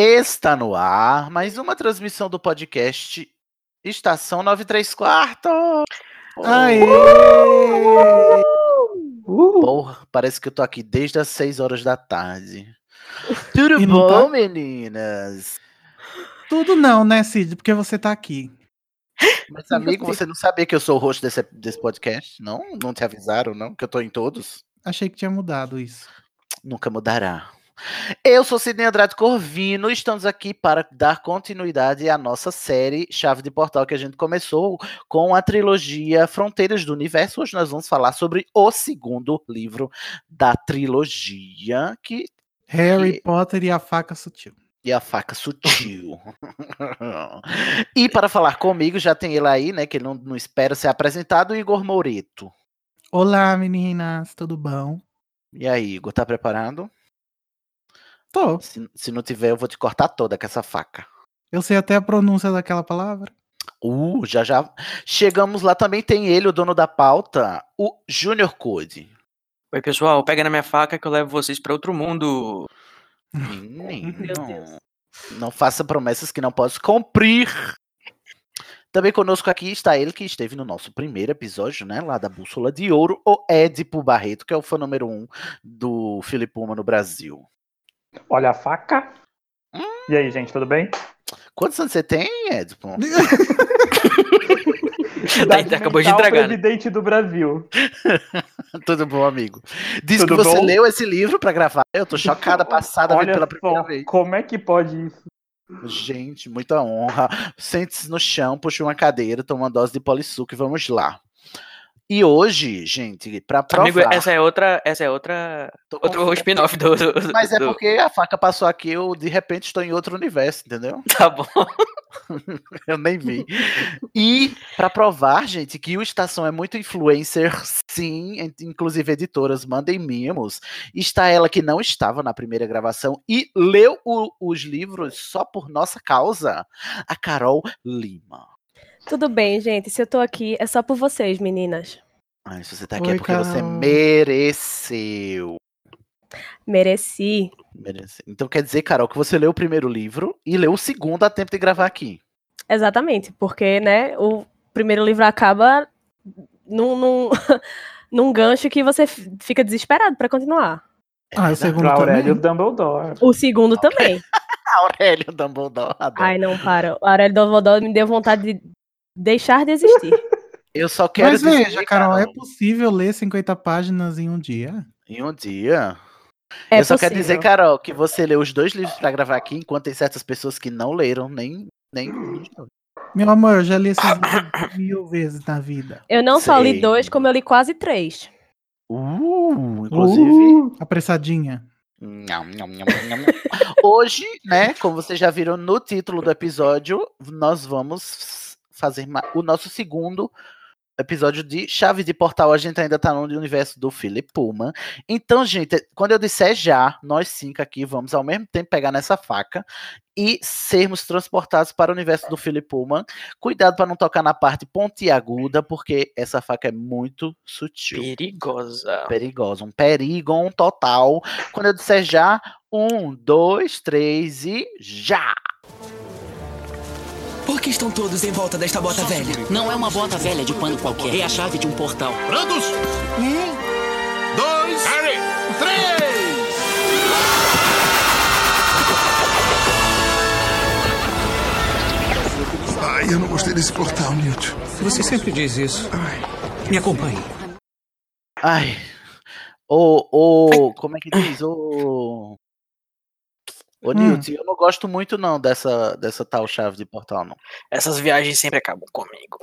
Está no ar mais uma transmissão do podcast Estação 93 Quartos. Aê! Porra, parece que eu tô aqui desde as 6 horas da tarde. Tudo E bom, tá? meninas? Tudo não, né, Cid? Porque você tá aqui. Mas, amigo, você não sabia que eu sou o host desse, desse podcast? Não? Não te avisaram, não? Que eu tô em todos? Achei que tinha mudado isso. Nunca mudará. Eu sou Sidney Andrade Corvino e estamos aqui para dar continuidade à nossa série Chave de Portal que a gente começou com a trilogia Fronteiras do Universo. Hoje nós vamos falar sobre o segundo livro da trilogia, que Harry Que- Potter e a faca sutil. e a faca sutil. e para falar comigo, já tem ele aí, né? Que ele não, não espera ser apresentado, Igor Moreto. Olá, meninas, tudo bom? E aí, Igor, tá preparado? Tô. Se, se não tiver, eu vou te cortar toda com essa faca. Eu sei até a pronúncia daquela palavra. Uh, já já. Chegamos lá também, tem ele, o dono da pauta, o Junior Code. Oi, pessoal, pega na minha faca que eu levo vocês pra outro mundo. Menino, Deus. não faça promessas que não posso cumprir. Também conosco aqui está ele que esteve no nosso primeiro episódio, né? Lá da Bússola de Ouro, o Édipo Barreto, que é o fã número um do Filipe Puma no Brasil. Olha a faca. E aí, gente, tudo bem? Quantos anos você tem, Édipo? Idade acabou de entregar, né? presidente do Brasil. Tudo bom, amigo? Diz Tudo que você bom? leu esse livro pra gravar. Eu tô chocada, passada Olha pela primeira só, vez. como é que pode isso? Gente, muita honra. Sente-se no chão, puxa uma cadeira, toma uma dose de polissuco e vamos lá. E hoje, gente, pra provar... Amigo, essa é outra. Essa é outra. Tô Outro spin-off do, do- Mas é do- porque a faca passou aqui, eu de repente estou em outro universo, entendeu? Tá bom. Eu nem vi. E pra provar, gente, que o Estação é muito influencer, sim, in- inclusive editoras mandem mimos. Está ela que não estava na primeira gravação e leu o- os livros só por nossa causa, a Carol Lima. Tudo bem, gente. Se eu tô aqui, é só por vocês, meninas. Ai, se você tá aqui Oi, é porque você Carol. mereceu. Mereci. Mereceu. Então quer dizer, Carol, que você leu o primeiro livro e leu o segundo a tempo de gravar aqui. Exatamente, porque, né, o primeiro livro acaba num, num, num gancho que você fica desesperado pra continuar. Ah, o segundo também. Aurélio Dumbledore. O segundo também. Aurélio Dumbledore. adoro. Ai, não, para. O Aurélio Dumbledore me deu vontade de deixar de existir. Eu só quero Mas dizer, veja, Carol, é possível ler 50 páginas em um dia? Em um dia. É eu só possível. quero dizer, Carol, que você leu os dois livros pra gravar aqui, enquanto tem certas pessoas que não leram nem. nem... Meu amor, eu já li esses livros mil vezes na vida. Eu não só li Sei. dois, como eu li quase três. Uh, inclusive. Uh, Apressadinha. Nham, nham, nham, nham. Hoje, né, como vocês já viram no título do episódio, nós vamos fazer o nosso segundo episódio de Chave de Portal. A gente ainda tá no universo do Philip Pullman. Então, gente, quando eu disser já, nós cinco aqui vamos ao mesmo tempo pegar nessa faca e sermos transportados para o universo do Philip Pullman. Cuidado para não tocar na parte pontiaguda, porque essa faca é muito sutil Perigosa. perigosa, um perigon total. Quando eu disser já, um, dois, três e já! Por que estão todos em volta desta bota velha? Não é uma bota velha de pano qualquer, é a chave de um portal. Prontos? Um, dois, três! Eu não gostei desse portal, Newt. Você sempre diz isso. Me acompanhe. Ai. Ô, ô, como é que diz? Ô. Hum. Newt, eu não gosto muito não dessa, dessa tal chave de portal, não. Essas viagens sempre acabam comigo.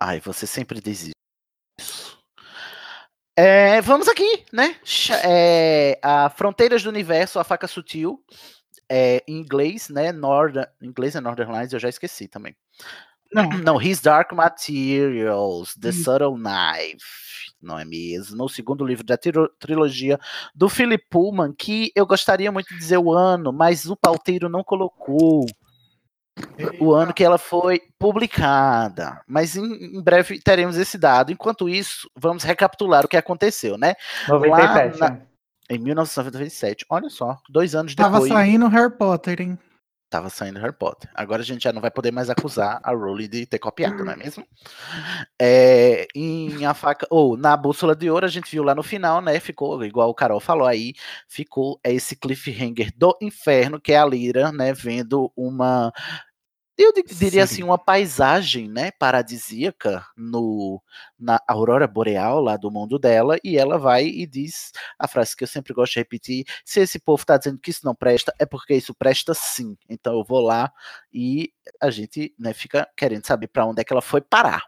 Ai, você sempre diz isso. É, vamos aqui, né? É, a Fronteiras do Universo, a faca sutil. É, em inglês, né? Northern, inglês é Northern Lines, eu já esqueci também. Não. Não, His Dark Materials, The Isso. Subtle Knife, não é mesmo? O segundo livro da trilogia do Philip Pullman, que eu gostaria muito de dizer o ano, mas o pauteiro não colocou o ano que ela foi publicada. Mas em, em breve teremos esse dado. Enquanto isso, vamos recapitular o que aconteceu, né? 97. Lá na- em 1997. Olha só, dois anos Tava depois. saindo Harry Potter, hein? Tava saindo Harry Potter. Agora a gente já não vai poder mais acusar a Rowling de ter copiado, não é mesmo? É, em a faca, ou na bússola de ouro a gente viu lá no final, né? Ficou igual o Carol falou aí, ficou esse cliffhanger do inferno que é a Lira, né? Vendo uma eu di- diria assim, uma paisagem, né, paradisíaca no, na aurora boreal lá do mundo dela, e ela vai e diz a frase que eu sempre gosto de repetir: se esse povo tá dizendo que isso não presta, é porque isso presta sim. Então eu vou lá e a gente, né, fica querendo saber para onde é que ela foi parar.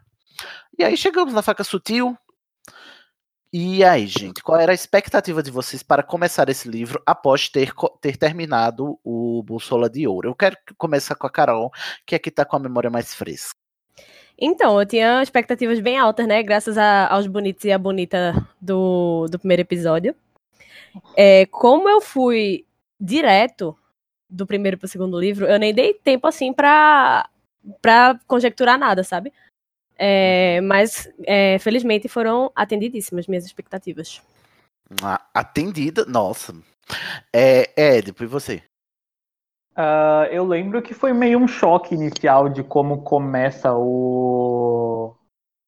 E aí chegamos na faca sutil. E aí, gente, qual era a expectativa de vocês para começar esse livro após ter, ter terminado o Bússola de Ouro? Eu quero começar com a Carol, que aqui tá com a memória mais fresca. Então, eu tinha expectativas bem altas, né? Graças a- aos bonitos e a bonita do, do primeiro episódio. É, como eu fui direto do primeiro pro segundo livro, eu nem dei tempo assim pra conjecturar nada, sabe? É, mas é, felizmente foram atendidíssimas minhas expectativas. Ah, Atendida, nossa. É, Ed, e você? Ah, eu lembro que foi meio um choque inicial de como começa o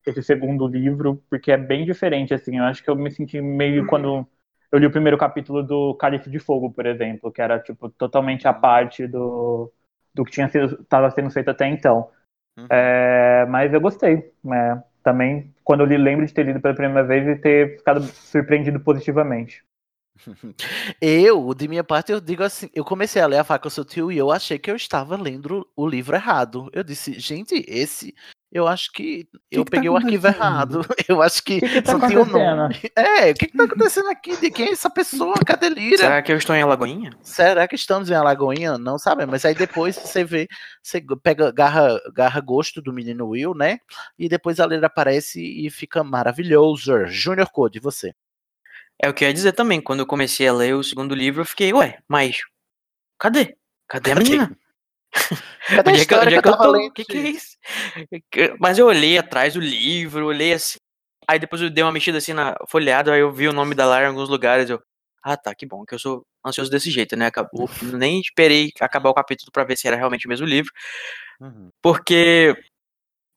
esse segundo livro, porque é bem diferente, assim. Eu acho que eu me senti meio quando eu li o primeiro capítulo do Cálice de Fogo, por exemplo, que era tipo totalmente a parte do, do que tinha sido estava sendo feito até então. É, mas eu gostei. né? Também, quando eu li, lembro de ter lido pela primeira vez e ter ficado surpreendido positivamente. Eu, de minha parte, eu digo assim, eu comecei a ler a faca sutil e eu achei que eu estava lendo o livro errado. Eu disse, gente, esse, eu acho que eu que tá peguei o arquivo errado. Eu acho que, que tá só tinha o nome. É, o que que tá acontecendo aqui? De quem é essa pessoa? Cadê Lira? Será que eu estou em Alagoinha? Será que estamos em Alagoinha? Não sabe, mas aí depois você vê, você pega, garra, garra gosto do menino Will, né? E depois a Lira aparece e fica maravilhoso. Junior Code, e você? É o que eu ia dizer também. Quando eu comecei a ler o segundo livro, eu fiquei, ué, mas cadê? Cadê a Cadê? menina? Cadê a Onde é que, história é que que eu eu tava tô? lendo, O que, que é isso? Mas eu olhei atrás do livro, olhei assim. Aí depois eu dei uma mexida assim na folheada, aí eu vi o nome da Lara em alguns lugares. Eu, ah tá, que bom, que eu sou ansioso desse jeito, né? Acabou. Nem esperei acabar o capítulo pra ver se era realmente o mesmo livro. Uhum. Porque,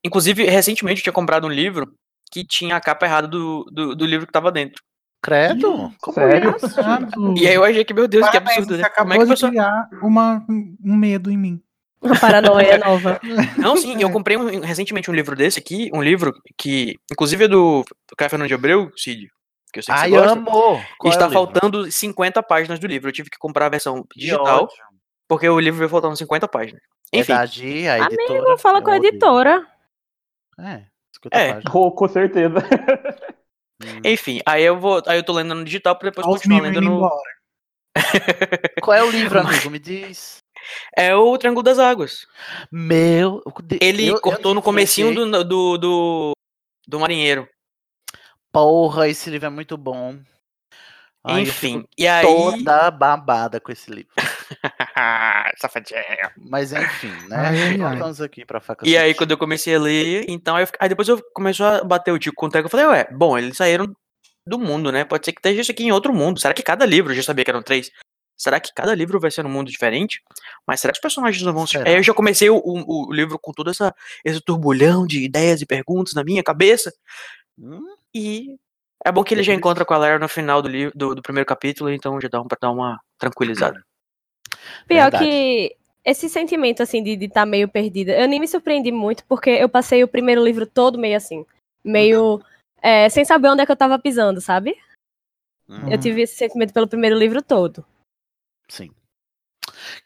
inclusive, recentemente eu tinha comprado um livro que tinha a capa errada do, do, do livro que tava dentro. Credo? Como Sério? isso? E aí eu achei que, meu Deus, que Parabéns, absurdo, você né? Como é que acabou a de pessoa... criar uma, um medo em mim. Uma paranoia nova. Não, sim, eu comprei um- recentemente um livro desse aqui, um livro que, inclusive é do, Caio Fernando de Abreu, Cid, que eu sei que Ai, você gosta. amo! Qual é está livro? faltando 50 páginas do livro. Eu tive que comprar a versão digital, porque o livro veio faltando 50 páginas. Enfim, Verdade, a editora. Amigo, fala com a é editora. É, 50 É. páginas. Oh, com certeza. Hum. enfim, aí eu vou, aí eu tô lendo no digital pra depois Olha os continuar lendo no. Qual é o livro, amigo? Me diz. É o Triângulo das Águas. Meu. Ele eu- eu cortou no comecinho do, do, do, do marinheiro. Porra, esse livro é muito bom. Ai, eu Enfim, e aí. Toda babada com esse livro. Safadinha. Mas enfim, né? Ai, ai, aqui pra faca E aí, quando eu comecei a ler, então, aí, eu fiquei- aí depois eu começou a bater o tico com o Teco. Eu falei, ué, bom, eles saíram do mundo, né? Pode ser que esteja isso aqui em outro mundo. Será que cada livro, eu já sabia que eram três, será que cada livro vai ser num mundo diferente? Mas será que os personagens não vão se. Será? Aí eu já comecei o, o, o livro com todo essa, esse turbulhão de ideias e perguntas na minha cabeça. Hum, E é bom que ele já encontra com a Lara no final do, livro, do, do primeiro capítulo, então já dá um, pra dar uma tranquilizada. Pior Verdade. que esse sentimento, assim, de estar meio perdida, eu nem me surpreendi muito, porque eu passei o primeiro livro todo meio assim. Meio. é, sem saber onde é que eu tava pisando, sabe? Uhum. Eu tive esse sentimento pelo primeiro livro todo. Sim.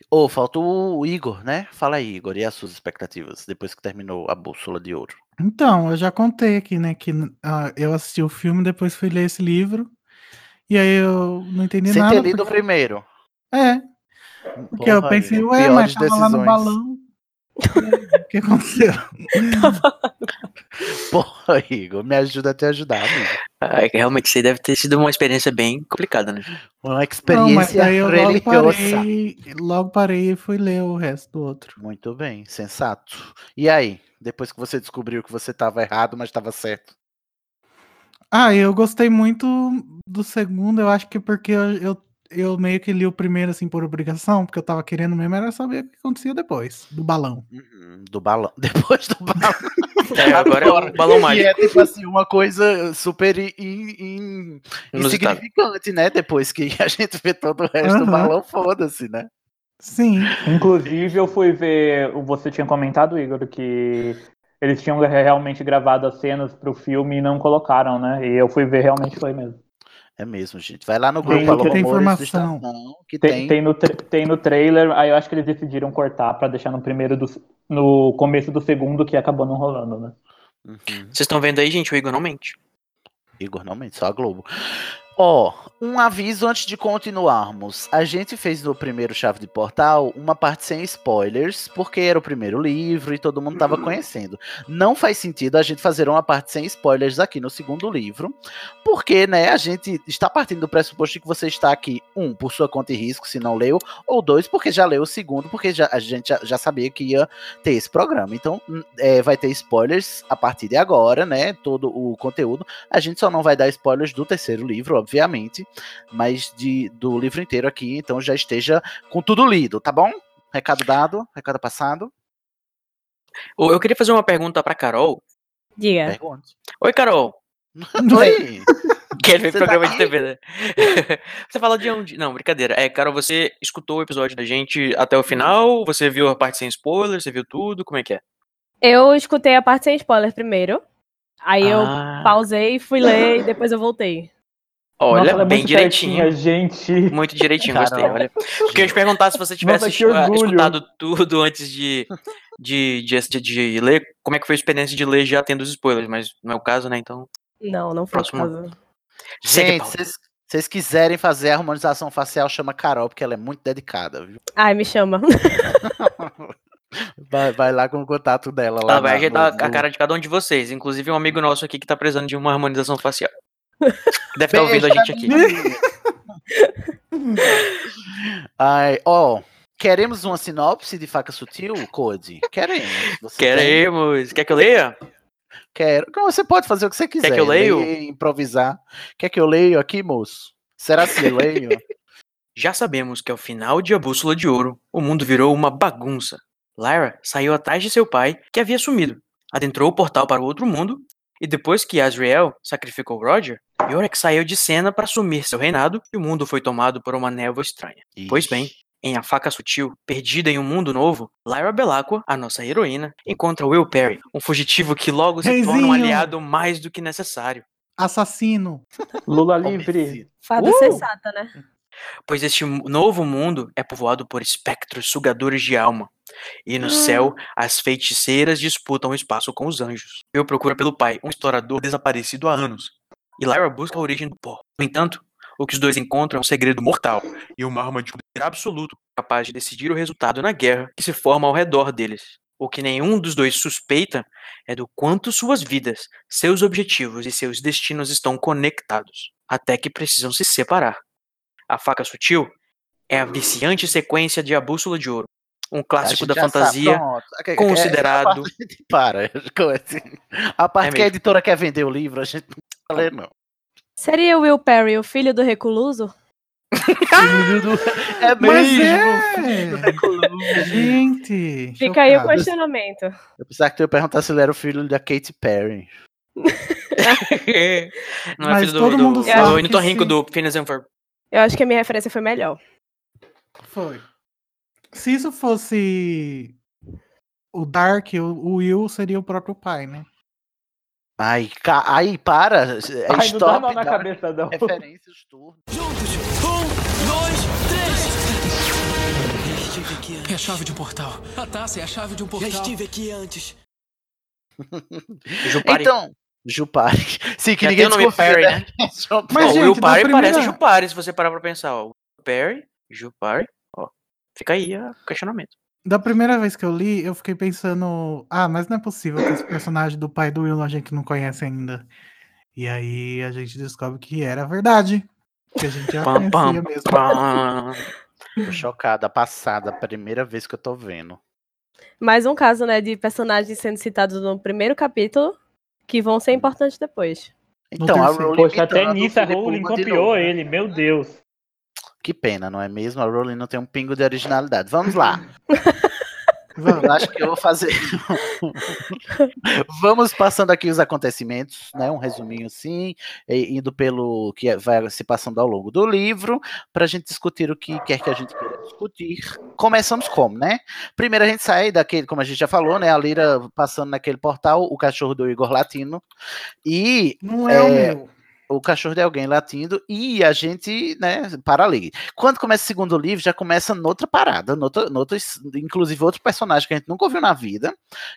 Ô, falta o Igor, né? Fala aí, Igor, e as suas expectativas depois que terminou a Bússola de Ouro? Então, eu já contei aqui, né, que ah, eu assisti o filme, depois fui ler esse livro, e aí eu não entendi Sem nada. ter lido o porque- primeiro. É, porque eu Porra, pensei, Igor, ué, mas tava lá no decisões. balão. O que aconteceu? Porra, Igor, me ajuda a te ajudar, amigo. Ah, realmente isso aí deve ter sido uma experiência bem complicada, né? Uma Não, mas experiência daí eu logo religiosa. parei, logo parei e fui ler o resto do outro. Muito bem, sensato. E aí, depois que você descobriu que você estava errado, mas estava certo? Ah, eu gostei muito do segundo, eu acho que porque eu, eu, eu meio que li o primeiro assim por obrigação, porque eu tava querendo mesmo era saber o que acontecia depois, do balão. Uhum, Do balão. Depois do balão. É, agora é o balão E mágico. é tipo assim, uma coisa super in- in- insignificante, né? Depois que a gente vê todo o resto do Aham. balão, foda-se, né? Sim. Inclusive, eu fui ver. Você tinha comentado, Igor, que eles tinham realmente gravado as cenas pro filme e não colocaram, né? E eu fui ver, realmente foi mesmo. É mesmo, gente. Vai lá no Tem- grupo Alô tem Rumores do informação. Estação, que Tem, tem. tem no, tem no trailer, aí eu acho que eles decidiram cortar pra deixar no primeiro do, no começo do segundo, que acabou não rolando, né? Uhum. Vocês estão vendo aí, gente? O Igor não mente. Igor, não mente, só a Globo. Ó, um aviso antes de continuarmos. A gente fez no primeiro Chave de Portal uma parte sem spoilers, porque era o primeiro livro e todo mundo tava conhecendo. Não faz sentido a gente fazer uma parte sem spoilers aqui no segundo livro, porque, né, a gente está partindo do pressuposto de que você está aqui, um, por sua conta e risco, se não leu, ou dois, porque já leu o segundo, porque já, a gente já, já sabia que ia ter esse programa. Então, hum, é, vai ter spoilers a partir de agora, né, todo o conteúdo. A gente só não vai dar spoilers do terceiro livro, obviamente, mas de, do livro inteiro aqui, então já esteja com tudo lido, tá bom? Recado dado, recado passado. Eu queria fazer uma pergunta pra Carol. Diga. Pergunte. Oi, Carol. Oi! Que ele fez Você programa tá de TV, né? você fala de onde? Não, brincadeira. É, Carol, você escutou o episódio da gente até o final? Você viu a parte sem spoiler? Você viu tudo? Como é que é? Eu escutei a parte sem spoiler primeiro. Aí eu Ah. pausei, fui ler e depois eu voltei. Olha, Nossa, é bem direitinho. gente. Muito direitinho, Carol. gostei. Olha. Porque eu ia te perguntar se você tivesse Nossa, orgulho. escutado tudo antes de, de, de, de, de ler, como é que foi a experiência de ler já tendo os spoilers, mas não é o caso, né? Então. Não, não foi o Próximo. caso. Segue, Gente, se vocês quiserem fazer a harmonização facial, chama Carol, porque ela é muito dedicada, viu? Ai, me chama. Vai, vai lá com o contato dela lá. Ela vai na- ajeitar no- a cara de cada um de vocês, inclusive um amigo nosso aqui que tá precisando de uma harmonização facial. Deve estar ouvindo a gente aqui. Ai, ó, queremos uma sinopse de faca sutil, Code? Queremos. Você tem? Queremos. Quer que eu leia? Quero. Não, você pode fazer o que você quiser. que eu leio? ler, improvisar. Quer que eu leio aqui, moço? Será que eu leio? Já sabemos que ao final de A Bússola de Ouro, o mundo virou uma bagunça. Lyra saiu atrás de seu pai, que havia sumido, adentrou o portal para o outro mundo, e depois que Azrael sacrificou Roger, Yorick saiu de cena para assumir seu reinado e o mundo foi tomado por uma névoa estranha. Pois bem, em A Faca Sutil, perdida em um mundo novo, Lyra Belacqua, a nossa heroína, encontra Will Perry, um fugitivo que logo se torna um Reizinho. aliado mais do que necessário. Assassino. Lula livre. Fada Uh! sensata, né? Pois este novo mundo é povoado por espectros sugadores de alma. E no céu, as feiticeiras disputam o espaço com os anjos. Eu procuro pelo pai, um explorador desaparecido há anos. E Lyra busca a origem do pó. No entanto, o que os dois encontram é um segredo mortal e uma arma de poder absoluto capaz de decidir o resultado na guerra que se forma ao redor deles. O que nenhum dos dois suspeita é do quanto suas vidas, seus objetivos e seus destinos estão conectados, até que precisam se separar. A Faca Sutil é a viciante sequência de A Bússola de Ouro, um clássico da sabe, fantasia ok, considerado. parte- Para. como assim? A parte É que a editora quer vender o livro, a gente não vai ler, não. Seria o Will Perry o filho do recluso? É Mas mesmo. é! Gente! Fica aí o chocado. questionamento. Eu pensava que tu ia perguntar se ele era o filho da Katy Perry. Não é Mas filho do, todo do, mundo do, sabe do Ornitorrinco se- do Phineas and Ferb. Eu acho que a minha referência foi melhor. Foi. Se isso fosse o Dark, o, Will seria o próprio pai, né? Ai, ca... Ai para. É Ai, não dá stop. nó na dá cabeça, não. Referências turno. Juntos! Um, dois, três! Já estive aqui antes. É a chave de um portal. A taça é a chave de um portal. Já estive aqui antes. Então, Jupari. Sim, que Já ninguém tem o nome desconfia, Perry, né? né? Jupari. Mas, o gente, Will da Parry primeira- parece Jupari, se você parar pra pensar. Ó. Perry, Jupari, ó. Fica aí o questionamento. Da primeira vez que eu li, eu fiquei pensando, ah, mas não é possível que esse personagem do pai do Will a gente não conhece ainda. E aí a gente descobre que era verdade. Que a gente já Pam, conhecia pam, mesmo. pam. Tô chocada, passada, primeira vez que eu tô vendo. Mais um caso, né, de personagens sendo citados no primeiro capítulo que vão ser importantes depois. Então, a. Rowling Poxa, até nisso a Rowling copiou novo, né? ele, meu Deus. Que pena, não é mesmo? A Rowling não tem um pingo de originalidade. Vamos lá. Vamos. Eu acho que eu vou fazer. Vamos passando aqui os acontecimentos, né? Um resuminho assim, indo pelo que é- vai se passando ao longo do livro, para a gente discutir o que quer que a gente queira discutir. Começamos como, né? Primeiro a gente sai daquele, como a gente já falou, né? A Lira passando naquele portal, o cachorro do Igor Latino. E Não é, o É, meu. O cachorro de alguém latindo e a gente, né, para ali. Quando começa o segundo livro, já começa noutra parada, noutra, noutra, inclusive outro personagem que a gente nunca ouviu na vida,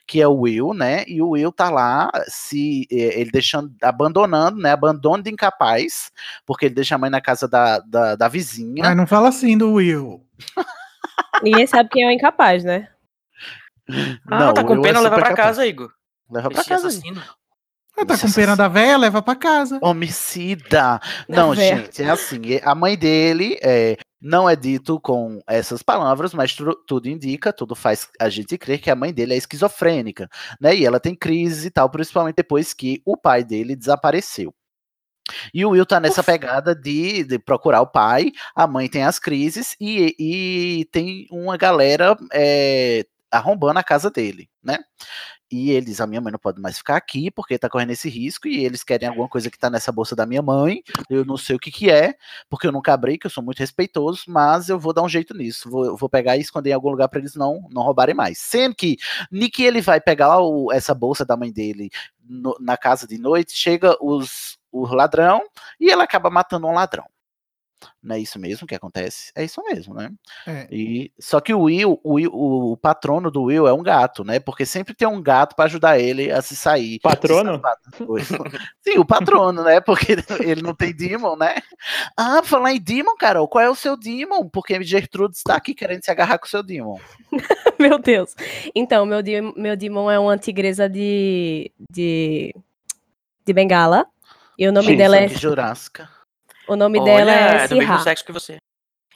que é o Will, né? E o Will tá lá, se eh, ele deixando, abandonando, né? Abandono de incapaz, porque ele deixa a mãe na casa da, da, da vizinha. Mas não fala assim do Will. Ninguém sabe quem é o incapaz, né? Ah, tá o com é pena, leva super pra capaz. casa, Igor. Leva pra Esse casa. assassino. Ah, tá Esse com pena da véia, leva pra casa. Homicida. Não, véia. gente, é assim. A mãe dele é, não é dito com essas palavras, mas tu- tudo indica, tudo faz a gente crer que a mãe dele é esquizofrênica, né? E ela tem crise e tal, principalmente depois que o pai dele desapareceu. E o Will tá nessa pegada de, de procurar o pai, a mãe tem as crises e, e tem uma galera é, arrombando a casa dele, né? E ele diz: A minha mãe não pode mais ficar aqui porque tá correndo esse risco. E eles querem alguma coisa que tá nessa bolsa da minha mãe. Eu não sei o que que é, porque eu nunca abri, que eu sou muito respeitoso, mas eu vou dar um jeito nisso. Vou, vou pegar e esconder em algum lugar para eles não, não roubarem mais. Sendo que Nick ele vai pegar o- essa bolsa da mãe dele no- na casa de noite, chega os, o ladrão e ela acaba matando um ladrão. Não é isso mesmo que acontece? É isso mesmo, né? É. E, só que o Will, o Will- o patrono do Will é um gato, né? Porque sempre tem um gato pra ajudar ele a se sair. Patrono? se. Sim, o patrono, né? Porque ele não tem Demon, né? Ah, falar em Demon, Carol, qual é o seu Demon? Porque Gertrude está aqui querendo se agarrar com o seu Demon. Meu Deus. Então, meu, meu Demon é uma tigresa de, de, de Bengala. E o nome Sim, dela é, Jurássica. O nome Olha, dela é é do mesmo sexo que você.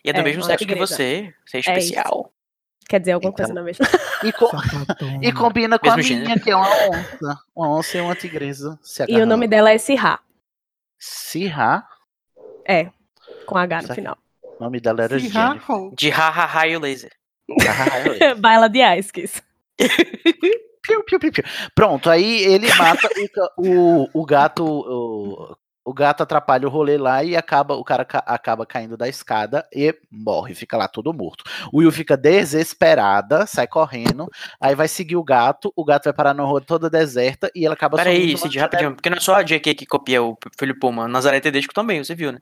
E é do É, mesmo sexo que você. Você é É especial. Quer dizer alguma Então, coisa na mesma. E, co- e combina com Mesmo a minha, gênero. que é uma onça. Uma onça e uma tigresa. Se E o nome dela é Sirra. Sirra. É. Com H no final. O nome dela era Sirra Jennifer. Ho. De hahaha e o laser. Baila de Aiskis. Piu, piu, piu, piu. Pronto, aí ele mata o o, o gato. O, o gato atrapalha o rolê lá e acaba o cara ca- acaba caindo da escada e morre, fica lá todo morto. O Will fica desesperada, sai correndo, aí vai seguir o gato, o gato vai parar na rua toda deserta e ela acaba Peraí, Cid, numa rapidinho. Porque não é só a JK que copia o Philip Pullman. Nazaré Tedesco também, você viu, né?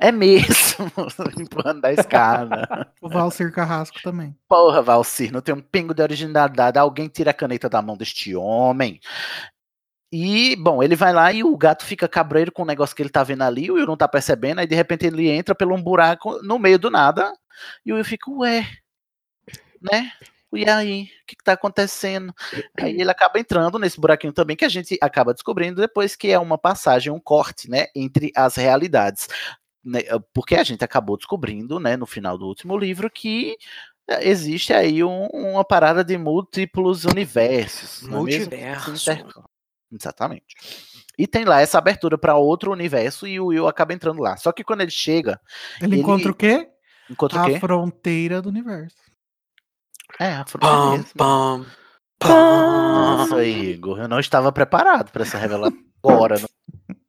É mesmo, empurrando da escada. O Valcir Carrasco também. Porra, Valcir, não tem um pingo de originalidade. Alguém tira a caneta da mão deste homem. E, bom, ele vai lá e o gato fica cabreiro com o negócio que ele tá vendo ali, o Will não tá percebendo, aí de repente ele entra pelo um buraco no meio do nada, e o Will fica, ué, né? E aí, o que, que tá acontecendo? Aí ele acaba entrando nesse buraquinho também, que a gente acaba descobrindo depois que é uma passagem, um corte, né, entre as realidades. Né, Porque a gente acabou descobrindo, né, no final do último livro, que eh, existe aí um- uma parada de múltiplos universos. não é Exatamente. E tem lá essa abertura para outro universo e o Will acaba entrando lá. Só que quando ele chega, Ele, Ele- encontra o quê? encontra o A quê? fronteira do universo. É, a Pam, fronteira. pam, pam. Nossa, Igor, eu não estava preparado para essa revelação agora no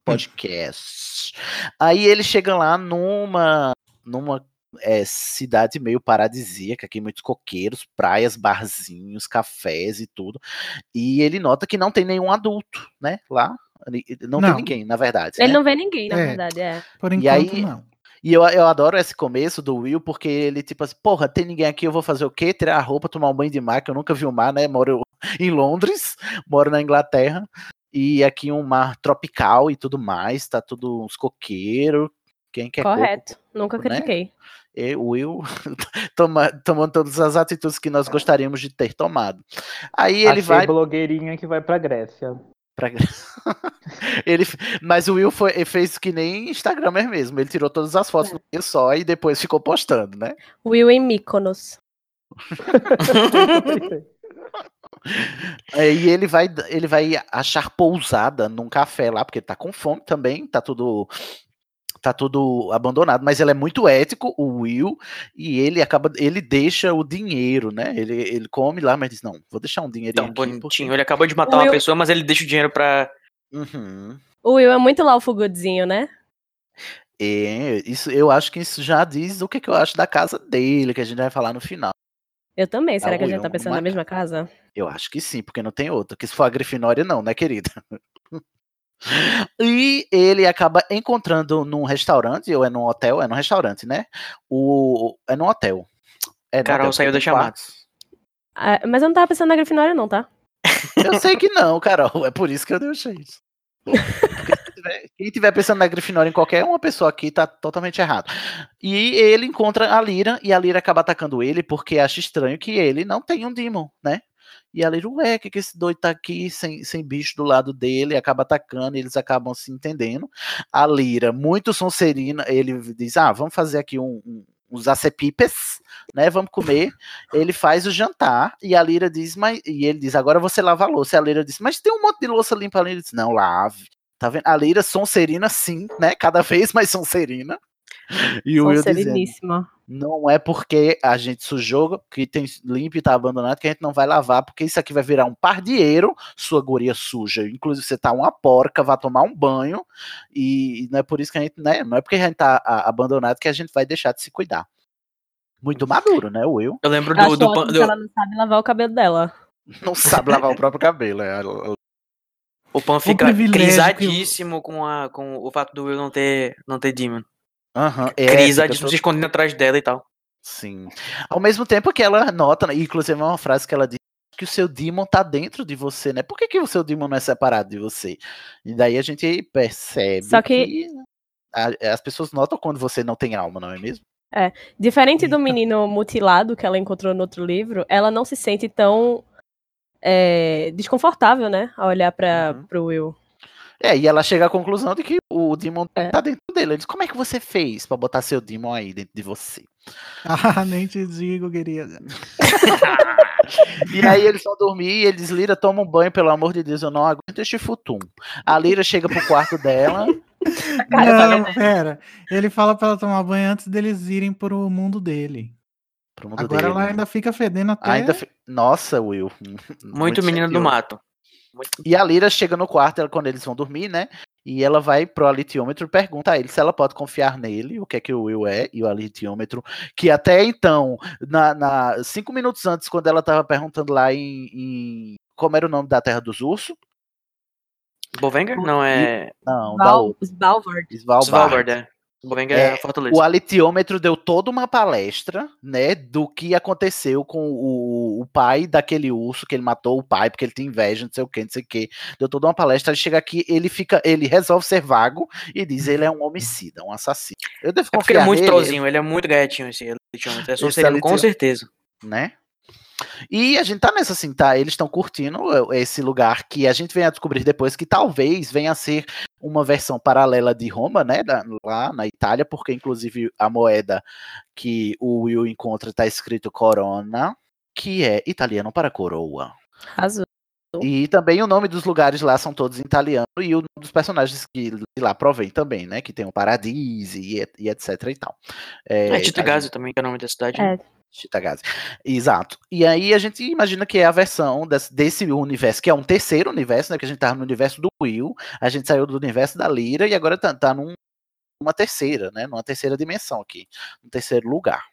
podcast. Aí ele chega lá numa numa é, cidade meio paradisíaca, aqui muitos coqueiros, praias, barzinhos, cafés e tudo. E ele nota que não tem nenhum adulto, né? Lá. Não, tem Não. ninguém, na verdade. Ele né? não vê ninguém, na É. verdade, é. Por E enquanto, aí- não. E eu, eu adoro esse começo do Will, porque ele, tipo assim, porra, tem ninguém aqui, eu vou fazer o quê? Tirar a roupa, tomar um banho de mar, que eu nunca vi o mar, né? Moro em Londres, moro na Inglaterra, e aqui um mar tropical e tudo mais, tá tudo uns coqueiros. Quem quer? Correto. Nunca né? critiquei. E o Will toma, tomando todas as atitudes que nós gostaríamos de ter tomado. Aí ele Achei vai blogueirinha que vai pra Grécia. pra... ele, mas o Will foi, fez que nem Instagramer mesmo. Ele tirou todas as fotos É. só e depois ficou postando, né? Will em Mykonos. Aí ele vai, ele vai achar pousada num café lá, porque tá com fome também, tá tudo. Tá tudo abandonado, mas ele é muito ético, o Will, e ele acaba, ele deixa o dinheiro, né? Ele, ele come lá, mas diz: Não, vou deixar um dinheirinho Tão aqui. bonitinho. Ele acabou de matar O uma Will- pessoa, mas ele deixa o dinheiro pra. Uhum. O Will é muito Laufo Goodzinho, né? É, isso, eu acho que isso já diz o que, que eu acho da casa dele, que a gente vai falar no final. Eu também. Será Ah, que a o gente Will tá pensando uma na mesma casa? Eu acho que sim, porque não tem outra. Que se for a Grifinória, não, né, querida? E ele acaba encontrando num restaurante, ou é num hotel, é num restaurante, né? O, é num hotel. É Carol hotel, saiu da chamada. Ah, mas eu não tava pensando na Grifinória, não, tá? Eu sei que não, Carol. É por isso que eu deixei isso. Quem tiver pensando na Grifinória em qualquer uma pessoa aqui, tá totalmente errado. E ele encontra a Lira, e a Lira acaba atacando ele porque acha estranho que ele não tem um Demon, né? E a Lira, ué, que, que esse doido tá aqui sem, sem bicho do lado dele, acaba atacando, e eles acabam se entendendo. A Lira, muito sonserina, ele diz: Ah, vamos fazer aqui um, um- uns acepipes, né? Vamos comer. Ele faz o jantar, e a Lira diz, mas. E ele diz: Agora você lava a louça. E a Lira diz: Mas tem um monte de louça limpa ali. Ele diz: Não, lave. Tá vendo? A Lira sonserina, sim, né? Cada vez mais sonserina. E o Will dizendo, não é porque a gente sujou, que tem limpo e tá abandonado, que a gente não vai lavar, porque isso aqui vai virar um pardieiro, sua guria suja. Inclusive, você tá uma porca, vai tomar um banho, e não é por isso que a gente, né? Não é porque a gente tá a- abandonado que a gente vai deixar de se cuidar. Muito maduro, né, o Will? Eu lembro Eu acho do. do, que do- ela não sabe lavar o cabelo dela. Não sabe lavar o próprio cabelo. É, o Pan fica que eu- crisadíssimo com, a, com o fato do Will não ter, não ter Demon. Aham, é, todo- se escondendo atrás dela e tal. Sim. Ao mesmo tempo que ela nota, né, e inclusive é uma frase que ela diz que o seu demon tá dentro de você, né? Por que, que o seu demon não é separado de você? E daí a gente percebe Só que- a- as pessoas notam quando você não tem alma, não é mesmo? Diferente do menino mutilado que ela encontrou no outro livro, ela não se sente tão é, desconfortável, né? A olhar pra, Uhum. pro Will. É, e ela chega à conclusão de que o demon É. tá dentro dele. Ele diz, como é que você fez pra botar seu demon aí dentro de você? Ah, nem te digo, querida. E aí eles vão dormir e ele diz, Lira, toma um banho, pelo amor de Deus, eu não aguento este futum. A Lira chega pro quarto dela, Não, pera. Ele fala pra ela tomar banho antes deles irem pro mundo dele. pro mundo Agora dele. ela ainda fica fedendo até. Ainda fi- Nossa, Will. Muito, menina do gentil. mato. E a Lira chega no quarto ela, quando eles vão dormir, né? E ela vai pro alitiômetro e pergunta a ele se ela pode confiar nele, o que é que o Will é, e o alitiômetro, que até então, na, na- cinco minutos antes, quando ela tava perguntando lá em, em- Como era o nome da Terra dos Ursos? Bovenger? Não, é. Não, da Val, outra. Svalbard. Svalbard. Svalbard, é. É, É, Fortaleza. O alitiômetro deu toda uma palestra, né, do que aconteceu com o, o pai daquele urso, que ele matou o pai porque ele tem inveja, não sei o que, não sei o que. Deu toda uma palestra, ele chega aqui, ele fica, ele resolve ser vago e diz ele é um homicida, um assassino. Eu devo É porque ele é confiar muito nele, trollzinho, ele é muito gatinho esse alitiômetro. É Sonserino, com certeza. né? E a gente tá nessa assim, tá? Eles estão curtindo esse lugar que a gente vem a descobrir depois que talvez venha a ser uma versão paralela de Roma, né? da- lá na Itália, porque inclusive a moeda que o Will encontra tá escrito Corona, que é italiano para coroa. Arrasou. E também o nome dos lugares lá são todos em italiano e o nome dos personagens que de lá provém também, né? Que tem o Paradise e, et- e etc e tal. É, Tita gente- Gazi também, que é o nome da cidade. É. Chitagase. Exato. E aí a gente imagina que é a versão desse, desse universo, que é um terceiro universo, né? Que a gente tava no universo do Will, a gente saiu do universo da Lira e agora tá, tá num numa terceira, né? Numa terceira dimensão aqui, um terceiro lugar.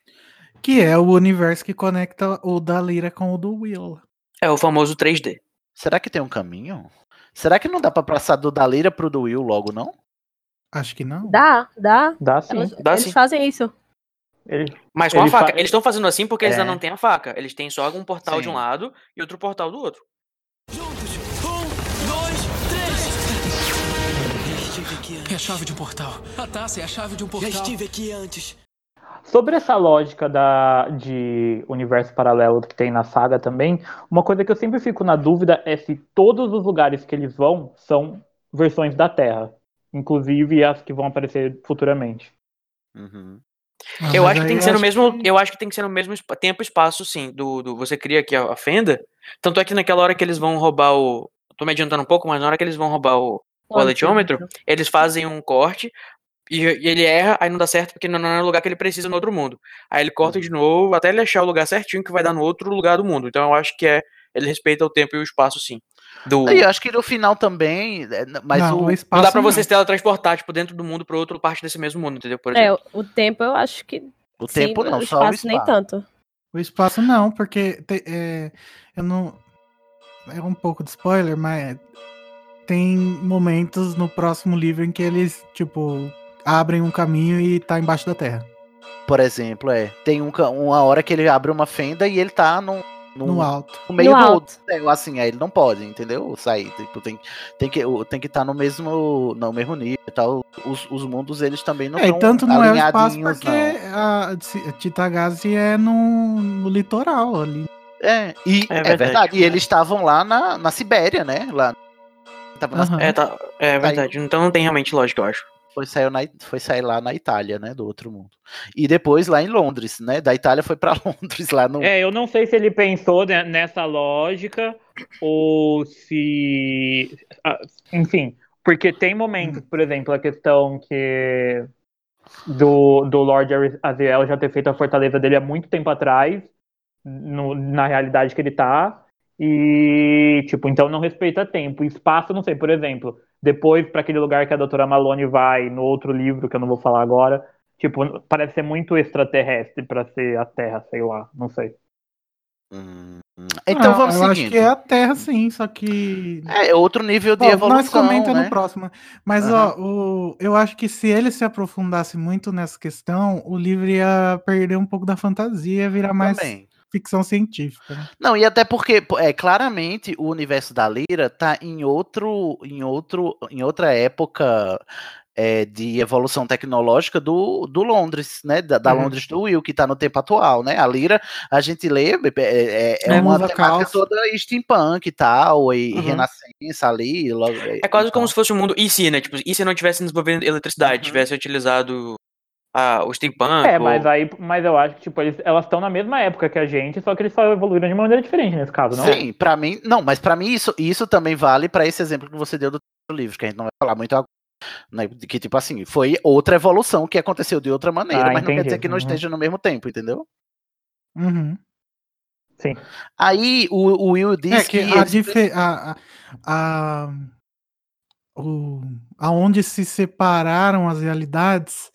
Que é o universo que conecta o da Lyra com o do Will. É o famoso 3D. Será que tem um caminho? Será que não dá pra passar do da Lyra pro do Will logo, não? Acho que não. Dá, dá. Dá sim. Elas- Dá eles sim. fazem isso. Ele, Mas com a faca. fa- Eles estão fazendo assim porque eles É. ainda não têm a faca. Eles têm só um portal de um Sim. lado e outro portal do outro. Juntos. Um, dois, três. Já estive aqui antes. É a chave de um portal. A taça é a chave de um Já portal. estive aqui antes. Sobre essa lógica da, de universo paralelo que tem na saga também, uma coisa que eu sempre fico na dúvida é se todos os lugares que eles vão são versões da Terra, inclusive as que vão aparecer futuramente. Uhum. Ah, eu acho que tem que ser no mesmo. que- Eu acho que tem que ser no mesmo tempo e espaço, sim. Do, do- você cria aqui a, a fenda. Tanto é que naquela hora que eles vão roubar o. Tô me adiantando um pouco, mas na hora que eles vão roubar o, o aletiômetro, eles fazem um corte e, e ele erra, aí não dá certo porque não, não é o lugar que ele precisa no outro mundo. Aí ele corta de novo até ele achar o lugar certinho que vai dar no outro lugar do mundo. Então eu acho que é. Ele respeita o tempo e o espaço, sim. Do, E eu acho que no final também, é, mas Não, o, não espaço dá pra não. você se teletransportar, tipo, dentro do mundo pra outra parte desse mesmo mundo, entendeu? Por É, exemplo. o, o tempo eu acho que. o sim, tempo não, o só o espaço nem tanto. O espaço não, porque te- é, eu não. É um pouco de spoiler, mas tem momentos no próximo livro em que eles, tipo, abrem um caminho e tá embaixo da terra. Por exemplo, é, tem um, uma hora que ele abre uma fenda e ele tá num, num- No alto. no meio No do alto. outro. É, assim, aí ele não pode, entendeu? Sair, tipo, tem, tem que o- tem que estar no mesmo no mesmo nível e tal. Os, os mundos eles também não é, estão tanto não é o espaço porque a Ci- a Titagazi é no, no litoral ali. não. É, e É é verdade. verdade. E eles estavam lá na, na Sibéria, né? Lá tava na Aham. É, tá, é verdade. Então não tem realmente lógica, eu acho. Foi, saiu na, foi sair lá na Itália, né? Do outro mundo. E depois lá em Londres, né? Da Itália foi pra Londres, lá no. É, eu não sei se ele pensou ne- nessa lógica ou se. Enfim, porque tem momentos, por exemplo, a questão que. Do, do Lord Aziel já ter feito a fortaleza dele há muito tempo atrás, no- na realidade que ele tá. E, tipo, então não respeita tempo. Espaço, não sei, por exemplo, depois para aquele lugar que a doutora Malone vai, no outro livro que eu não vou falar agora, tipo, parece ser muito extraterrestre para ser a Terra, sei lá, não sei. Hum, Então Ah, vamos eu seguindo. acho que é a terra, sim, só que. É outro nível de Bom, evolução. nós comenta né? no próximo. Mas, ó, o, eu acho que se ele se aprofundasse muito nessa questão, o livro ia perder um pouco da fantasia, ia virar mais Também. Ficção científica. né? Não, e até porque, é, claramente o universo da Lira tá em outro, em outro, em outra época é, de evolução tecnológica do, do Londres, né? Da, da Uhum. Londres do Will, que tá no tempo atual, né? A Lira, a gente lê, é, é, é É, uma temática calça. toda steampunk e tal, e Uhum. renascença ali. Logo, É quase como se fosse um mundo. E se, né? Tipo, e se não tivesse desenvolvendo eletricidade, Uhum. tivesse utilizado ah, o steampunk? É, ou- mas aí, mas eu acho que tipo, eles, elas estão na mesma época que a gente, só que eles só evoluíram de maneira diferente nesse caso, não? Sim, pra mim, não, mas pra mim isso, isso também vale pra esse exemplo que você deu do livro, que a gente não vai falar muito agora. Né, de que, tipo assim, foi outra evolução que aconteceu de outra maneira, Ah, mas não quer entendi. dizer que não Uhum. esteja no mesmo tempo, entendeu? Uhum. Sim. Aí o, o Will disse É que que. a, eles- dife- a, a, a- o, aonde se separaram as realidades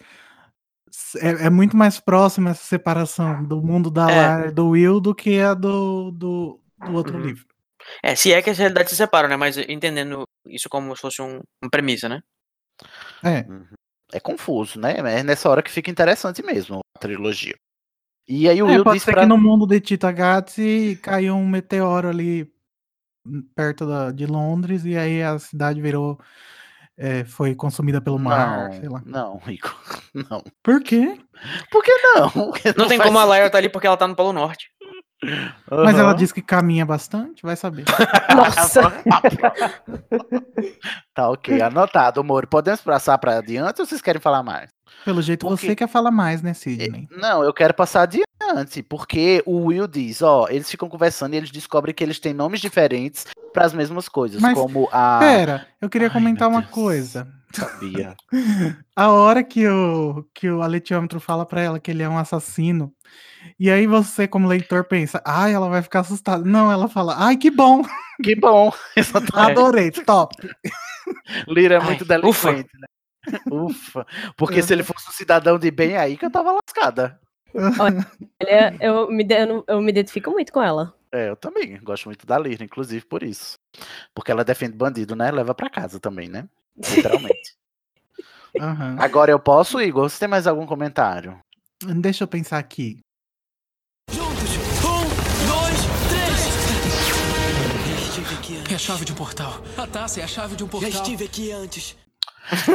é, é muito mais próxima essa separação do mundo da É. Lara e do Will do que a do, do, do outro Uhum. livro. É, se é que as realidades se separam, né? Mas entendendo isso como se fosse um, uma premissa, né? É. É confuso, né? É nessa hora que fica interessante mesmo a trilogia. E aí o É, Will pode disse ser pra. que no mundo de Tita Gatsi caiu um meteoro ali perto da, de Londres e aí a cidade virou. É, foi consumida pelo mar, sei lá. Não, Rico. Não. Por quê? Por que não? Porque Não, tem faz como a Lyra tá ali porque ela tá no Polo Norte. Mas ela disse que caminha bastante, vai saber. Nossa. Tá ok, anotado, Moro. Podemos passar pra adiante ou vocês querem falar mais? Pelo jeito Por você quer falar mais, né, Sidney? Não, eu quero passar adiante, porque o Will diz, ó, eles ficam conversando e eles descobrem que eles têm nomes diferentes para as mesmas coisas, Mas, como a Pera, eu queria Ai, comentar uma Deus. coisa. sabia. A hora que o, que o aletiômetro fala pra ela que ele é um assassino, e aí você, como leitor, pensa, ai, ela vai ficar assustada. Não, ela fala, ai, que bom, Que bom. Adorei, top. Lira é Ai, muito ufa. delinquente, né? Ufa. Porque se ele fosse um cidadão de bem, aí que eu tava lascada. Olha, eu me, eu não- eu me identifico muito com ela. É, eu também. Gosto muito da Lyra, inclusive por isso. Porque ela defende bandido, né? Leva pra casa também, né? Literalmente. Aham. Agora eu posso, Igor? Você tem mais algum comentário? Deixa eu pensar aqui. Juntos. Um, dois, três. Já estive aqui antes. É a chave de um portal. A taça é a chave de um Já portal. estive aqui antes.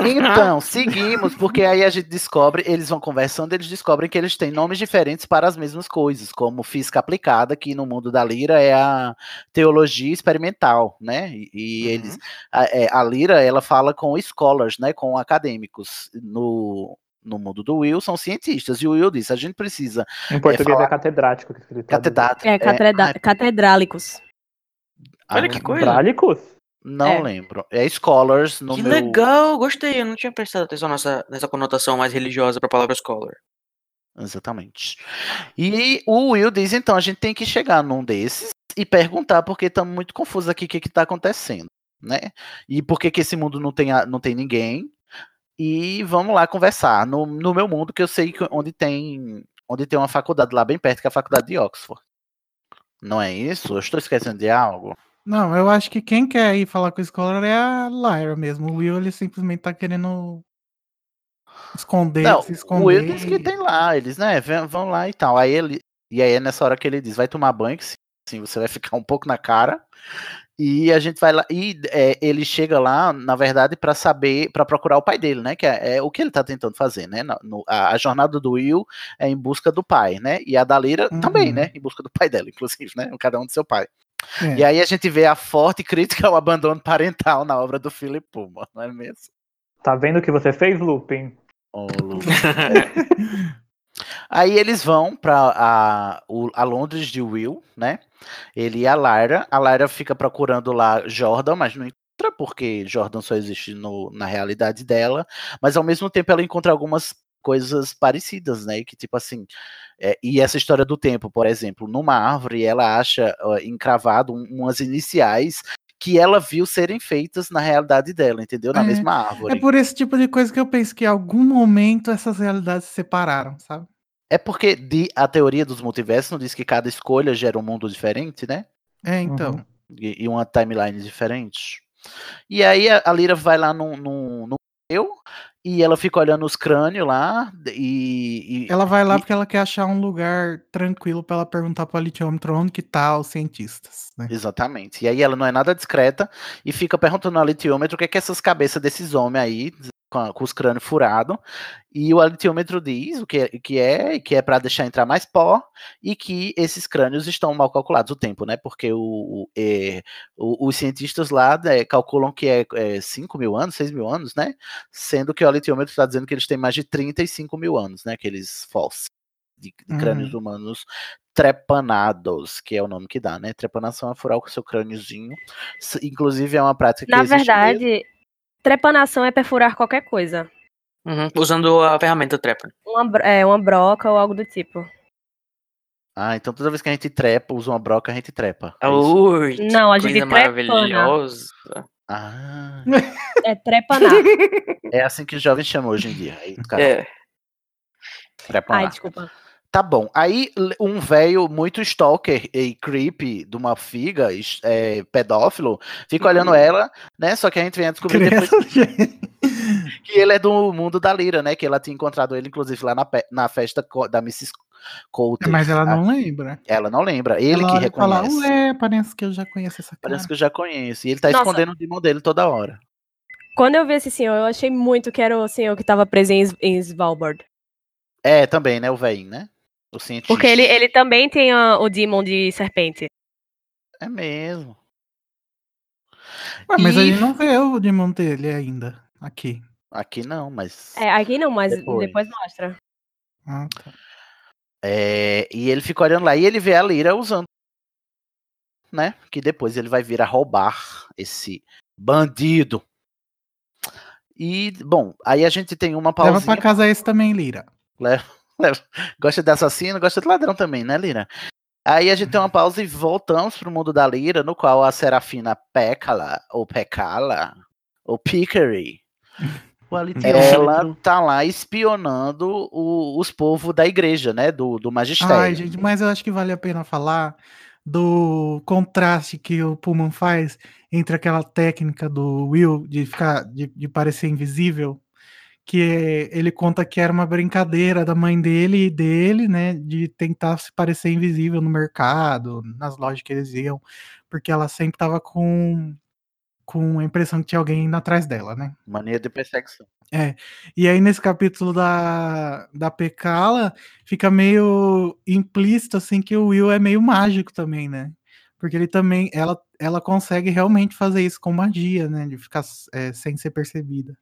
Então, seguimos, porque aí a gente descobre, eles vão conversando, eles descobrem que eles têm nomes diferentes para as mesmas coisas, como física aplicada, que no mundo da Lira é a teologia experimental, né? E, e eles, a, é, a Lira, ela fala com scholars, né? Com acadêmicos. No, no mundo do Will são cientistas. E o Will disse: a gente precisa. Em português falar- é catedrático. Que ele. Catedrático. É, catreda- ai, catedrálicos. Olha ah, que coisa. Catedrálicos? Não É. lembro. É scholars no Que meu. legal, gostei. Eu não tinha prestado atenção nessa, nessa conotação mais religiosa pra palavra scholar. Exatamente. E o Will diz, então, a gente tem que chegar num desses e perguntar, porque estamos muito confusos aqui o que está acontecendo, né? E por que, que esse mundo não tem, a- não tem ninguém. E vamos lá conversar. No, no meu mundo, que eu sei que onde tem, onde tem uma faculdade lá bem perto, que é a faculdade de Oxford. Não é isso? Eu estou esquecendo de algo? Não, eu acho que quem quer ir falar com o Scholar é a Lyra mesmo. O Will, ele simplesmente tá querendo esconder, Não, se o esconder. Will diz que tem lá, eles, né, vão lá e tal. Aí ele, e aí é nessa hora que ele diz, vai tomar banho, que sim, você vai ficar um pouco na cara. E a gente vai lá, e é, ele chega lá, na verdade, para saber, para procurar o pai dele, né, que é, é o que ele tá tentando fazer, né, no- a, a jornada do Will é em busca do pai, né, e a da também, Uhum. né, em busca do pai dela, inclusive, né, cada um do seu pai. É. E aí a gente vê a forte crítica ao abandono parental na obra do Philip Pullman, não é mesmo? Tá vendo o que você fez, Lupin? Ô, Lu. Aí eles vão pra a, a Londres de Will, né? Ele e a Lyra. A Lyra fica procurando lá Jordan, mas não encontra, porque Jordan só existe no- na realidade dela. Mas ao mesmo tempo ela encontra algumas coisas parecidas, né? Que tipo assim. é, e essa história do tempo, por exemplo, numa árvore ela acha ó, encravado um- umas iniciais que ela viu serem feitas na realidade dela, entendeu? Na É, mesma árvore. É por esse tipo de coisa que eu penso que em algum momento essas realidades se separaram, sabe? É porque de, a teoria dos multiversos não diz que cada escolha gera um mundo diferente, né? É, então. E, e uma timeline diferente. E aí a, a Lyra vai lá no, museu e ela fica olhando os crânios lá e. e- Ela vai lá e- porque ela quer achar um lugar tranquilo pra ela perguntar pro litiômetro onde que tá os cientistas, né? Exatamente. E aí ela não é nada discreta e fica perguntando ao litiômetro o que é que essas cabeças desses homens aí, com, a- com os crânios furados. E o litiômetro diz o que é, que é, que é para deixar entrar mais pó e que esses crânios estão mal calculados o tempo, né? Porque o, o- é, o- os cientistas lá né, calculam que é, 5 mil anos, 6 mil anos, né? Sendo que o litiômetro está dizendo que eles têm mais de 35 mil anos, né? Aqueles fósseis de, de crânios Uhum. humanos trepanados, que é o nome que dá, né? Trepanação é furar o seu crâniozinho. Inclusive é uma prática que Na existe verdade, mesmo. Trepanação é perfurar qualquer coisa. Uhum, Usando a ferramenta trepa. Uma, é, uma broca ou algo do tipo. Ah, então toda vez que a gente trepa, usa uma broca, a gente trepa. é? Ui, Não, a gente coisa trepana. maravilhosa. Ah, É trepanar. é assim que os jovens chamam hoje em dia. Aí, cara, É. trepanar. Ai, desculpa. Tá bom. Aí um velho muito stalker e creepy de uma figa, é, pedófilo, fica olhando ela, né? Só que a gente vem a descobrir depois gente. que ele é do mundo da Lira, né? Que ela tinha encontrado ele, inclusive, lá na, pe- na festa da Mrs. Coulter. Mas ela Ah, não lembra. Ela não lembra. Ele ela que olha e fala, reconhece. ué, parece que eu já conheço essa cara. Parece que eu já conheço. E ele tá Nossa. escondendo o demon dele toda hora. Quando eu vi esse senhor, eu achei muito que era o senhor que tava preso em, em Svalbard. É, também, né? O velho, né? O cientista. Porque ele, ele também tem a- o Demon de serpente. É mesmo. Ué, mas E- a gente não vê o demon dele ainda, aqui. Aqui não, mas. É, aqui não, mas Depois. depois, mostra. Ah, tá. É, e ele fica olhando lá e ele vê a Lira usando. Né? Que depois ele vai vir a roubar esse bandido. E, bom, aí a gente tem uma Leva pausinha. pra casa esse também, Lira. Leva- leva. Gosta de assassino, gosta de ladrão também, né, Lira? Aí a gente tem uma pausa e voltamos pro mundo da Lira, no qual a Serafina Pecala, ou Pecala, ou Pickery, qualitímetro. Ela tá lá espionando o- os povos da igreja, né? Do, do magistério. Ai, gente, mas eu acho que vale a pena falar do contraste que o Pullman faz entre aquela técnica do Will de ficar de, de parecer invisível, que ele conta que era uma brincadeira da mãe dele e dele, né, de tentar se parecer invisível no mercado, nas lojas que eles iam, porque ela sempre tava com com a impressão que tinha alguém indo atrás dela, né? Mania de perseguição. É, e aí nesse capítulo da, da Pecala fica meio implícito assim que o Will é meio mágico também, né? Porque ele também, ela, ela consegue realmente fazer isso com magia, né? De ficar é, sem ser percebida.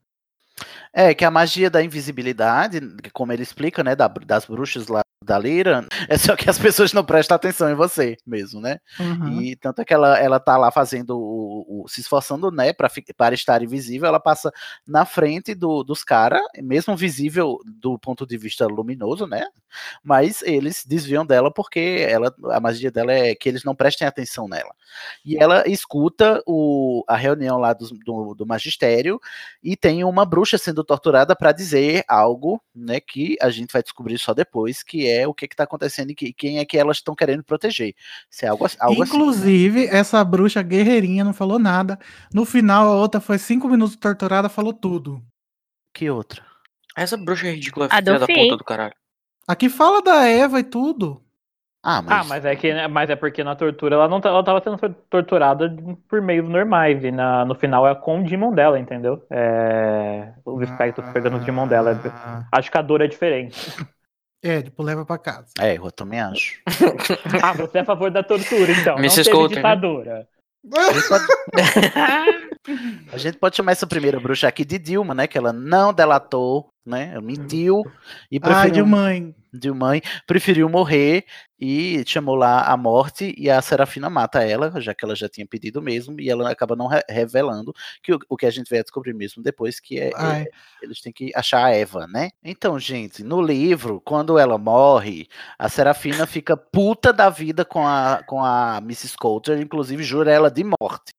É, que a magia da invisibilidade, como ele explica, né, da- das bruxas lá da Lira, é só que as pessoas não prestam atenção em você mesmo, né? Uhum. E tanto é que ela, ela tá lá fazendo o, o- se esforçando, né, pra, para estar invisível, ela passa na frente do- dos caras, mesmo visível do ponto de vista luminoso, né? Mas eles desviam dela porque ela, a magia dela é que eles não prestem atenção nela. E ela escuta o, a reunião lá dos- do, do magistério e tem uma bruxa sendo torturada para dizer algo, né, que a gente vai descobrir só depois, que é o que que tá acontecendo e que, quem é que elas estão querendo proteger. Se é algo, algo assim. Inclusive, essa bruxa guerreirinha não falou nada. No final, a outra foi cinco minutos torturada, falou tudo. Que outra? Essa bruxa é ridícula, A filha da puta do caralho. Aqui fala da Eva e tudo. Ah, Ah, mas é que mas é porque na tortura ela não tá- ela tava sendo torturada por meios normais e na, no final é com o Demon dela, entendeu? É, os espectros pegando os Demon dela. Acho que a dor é diferente. É, tipo, leva pra casa. É, eu também acho. Ah, você é a favor da tortura, então. Mrs. não Coulter, né? ditadura. A gente pode chamar essa primeira bruxa aqui de Dilma, né? Que ela não delatou, né? Ela mentiu e preferiu. de mãe. Dilma preferiu morrer e chamou lá a morte e a Serafina mata ela, já que ela já tinha pedido mesmo, e ela acaba não re- revelando que o, o que a gente vai descobrir mesmo depois, que é, é- eles têm que achar a Eva, né? Então, gente, no livro, quando ela morre, a Serafina fica puta da vida com a, com a Mrs. Coulter, inclusive jura ela de morte,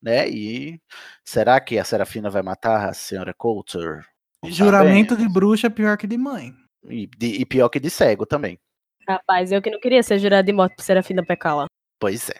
né? E será que a Serafina vai matar a senhora Coulter? Juramento de bruxa é pior que de mãe. E, de- e pior que de cego também. Rapaz, eu que não queria ser jurada de morte por Serafina Pecala. Pois é.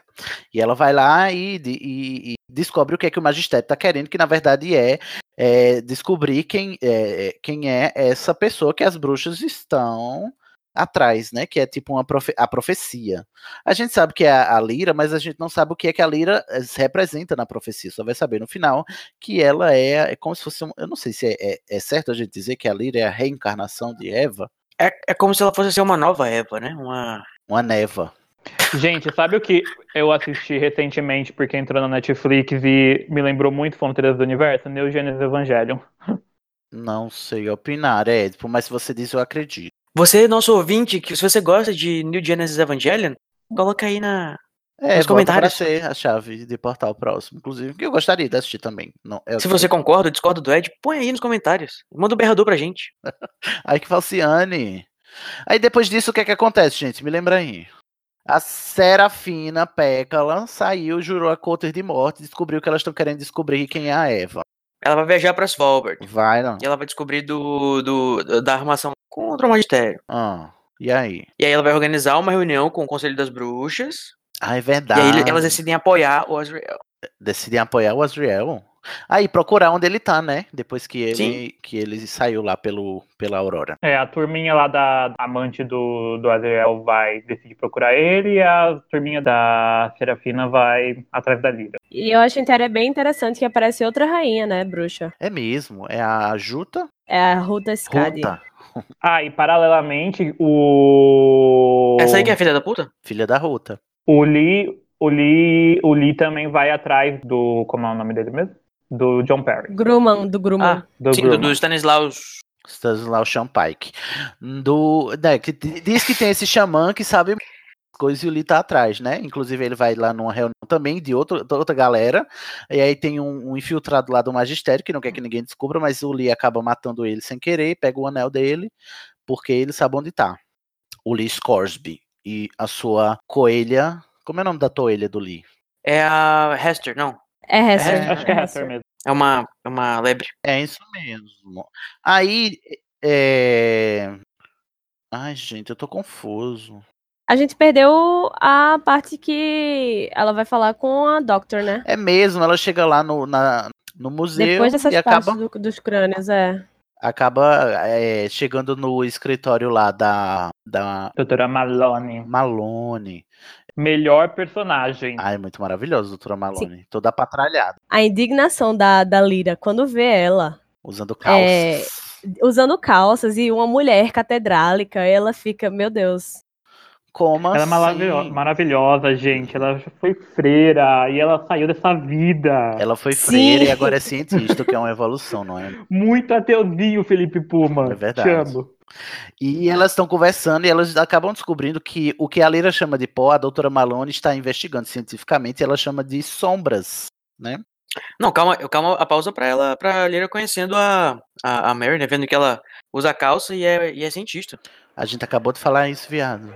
E ela vai lá e, de- e- e descobre o que é que o magistério está querendo, que na verdade é, é, descobrir quem é, quem é essa pessoa que as bruxas estão atrás, né? Que é tipo uma profe- a profecia. A gente sabe que é a, a Lira, mas a gente não sabe o que é que a Lira eh, representa na profecia. Só vai saber no final que ela é, é como se fosse um, eu não sei se é, é- é certo a gente dizer que a Lira é a reencarnação de Eva, É, é como se ela fosse ser uma nova Eva, né? Uma. uma neva. Gente, sabe o que eu assisti recentemente porque entrou na Netflix e me lembrou muito Fronteiras do Universo? Neo Genesis Evangelion. Não sei opinar, é, tipo, mas se você diz eu acredito. Você, nosso ouvinte, que se você gosta de New Genesis Evangelion, coloca aí na. É, Nos comentários. Pra ser a chave de portal próximo, inclusive, que eu gostaria de assistir também. Não, é Se que- você concorda ou discorda do Ed, põe aí nos comentários. Manda um berrador pra gente. Ai, que falciane. Aí depois disso, o que é que acontece, gente? Me lembra aí. A Serafina Pécala saiu, jurou a Coulter de morte, descobriu que elas estão querendo descobrir quem é a Eva. Ela vai viajar pra Svalbard. Vai, não. E ela vai descobrir do, do, da armação contra o magistério. Ah, e aí? E aí ela vai organizar uma reunião com o Conselho das Bruxas. Ah, é E verdade. aí ele- elas decidem apoiar o Azrael. Decidem apoiar o Azriel. Aí, procurar onde ele tá, né? Depois que ele, Sim. que ele saiu lá pelo, pela Aurora. É, a turminha lá da, amante do, do Azrael vai decidir procurar ele e a turminha da Serafina vai atrás da Lira. E eu acho inter- bem interessante que aparece outra rainha, né, bruxa? É mesmo, é a Juta É a Ruta Skadi. Ruta, Ah, e paralelamente, o. Essa aí que é a filha da puta? filha da Ruta. O Lee, o Lee, o Lee também vai atrás do. Como é o nome dele mesmo? Do John Perry. Grumman, do Grumman. Ah, Do sim, do, Grumman. do Stanislaus. Stanislaw Champike. Do, né, que di- diz que tem esse xamã que sabe coisas e o Lee tá atrás, né? Inclusive ele vai lá numa reunião também de outro, de outra galera, e aí tem um, um infiltrado lá do magistério que não quer que ninguém descubra, mas o Lee acaba matando ele sem querer, pega o anel dele, porque ele sabe onde tá. O Lee Scoresby e a sua coelha, como é o nome da toelha do Lee? É a Hester, não. É Hester. Acho que é Hester mesmo. É uma, é uma lebre. É isso mesmo. Aí, é... Ai, gente, eu tô confuso. A gente perdeu a parte que ela vai falar com a Doctor, né? É mesmo, ela chega lá no, na, no museu Depois dessas e partes acaba, do- dos crânios, é. acaba é, chegando no escritório lá da, da Doutora Malone. Malone. Melhor personagem. Ai, muito maravilhosa, doutora Malone. Toda patralhada, A indignação da, da Lira quando vê ela usando calças. É, usando calças e uma mulher catedrálica, ela fica, meu Deus. Como Ela é assim? maravilhosa, maravilhosa, gente. Ela foi freira e ela saiu dessa vida. Ela foi Sim. freira e agora é cientista, o que é uma evolução, não é? Muito ateuzinho, Felipe Puma. É verdade. Te amo. E elas estão conversando e elas acabam descobrindo que o que a Lira chama de pó, a doutora Malone está investigando cientificamente e ela chama de sombras, né? Não, calma, calma a pausa pra ela, pra Lyra conhecendo a, a, a Mary, né? Vendo que ela usa calça e é, e é cientista. A gente acabou de falar isso, viado.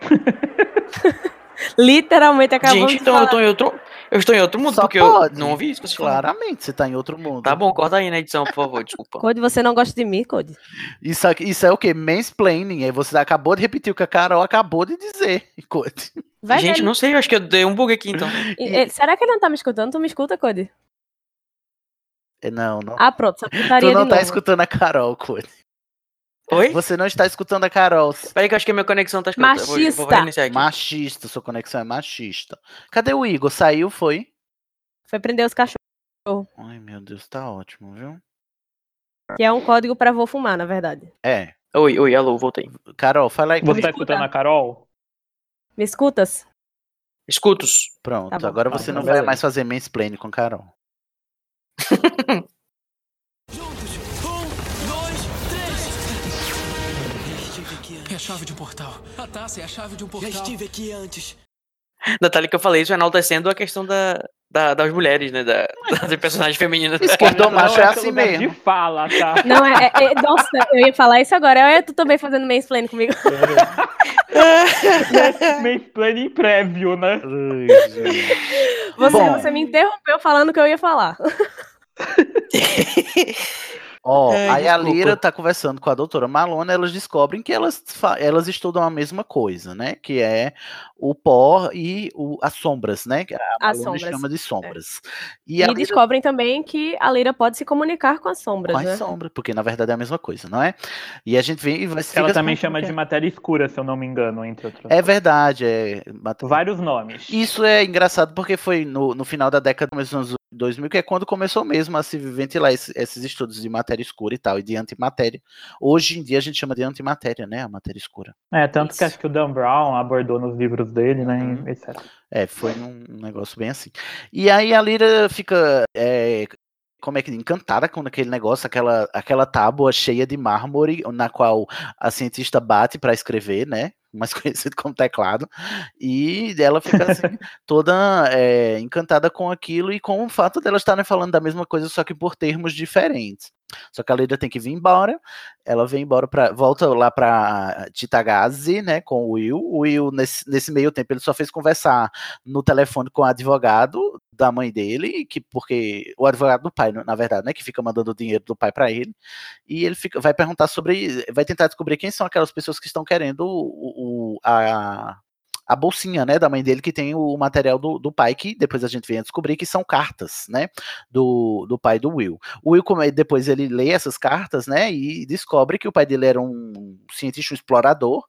Literalmente acabamos Gente, de então eu falar. tô em outro. Eu estou em outro mundo, Só porque pode. eu não ouvi isso que você falou. Claramente, você tá em outro mundo. Tá bom, corta aí na edição, por favor, desculpa. Code, você não gosta de mim, Code? Isso, aqui- isso é o quê? Mansplaining. Aí você acabou de repetir o que a Carol acabou de dizer. Cote. Vai, Gente, velho. não sei, eu acho que eu dei um bug aqui então. E- e- Será que ele não tá me escutando? Tu me escuta, Code? É, Não, não. Ah, pronto, essa tu putaria não de tá novo. escutando a Carol, Cote. Oi? Você não está escutando a Carol. Peraí que eu acho que a minha conexão tá escutando. Eu vou- Vou, Machista. Machista, sua conexão é machista. Cadê o Igor? Saiu, foi? Foi prender os cachorros, Ai, meu Deus, tá ótimo, viu? que é um código pra vou fumar, na verdade. É. Oi, oi, alô, voltei. Carol, fala aí. Você tá escuta? escutando a Carol? Me escutas? Escutos. Pronto, Tá agora Ah, você então não vai mais fazer mansplaining com Carol. É a chave de um portal. A taça é a chave de um Já portal. estive aqui antes. Detalhe que eu falei isso enaltecendo a questão da, da- das mulheres, né? Da, das personagens femininas. Esquerdo macho é Não assim mesmo. De fala, tá? Não, é, é- é- Nossa, eu ia falar isso agora. Olha, tu também fazendo mansplaining comigo. Mansplaining prévio, né? Você, Bom. você me interrompeu falando que eu ia falar. Ó, Ai, aí a desculpa. Lira tá conversando com a doutora Malone, elas descobrem que elas, elas estudam a mesma coisa, né? Que é o pó e o, as sombras, né? Que a As Malone sombras. chama de sombras. E, a Lira descobrem também que a Lira pode se comunicar com as sombras, com as né? sombras, porque na verdade é a mesma coisa, não é? E a gente vem e vai se Ela também chama de matéria escura, se eu não me engano, entre outros. é. É verdade, é. Vários nomes. Isso é engraçado porque foi no, no final da década, começo dos anos 2000, que é quando começou mesmo a se ventilar esse- esses estudos de matéria escura e tal, e de antimatéria. Hoje em dia a gente chama de antimatéria, né? A matéria escura. É, tanto que Isso. acho que o Dan Brown abordou nos livros dele, né? Uhum. etc. É, foi um, negócio bem assim. E aí a Lira fica, é, como é que encantada com aquele negócio, aquela, aquela tábua cheia de mármore, na qual a cientista bate para escrever, né? Mais conhecido como teclado. E ela fica assim, toda é, encantada com aquilo e com o fato delas estarem falando da mesma coisa, só que por termos diferentes. Só que a Lira tem que vir embora. Ela vem embora para volta lá para Titagazi, né, com o Will. O Will nesse, nesse meio tempo ele só fez conversar no telefone com o advogado da mãe dele, que porque o advogado do pai, na verdade, né, que fica mandando o dinheiro do pai para ele. E ele fica, vai perguntar sobre, vai tentar descobrir quem são aquelas pessoas que estão querendo o, o- a a bolsinha, né, da mãe dele que tem o material do, do pai, que depois a gente vem a descobrir que são cartas, né, do, do pai do Will. O Will, depois ele lê essas cartas, né, e descobre que o pai dele era um cientista, um explorador,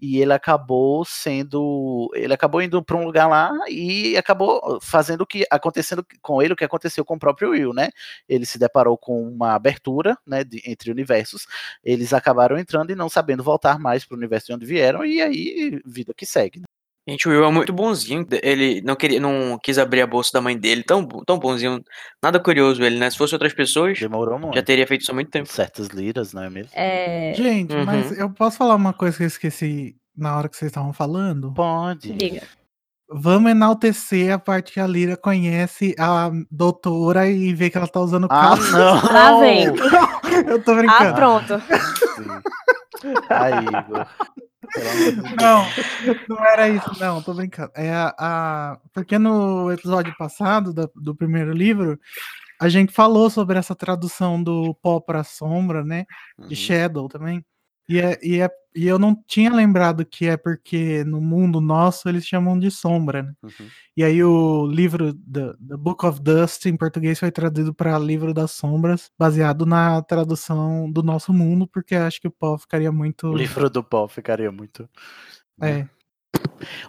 e ele acabou sendo, ele acabou indo para um lugar lá e acabou fazendo o que acontecendo com ele o que aconteceu com o próprio Will, né? Ele se deparou com uma abertura, né, de- entre universos. Eles acabaram entrando e não sabendo voltar mais para o universo de onde vieram e aí vida que segue. né? Gente, o Will é muito bonzinho. Ele não queria, não quis abrir a bolsa da mãe dele. Tão, tão bonzinho. Nada curioso ele, né? Se fosse outras pessoas, Demorou muito. já teria feito isso há muito tempo. Certas liras, não é mesmo? É... Gente, Uhum. mas eu posso falar uma coisa que eu esqueci na hora que vocês estavam falando? Pode. Diga. Vamos enaltecer a parte que a Lira conhece a doutora e vê que ela tá usando Ah, calça. não! Lá vem. Eu tô Ah, brincando. pronto. Sim. Aí, Igor. Não, não era isso, não, tô brincando. É a, a- porque no episódio passado da- do primeiro livro, a gente falou sobre essa tradução do pó para sombra, né? Uhum. De Shadow também. E, é, e, é, e eu não tinha lembrado que é porque no mundo nosso eles chamam de sombra, né? Uhum. E aí o livro The, The Book of Dust em português foi traduzido para Livro das Sombras, baseado na tradução do nosso mundo, porque acho que o pó ficaria muito. O livro do pó ficaria muito. É.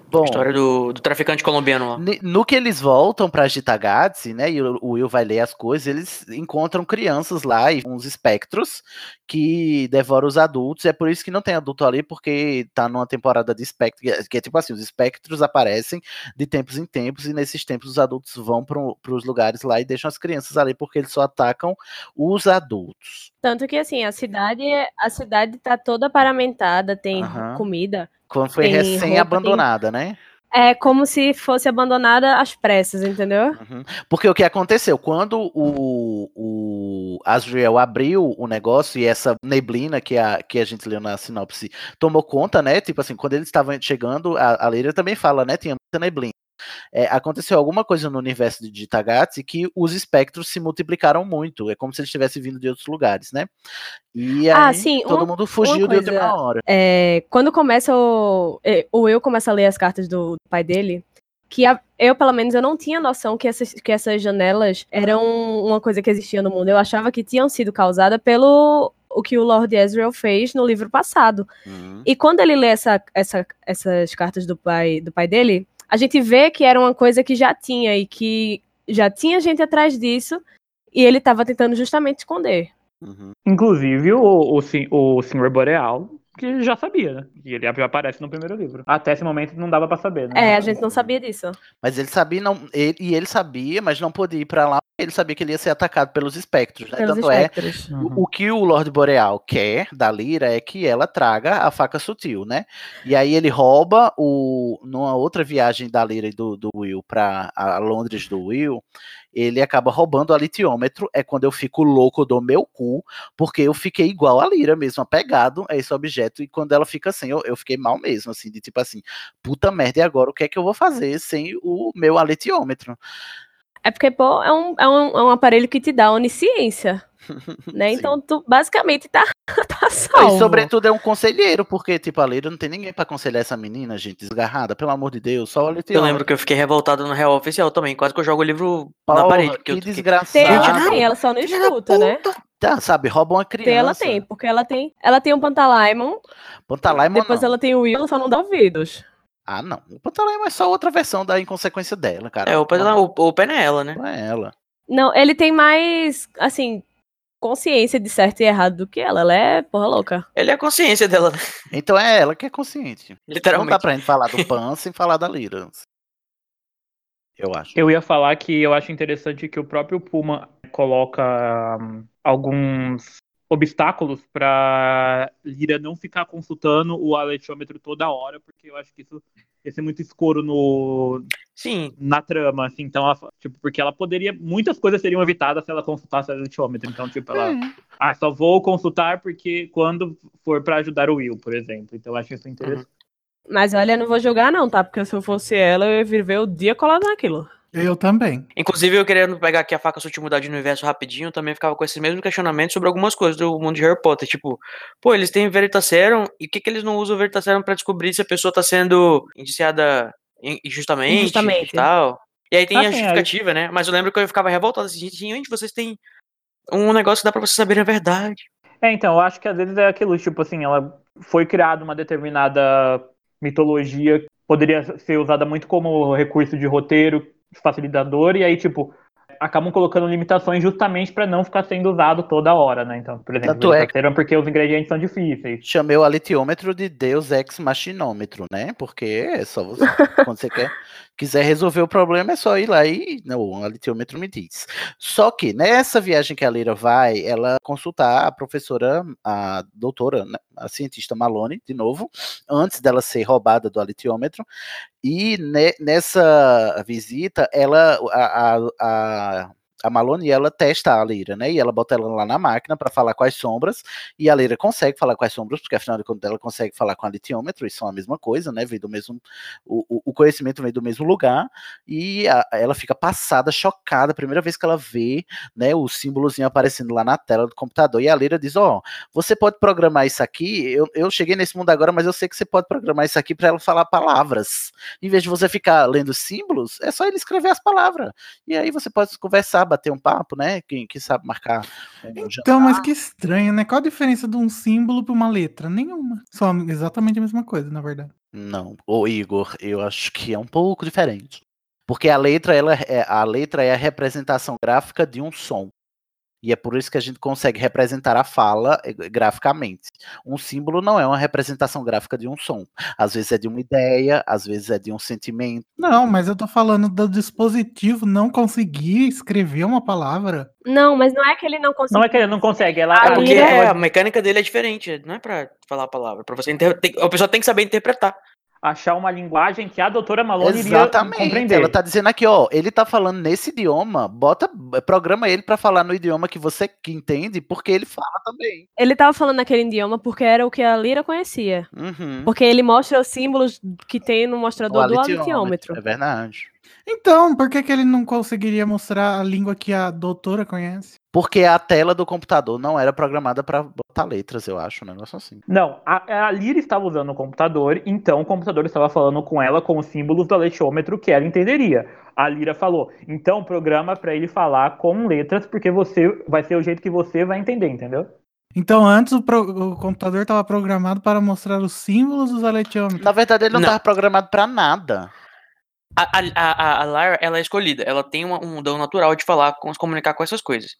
Bom, História do, do traficante colombiano lá. no que eles voltam pra Gitagatsi, né? E o Will vai ler as coisas, eles encontram crianças lá e uns espectros que devoram os adultos. É por isso que não tem adulto ali, porque tá numa temporada de espectro. Que é, é tipo assim: os espectros aparecem de tempos em tempos, e nesses tempos os adultos vão pro, pros lugares lá e deixam as crianças ali, porque eles só atacam os adultos. Tanto que assim, a cidade, a cidade tá toda paramentada, tem Aham. comida. Quando foi recém-abandonada, né? É como se fosse abandonada às pressas, entendeu? Uhum. Porque o que aconteceu? Quando o, o Asriel abriu o negócio e essa neblina que a, que a gente leu na sinopse tomou conta, né? Tipo assim, quando eles estavam chegando, a, a Leira também fala, né? Tinha muita neblina. É, aconteceu alguma coisa no universo de Gitagatsi que os espectros se multiplicaram muito. É como se eles tivessem vindo de outros lugares, né? E aí Ah, sim, todo uma- mundo fugiu de última coisa, hora. É, quando começa o. é, O Will começa a ler as cartas do, do pai dele, que a- eu, pelo menos, eu não tinha noção que essas, que essas janelas eram uma coisa que existia no mundo. Eu achava que tinham sido causadas pelo o que o Lord Ezreal fez no livro passado. Uhum. E quando ele lê essa, essa- essas cartas do pai, do pai dele, a gente vê que era uma coisa que já tinha e que já tinha gente atrás disso e ele estava tentando justamente esconder. Uhum. Inclusive o, o, o Senhor Boreal, que já sabia, né? E ele já aparece no primeiro livro. Até esse momento não dava pra saber, né? É, a gente não sabia disso. Mas ele sabia, não, ele, e ele sabia, mas não podia ir pra lá. porque Ele sabia que ele ia ser atacado pelos espectros. Né? Pelos Tanto é espectros. O, o que o Lord Boreal quer da Lyra é que ela traga a faca sutil, né? E aí ele rouba o numa outra viagem da Lyra e do, do Will para a Londres do Will, ele acaba roubando o litiômetro. É quando eu fico louco do meu cu, porque eu fiquei igual a Lyra mesmo, apegado a esse objeto. E quando ela fica assim, eu, eu fiquei mal mesmo, assim, de tipo assim, puta merda, e agora o que é que eu vou fazer sem o meu aletiômetro? É porque, pô, é um, é um, é um aparelho que te dá onisciência. né? Então, tu basicamente tá, tá salvo. E sobretudo é um conselheiro, porque, tipo, a Leira não tem ninguém pra aconselhar essa menina, gente, desgarrada, pelo amor de Deus, só olha Eu lembro que eu fiquei revoltado no real oficial também. Quase que eu jogo o livro na Porra, parede. Porque que fiquei- desgraçado. Tem, ela tem, ela só não escuta, né? Tá, sabe, rouba uma criança. Tem, ela tem, porque ela tem, ela tem um Pantalaimon, Pantalaimon depois não. ela tem o Will, ela só não dá ouvidos. Ah, não. O Pantalaimon é só outra versão da inconsequência dela, cara. É, o pé, o, o pé não é ela, né? Não é ela. Não, ele tem mais, assim, consciência de certo e errado do que ela. Ela é porra louca. Ele é a consciência dela, né? Então é ela que é consciente. Literalmente. Não dá pra gente falar do Pan sem falar da Lyra. Eu acho. Eu ia falar que eu acho interessante que o próprio Puma coloca hum, alguns obstáculos para Lira não ficar consultando o aletiômetro toda hora, porque eu acho que isso ia ser muito escuro no Sim. na trama, assim, então ela, tipo, porque ela poderia, muitas coisas seriam evitadas se ela consultasse o aletiômetro, então tipo, ela, É. ah, só vou consultar porque quando for para ajudar o Will, por exemplo. Então eu acho isso interessante. Mas olha, eu não vou jogar não, tá? Porque se eu fosse ela, eu ia viver o dia colado naquilo. Eu também. Inclusive, eu querendo pegar aqui a faca sutil mudar de universo rapidinho, também ficava com esses mesmos questionamentos sobre algumas coisas do mundo de Harry Potter. Tipo, pô, eles têm Veritaserum, e por que, que eles não usam o Veritaserum pra descobrir se a pessoa tá sendo indiciada in- injustamente, Injustamente. e tal? E aí tem Ah, a justificativa, né? Mas eu lembro que eu ficava revoltado assim, gente, vocês têm um negócio que dá pra vocês saberem a verdade. É, então, eu acho que às vezes é aquilo, tipo assim, ela foi criada uma determinada mitologia poderia ser usada muito como recurso de roteiro, facilitador, e aí, tipo, acabam colocando limitações justamente pra não ficar sendo usado toda hora, né? Então, por exemplo, é porque os ingredientes são difíceis. Chamei o alitiômetro de Deus Ex Machinômetro, né? Porque é só você. quando você quer, quiser resolver o problema, é só ir lá e. Não, o alitiômetro me diz. Só que nessa viagem que a Lira vai, ela consultar a professora, a doutora, né, a cientista Malone, de novo, antes dela ser roubada do alitiômetro. E ne- nessa visita, ela. A, a, a a Malone ela testa a Leira, né? E ela bota ela lá na máquina para falar com as sombras, e a Leira consegue falar com as sombras, porque afinal de contas ela consegue falar com a litiômetro, e são a mesma coisa, né? Vem do mesmo. O, o- conhecimento vem do mesmo lugar, e a- ela fica passada, chocada, a primeira vez que ela vê, né, o símbolozinho aparecendo lá na tela do computador, e a Leira diz: Ó, você pode programar isso aqui. Eu, eu cheguei nesse mundo agora, mas eu sei que você pode programar isso aqui para ela falar palavras. Em vez de você ficar lendo símbolos, é só ele escrever as palavras. E aí você pode conversar, bater um papo, né? Quem, quem sabe marcar um Então, jantar. mas que estranho, né? Qual a diferença de um símbolo para uma letra? Nenhuma. São exatamente a mesma coisa, na verdade. Não, ô Igor, eu acho que é um pouco diferente. Porque a letra, ela é, a letra é a representação gráfica de um som. E é por isso que a gente consegue representar a fala eh, graficamente. Um símbolo não é uma representação gráfica de um som. Às vezes é de uma ideia, às vezes é de um sentimento. Não, mas eu tô falando do dispositivo não conseguir escrever uma palavra. Não, mas não é que ele não consegue. Não é que ele não consegue, ela, A É porque Lira- é, a mecânica dele é diferente, não é pra falar a palavra, pra você inter... tem- a pessoa tem que saber interpretar. Achar uma linguagem que a doutora Malone iria Exatamente. compreender. Ela tá dizendo aqui, ó, ele tá falando nesse idioma, bota, programa ele pra falar no idioma que você que entende, porque ele fala também. Ele tava falando naquele idioma porque era o que a Lira conhecia. Uhum. Porque ele mostra os símbolos que tem no mostrador do alitiômetro. É verdade. Então, por que, que ele não conseguiria mostrar a língua que a doutora conhece? Porque a tela do computador não era programada pra botar letras, eu acho, um negócio assim. Não, a, a Lyra estava usando o computador, então o computador estava falando com ela com os símbolos do aletiômetro que ela entenderia. A Lyra falou, então programa para ele falar com letras, porque você vai ser o jeito que você vai entender, entendeu? Então, antes o, pro- o computador estava programado para mostrar os símbolos dos aletiômetros. Na verdade, ele não, Não. tava programado pra nada. A, a, a, Lara, ela é escolhida, ela tem uma- um dom natural de falar, com, se comunicar com essas coisas.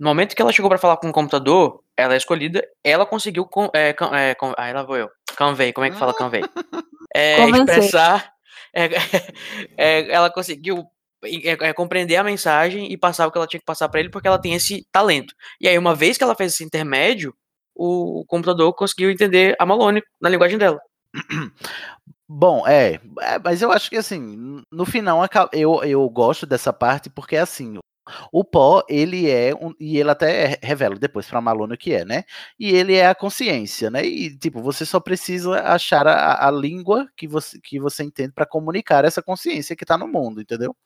No momento que ela chegou pra falar com o computador, ela é escolhida, ela conseguiu, con, é, con, é, aí lá vou eu, convey, como é que fala convey? É, expressar, é, é, ela conseguiu é, é, compreender a mensagem e passar o que ela tinha que passar pra ele, porque ela tem esse talento. E aí, uma vez que ela fez esse intermédio, o, o computador conseguiu entender a Malone na linguagem dela. Bom, é, é, mas eu acho que assim, no final eu, eu gosto dessa parte porque assim, o pó, ele é um, e ele até revela depois pra Malone o que é, né? E ele é a consciência, né? E tipo, você só precisa achar a, a língua que você, que você entende pra comunicar essa consciência que tá no mundo, entendeu?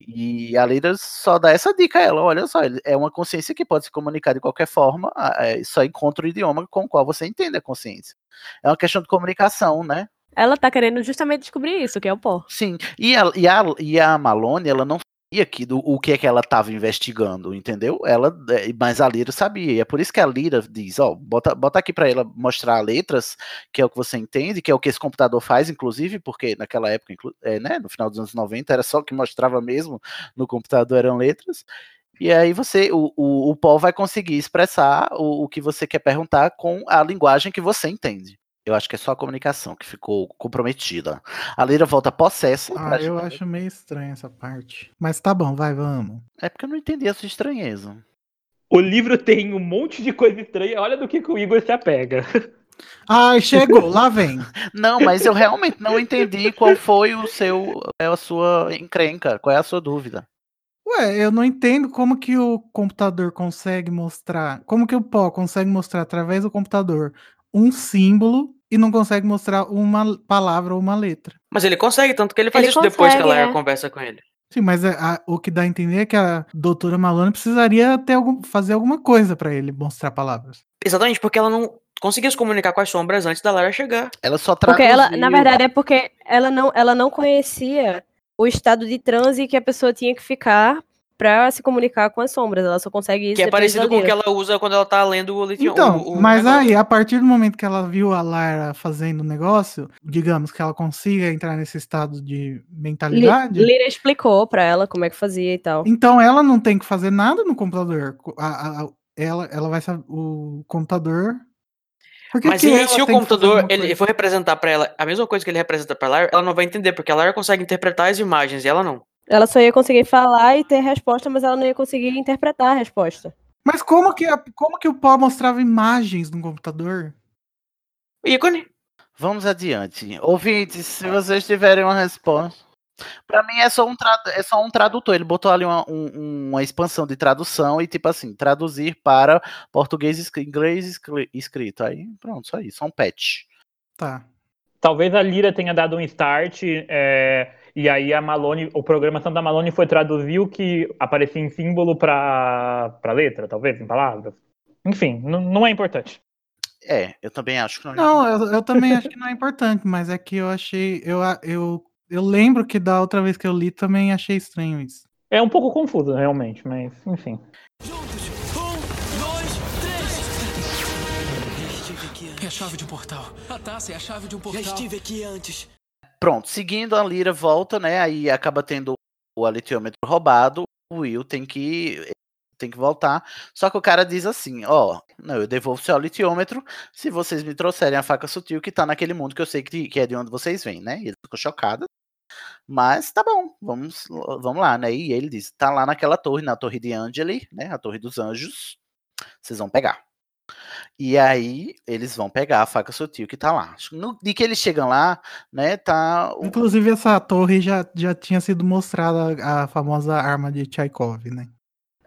E a Lira só dá essa dica a ela, olha só, é uma consciência que pode se comunicar de qualquer forma, é, só encontra o idioma com o qual você entende a consciência. É uma questão de comunicação, né? Ela tá querendo justamente descobrir isso, que é o pó. Sim, e a, e a, e a Malone, ela não sabia que, do, o que é que ela estava investigando, entendeu? Ela, é, mas a Lira sabia, e é por isso que a Lira diz, ó, bota, bota aqui para ela mostrar letras, que é o que você entende, que é o que esse computador faz, inclusive, porque naquela época, é, né, no final dos anos 90, era só o que mostrava mesmo no computador eram letras, e aí você, o, o, o Paul vai conseguir expressar o, o que você quer perguntar com a linguagem que você entende. Eu acho que é só a comunicação que ficou comprometida. A Lira volta possessa. Ah, eu gente- acho meio estranho essa parte. Mas tá bom, vai, vamos. É porque eu não entendi a sua estranheza. O livro tem um monte de coisa estranha, olha do que, que o Igor se apega. Ai, chegou, lá vem. Não, mas eu realmente não entendi qual foi o seu, é a sua encrenca, qual é a sua dúvida. Ué, eu não entendo como que o computador consegue mostrar. Como que o pó consegue mostrar através do computador um símbolo e não consegue mostrar uma palavra ou uma letra. Mas ele consegue, tanto que ele faz Ele isso depois que a consegue, Lara é. conversa com ele. Sim, mas é- a- o que dá a entender é que a doutora Malone precisaria ter algum, fazer alguma coisa pra ele mostrar palavras. Exatamente, porque ela não conseguia se comunicar com as sombras antes da Lara chegar. Ela só Porque ela, traduziu. na verdade, é porque ela não, ela não conhecia o estado de transe que a pessoa tinha que ficar pra se comunicar com as sombras. Ela só consegue isso Que é parecido com o que ela usa quando ela tá lendo o Lithium. Então, o, o mas negócio. aí, a partir do momento que ela viu a Lara fazendo o negócio, digamos que ela consiga entrar nesse estado de Li- mentalidade, Lira explicou pra ela como é que fazia e tal. então ela não tem que fazer nada no computador. A- a- a- ela, ela vai saber o computador. Por que Mas e se o computador ele for representar pra ela a mesma coisa que ele representa pra Lara, ela não vai entender, porque a Lara consegue interpretar as imagens e ela não. Ela só ia conseguir falar e ter resposta, mas ela não ia conseguir interpretar a resposta. Mas como que, como que o Paul mostrava imagens no computador? Ícone. Vamos adiante. Ouvintes, se vocês tiverem uma resposta. Pra mim é só um, é só um tradutor. Ele botou ali uma, um- uma expansão de tradução e, tipo assim, traduzir para português e inglês escri- escrito. Aí, pronto, só isso. Só um patch. Tá. Talvez a Lira tenha dado um start, é, e aí a Malone, o programação da Malone foi traduzir o que aparecia em símbolo para para letra, talvez, em palavras. Enfim, não é importante. É, eu também acho que não. Não, eu, eu também acho que não é importante, mas é que eu achei. Eu, eu, eu lembro que da outra vez que eu li também achei estranho isso. É um pouco confuso, realmente, mas enfim. É a chave de um portal. A taça é a chave de um portal. Já estive aqui antes. Pronto, seguindo a Lira volta, né? Aí acaba tendo o alitiômetro roubado. O Will tem que tem que voltar. Só que o cara diz assim: Ó, não, eu devolvo seu alitiômetro se vocês me trouxerem a faca sutil que tá naquele mundo que eu sei que, que é de onde vocês vêm, né? E ele ficou chocado. Mas tá bom, vamos, vamos lá, né? E ele diz: tá lá naquela torre, na torre de Angeli, né? A torre dos anjos. Vocês vão pegar. E aí eles vão pegar a faca sutil que tá lá. No, de que eles chegam lá, né? Tá o- Inclusive, essa torre já, já tinha sido mostrada a famosa arma de Tchaikov, né?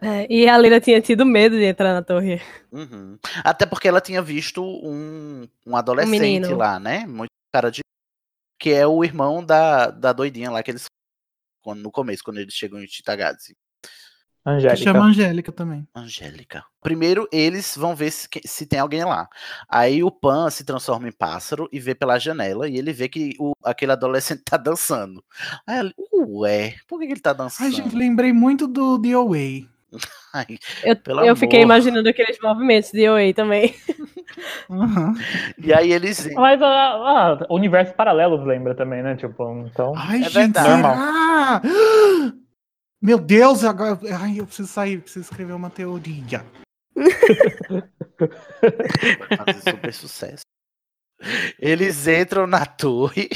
É, e a Lira tinha tido medo de entrar na torre. Uhum. Até porque ela tinha visto um, um adolescente menino. lá, né? Muito cara de. Que é o irmão da, da doidinha lá que eles. Quando, no começo, quando eles chegam em Chitagazi. Que Angélica. chama Angélica também. Angélica. Primeiro, eles vão ver se, se tem alguém lá. Aí o Pan se transforma em pássaro e vê pela janela. E ele vê que o, aquele adolescente tá dançando. Aí ele, ué, por que, que ele tá dançando? Ai, gente, lembrei muito do The Away. Ai, Eu, pelo eu fiquei imaginando aqueles movimentos de OA também. Uhum. E aí eles. Mas ah, ah, universos paralelos lembra também, né? Tipo, então. Ai, É gente, verdade. será? Meu Deus, agora. Ai, eu preciso sair, preciso escrever uma teoria. fazer super sucesso. Eles entram na torre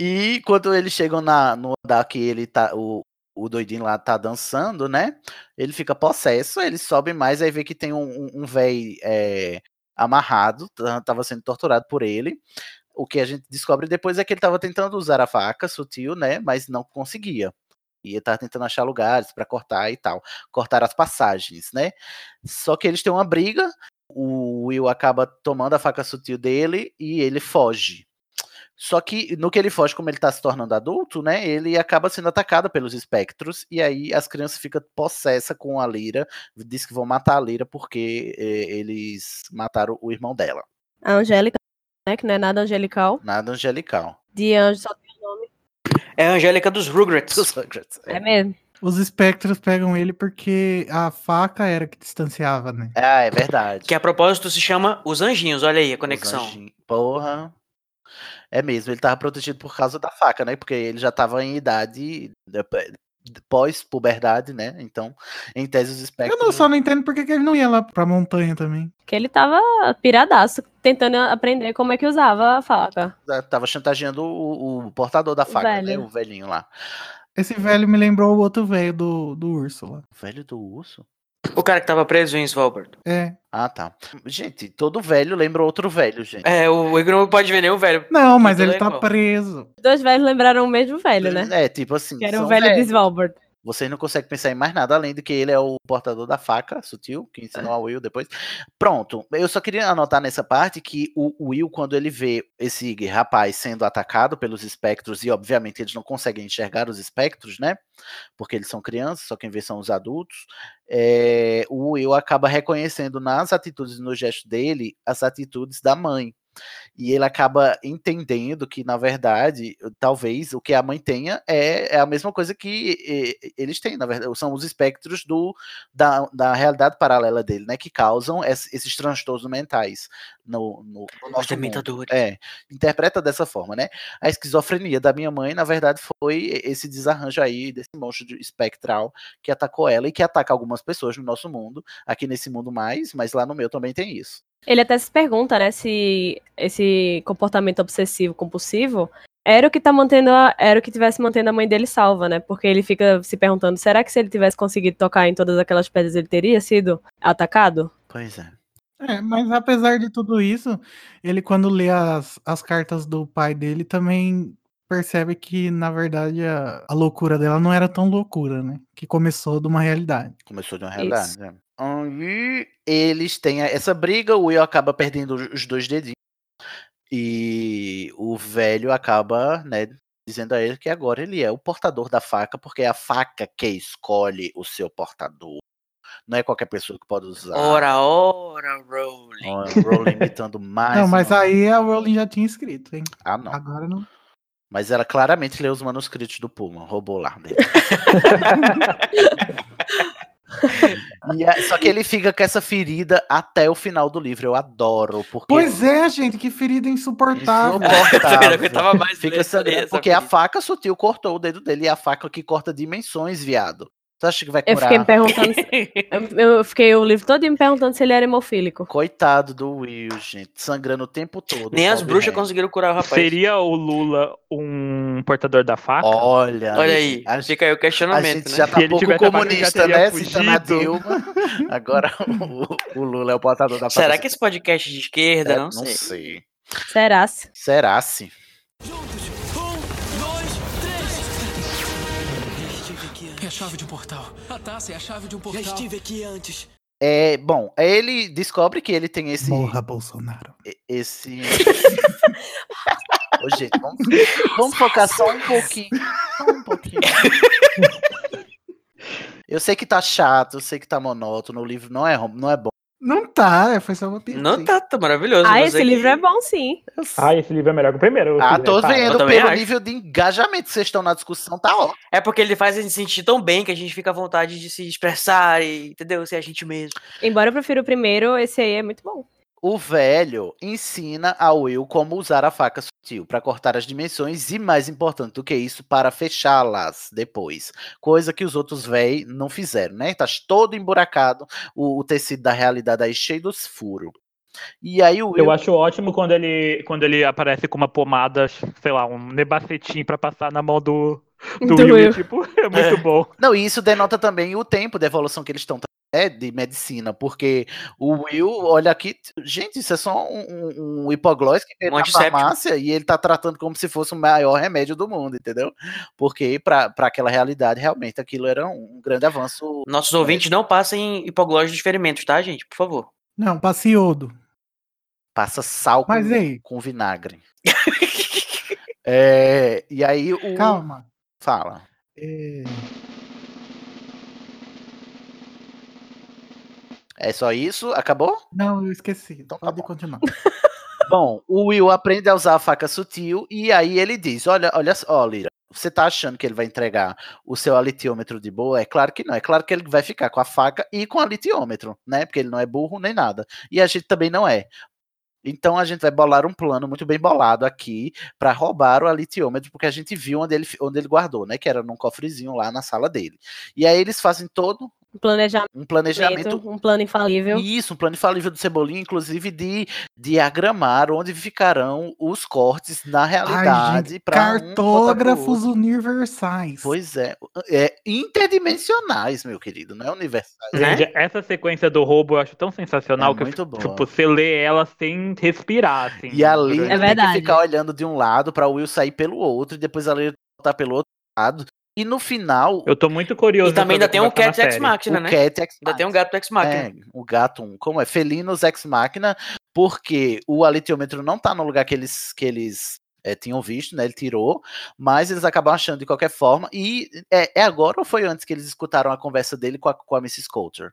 e quando eles chegam na, no andar que ele tá, o, o doidinho lá tá dançando, né? Ele fica possesso, eles sobem mais, aí vê que tem um, um, um é, amarrado, tá- tava sendo torturado por ele. O que a gente descobre depois é que ele tava tentando usar a faca sutil, né? Mas não conseguia. E tava tentando achar lugares para cortar e tal. Cortar as passagens, né? Só que eles têm uma briga o Will acaba tomando a faca sutil dele e ele foge. Só que no que ele foge, como ele tá se tornando adulto, né? Ele acaba sendo atacado pelos espectros. E aí as crianças ficam possessas com a Lira. Diz que vão matar a Lira porque eh, eles mataram o irmão dela. A Angélica, né? Que não é nada angelical. Nada angelical. De anjo só. É a Angélica dos Rugrats. Dos Rugrats, É mesmo. Os espectros pegam ele porque a faca era que distanciava, né? Ah, é verdade. Que a propósito se chama Os Anjinhos, olha aí a conexão. Porra. É mesmo, ele tava protegido por causa da faca, né? Porque ele já tava em idade de- pós-puberdade, né? Então, em tese, os Eu espectros. não, só não entendo porque que ele não ia lá pra montanha também. Que ele tava piradaço, tentando aprender como é que usava a faca. Tava chantageando o, o portador da faca, né? velho. O velhinho lá. Esse velho me lembrou o outro velho do, do urso lá. Velho do urso? O cara que tava preso em Svalbard. É. Ah, tá. Gente, todo velho lembra outro velho, gente. É, o Igor não pode ver nem o velho. Não, mas ele tá preso. Dois velhos lembraram o mesmo velho, né? É, tipo assim. Que era o velho de velhos. Svalbard. Vocês não conseguem pensar em mais nada além de que ele é o portador da faca sutil, que ensinou a Will depois. Pronto. Eu só queria anotar nessa parte que o Will, quando ele vê esse rapaz sendo atacado pelos espectros, e obviamente eles não conseguem enxergar os espectros, né? Porque eles são crianças, só quem vê são os adultos. é, o Will acaba reconhecendo nas atitudes e no gesto dele as atitudes da mãe. E ele acaba entendendo que, na verdade, talvez o que a mãe tenha é, é a mesma coisa que eles têm, na verdade, são os espectros do, da, da realidade paralela dele, né? Que causam es- esses transtornos mentais no, no, no nosso mundo. É, interpreta dessa forma, né? A esquizofrenia da minha mãe, na verdade, foi esse desarranjo aí desse monstro de- espectral que atacou ela e que ataca algumas pessoas no nosso mundo, aqui nesse mundo mais, mas lá no meu também tem isso. Ele até se pergunta, né, se esse comportamento obsessivo compulsivo era o que tá mantendo a, era o que tivesse mantendo a mãe dele salva, né? Porque ele fica se perguntando, será que se ele tivesse conseguido tocar em todas aquelas pedras ele teria sido atacado? Pois é. É, mas apesar de tudo isso, ele quando lê as, as cartas do pai dele também percebe que, na verdade, a, a loucura dela não era tão loucura, né? Que começou de uma realidade. Começou de uma realidade, né? Eles têm essa briga, o Will acaba perdendo os dois dedinhos. E o velho acaba, né, dizendo a ele que agora ele é o portador da faca, porque é a faca que escolhe o seu portador. Não é qualquer pessoa que pode usar. Ora, ora, Rowling. Ó, Rowling imitando mais. não, mas uma- aí a Rowling já tinha escrito, hein? Ah, não. Agora não. Mas ela claramente leu os manuscritos do Pullman, roubou lá dele. E é- só que ele fica com essa ferida até o final do livro. Eu adoro, porque Pois é, gente, que ferida insuportável. insuportável. Fica essa- essa porque a faca sutil cortou o dedo dele e a faca que corta dimensões, viado. Você acha que vai Eu curar? fiquei me perguntando. se- eu, eu fiquei o livro todo me perguntando se ele era hemofílico. Coitado do Will, gente, sangrando o tempo todo. Nem as bruxas conseguiram curar o rapaz. Seria o Lula um portador da faca? Olha, Olha aí, a, fica aí o a questionamento, gente né? já tá Se ele pouco a comunista, né? Citando a. Dilma. Agora o, o Lula é o portador da Será faca. que esse podcast de esquerda? É, não, sei. sei. Será? -se? Chave de um portal. A taça é a chave de um Já portal. estive aqui antes. É, bom, ele descobre que ele tem esse. Morra, Bolsonaro. Esse. Ô, gente, vamos, vamos focar só um pouquinho. Só um pouquinho. Eu sei que tá chato, eu sei que tá monótono, o livro não é, não é bom. Não tá, foi só uma piada. Não tá, tá maravilhoso. Ah, esse que- livro é bom, sim. Ah, esse livro é melhor que o primeiro. Ah, se tô vendo, pelo acho. nível de engajamento que vocês estão na discussão, tá ótimo. É porque ele faz a gente sentir tão bem que a gente fica à vontade de se expressar e, entendeu? Ser a gente mesmo. Embora eu prefira o primeiro, esse aí é muito bom. O velho ensina ao Will como usar a faca sutil para cortar as dimensões e, mais importante do que isso, para fechá-las depois. Coisa que os outros véi não fizeram, né? Tá todo emburacado, o, o tecido da realidade aí cheio dos furos. E aí o Will. Eu acho ótimo quando ele, quando ele aparece com uma pomada, sei lá, um nebacetim pra passar na mão do, do, Do Will. Will. e, Tipo, é muito bom. Não, e isso denota também o tempo de evolução que eles estão é, de medicina, porque o Will, olha aqui, gente, isso é só um, um, hipoglós que tem Um na farmácia e ele tá tratando como se fosse o maior remédio do mundo, entendeu? Porque para aquela realidade, realmente, aquilo era um grande avanço. Nossos ouvintes não passem hipoglose de ferimentos, tá, gente? Por favor. Não, passe iodo. Passa sal com, Mas aí? com vinagre. É, e aí o. Calma. Fala. É, É só isso? Acabou? Não, eu esqueci. Então tá Pode continuar. Bom, o Will aprende a usar a faca sutil e aí ele diz: Olha, olha ó, Lira, você tá achando que ele vai entregar o seu alitiômetro de boa? É claro que não. É claro que ele vai ficar com a faca e com o alitiômetro, né? Porque ele não é burro nem nada. E a gente também não é. Então a gente vai bolar um plano muito bem bolado aqui para roubar o alitiômetro, porque a gente viu onde ele, onde ele guardou, né? Que era num cofrezinho lá na sala dele. E aí eles fazem todo Um planejamento, um planejamento um plano infalível. isso, um plano infalível do Cebolinha, inclusive de diagramar onde ficarão os cortes na Ai, realidade gente, para um cartógrafos universais. Pois é, é interdimensionais, meu querido, não é universais. Né? Gente, essa sequência do roubo eu acho tão sensacional É que eu muito boa. tipo, você lê ela sem respirar, assim. E a Lina É tem que ficar olhando de um lado para o Will sair pelo outro e depois a Lina voltar pelo outro lado. E no final, Eu tô muito curioso. E também ainda tem um Cat Ex. Machina, o né? Cat Ex Ainda tem um gato Ex Machina. É, o gato, um, como é? Felinos Ex Machina, porque o alitiômetro não tá no lugar que eles, que eles é, tinham visto, né? Ele tirou, mas eles acabam achando de qualquer forma. E é, é agora ou foi antes que eles escutaram a conversa dele com a, com a Mrs. Coulter?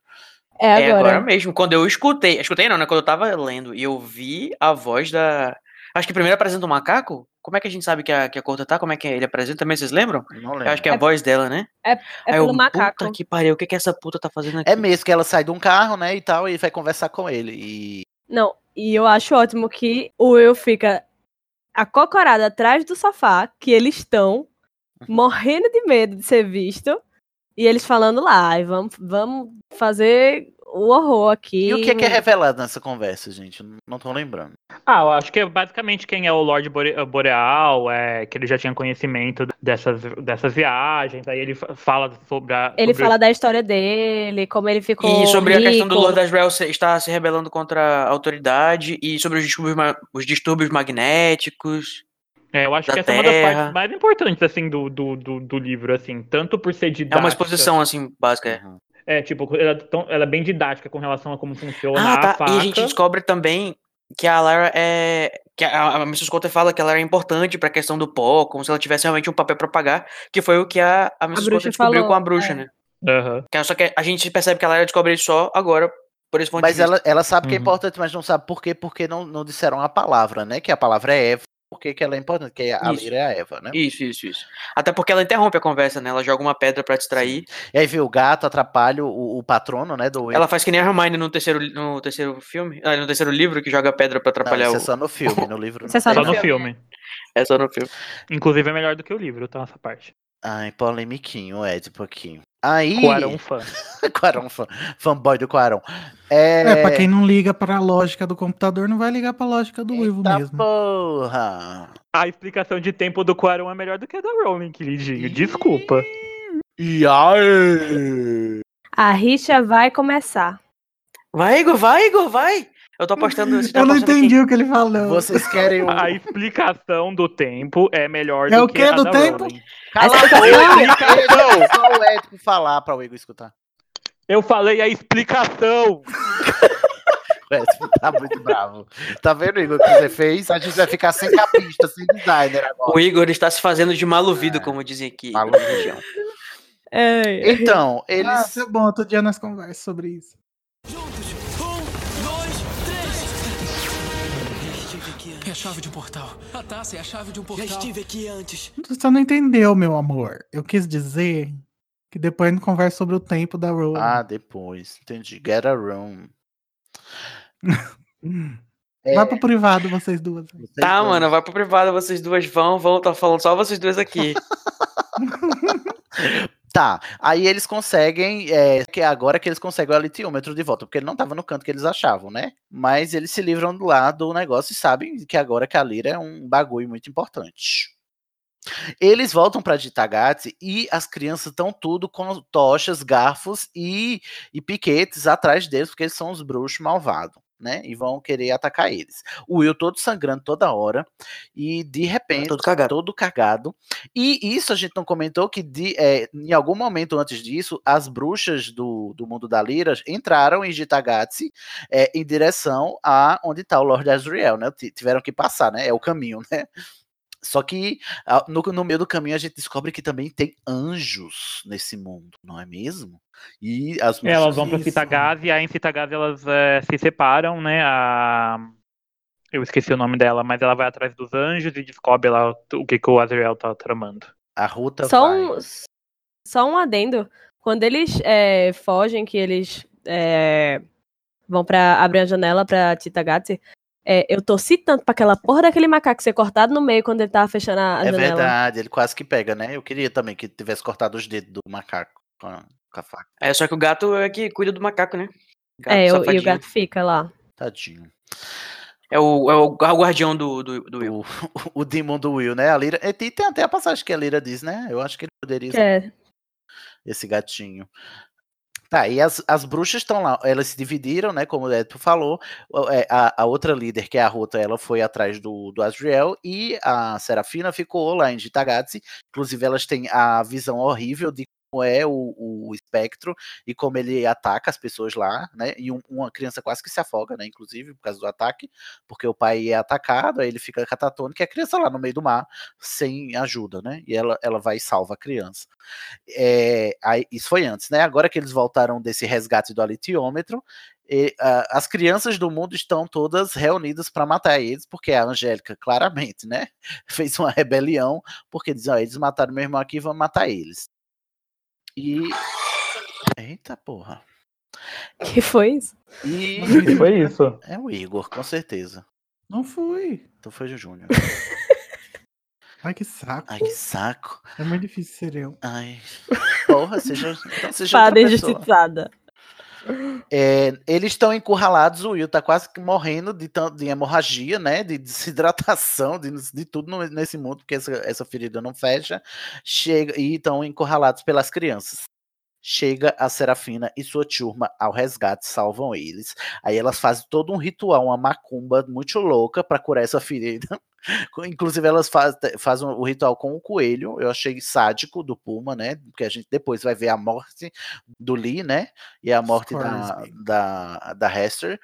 É É agora. agora mesmo. Quando eu escutei. Escutei não, né? Quando eu tava lendo e eu vi a voz da. Acho que primeiro apresenta o macaco. Como é que a gente sabe que a, que a Corta tá? Como é que ele apresenta também? Vocês lembram? Não Eu lembro. acho que é a voz dela, né? É Aí eu, pelo macaco. Puta que pariu, o que, que essa puta tá fazendo aqui? É mesmo que ela sai de um carro, né, e tal, e vai conversar com ele. E Não, e eu acho ótimo que o Will fica acocorado atrás do sofá, que eles estão Uhum. morrendo de medo de ser visto, e eles falando lá, "Ai, vamos, vamos fazer o horror aqui. E o que é, que é revelado nessa conversa, gente? Não tô lembrando. Ah, eu acho que é basicamente quem é o Lorde Bore- Boreal, é, que ele já tinha conhecimento dessas, dessas viagens, aí ele fa- fala sobre a. Ele sobre fala da história dele, como ele ficou E sobre a questão do rico. Lord Asriel se- estar se rebelando contra a autoridade e sobre os distúrbios, os distúrbios magnéticos. É, eu acho que essa é uma das Terra. partes mais importantes, assim, do, do, do, do livro, assim. Tanto por ser É didática. uma exposição, assim, básica. É. Tipo, ela, é tão- ela é bem didática com relação a como funciona Ah, a tá. faca. E a gente descobre também que a Lara é. Que a, a Mrs. Coulter fala que ela era importante pra questão do pó, como se ela tivesse realmente um papel pra pagar, que foi o que a, a Mrs. bruxa Coulter descobriu falou, com a bruxa, é. né? Aham. Que- Só que a gente percebe que a Lara descobre isso só agora, por esse ponto Mas de vista. ela, ela sabe que é Uhum. importante, mas não sabe por quê, porque não, não disseram a palavra, né? Que a palavra é Eva, porque que ela é importante, que a Isso. Lira é a Eva, né? Isso, isso, isso. Até porque ela interrompe a conversa, né? Ela joga uma pedra pra distrair. E aí vê o gato, atrapalha o, o patrono, né? Do Ela faz que nem a Hermione no terceiro, no terceiro filme, ah, no terceiro livro, que joga pedra pra Não, atrapalhar isso o... é só no filme, no livro Isso é não só tem, Só no não. filme. É só no filme. Inclusive é melhor do que o livro, tá? Essa parte. Ai, polemiquinho, Ed, um pouquinho. Aí. Quarão fã. Quarão, fã, fanboy do Quarão. É, É, pra quem não liga pra lógica do computador, não vai ligar pra lógica do Ivo mesmo. porra! A explicação de tempo do Quarão é melhor do que a da Rowling, queridinho. Desculpa. E aí? A rixa vai começar. Vai, Igor, vai, Igor, vai! Eu tô apostando... tá Eu não entendi aqui. o que ele falou. Vocês querem o. A explicação do tempo é melhor É do o que quê a do da tempo? Rowling. Cala a boca! Deixa só o Ed falar pra o Igor escutar. Eu falei a explicação. O tá muito bravo. Tá vendo, Igor, o que você fez? A gente vai ficar sem capista, sem designer agora. O Igor está se fazendo de maluvido, É. como dizem aqui. Região. É. Então, eles. Ah, isso é bom, outro dia nós conversamos sobre isso. É a chave de um portal. A taça é a chave de um Já portal. estive aqui antes. Você não entendeu, meu amor. Eu quis dizer que depois a gente conversa sobre o tempo da Rowling. Ah, depois. Entendi. Get a room. É, Vai pro privado, vocês duas. vocês Tá, dois. mano, vai pro privado, vocês duas vão, vão, tá falando só vocês duas aqui. Tá, aí eles conseguem, é, que é agora que eles conseguem o litiômetro de volta, porque ele não tava no canto que eles achavam, né? Mas eles se livram do lado do negócio e sabem que agora que a Lira é um bagulho muito importante. Eles voltam pra Ditagati e as crianças estão tudo com tochas, garfos e, e piquetes atrás deles, porque eles são os bruxos malvados, né? E vão querer atacar eles. O Will todo sangrando toda hora e de repente Todo cagado. todo cagado. E isso a gente não comentou que de, é, em algum momento antes disso, as bruxas do, do mundo da Lira entraram em Gitagatsi é, em direção a onde está o Lord Azriel, né? Tiveram que passar, né? É o caminho, né? Só que ah, no, no meio do caminho a gente descobre que também tem anjos nesse mundo, não é mesmo? E as É, elas vão Isso. Citagaz e aí em Citagaz elas é, se separam, né? A... Eu esqueci o nome dela, mas ela vai atrás dos anjos e descobre lá o que, que o Azrael tá tramando. a Ruta Só vai. um, só um adendo. Quando eles é, fogem, que eles é, vão pra abrir a janela pra Titagati, é, eu torci tanto pra aquela porra daquele macaco ser cortado no meio quando ele tava fechando a, É janela. verdade, ele quase que pega, né? Eu queria também que tivesse cortado os dedos do macaco com a, com a faca. É, só que o gato é que cuida do macaco, né? Gato É, o- e o gato fica lá. Tadinho. É o, é o guardião do, do, do Will. O, o Demon do Will, né? A Lira. e Tem, tem até a passagem que a Lira diz, né? Eu acho que ele poderia ser É, esse gatinho. Tá, e as, as bruxas estão lá, elas se dividiram, né? Como o Edpo falou. é, A, a outra líder, que é a Ruta, ela foi atrás do, do Azriel e a Serafina ficou lá em Gitagatsi. Inclusive, elas têm a visão horrível de é o, o espectro e como ele ataca as pessoas lá, né? E um- uma criança quase que se afoga, né? Inclusive, por causa do ataque, porque o pai é atacado, aí ele fica catatônico e a criança lá no meio do mar, sem ajuda, né? E ela, ela vai e salva a criança. É, aí, isso foi antes, né? Agora que eles voltaram desse resgate do alitiômetro, e, ah, as crianças do mundo estão todas reunidas para matar eles, porque a Angélica, claramente, né? Fez uma rebelião, porque dizem, ó, eles mataram meu irmão aqui, vamos matar eles. E. Eita porra. que foi isso? E. Foi isso. É o Igor, com certeza. Não fui. Então foi o Júnior. Ai, que saco. Ai, que saco. É muito difícil ser eu. Ai. Porra, seja. Então seja pessoa. injustiçada. É, eles estão encurralados, o Will tá quase que morrendo de, de hemorragia, né? De desidratação, de, de tudo nesse mundo, porque essa, essa ferida não fecha. Chega, e estão encurralados pelas crianças. Chega a Serafina e sua turma ao resgate, salvam eles. Aí elas fazem todo um ritual, uma macumba muito louca para curar essa ferida. Inclusive, elas faz, fazem o ritual com o coelho. Eu achei sádico do Puma, né? Porque a gente depois vai ver a morte do Lee, né? E a morte da, da, da Hester.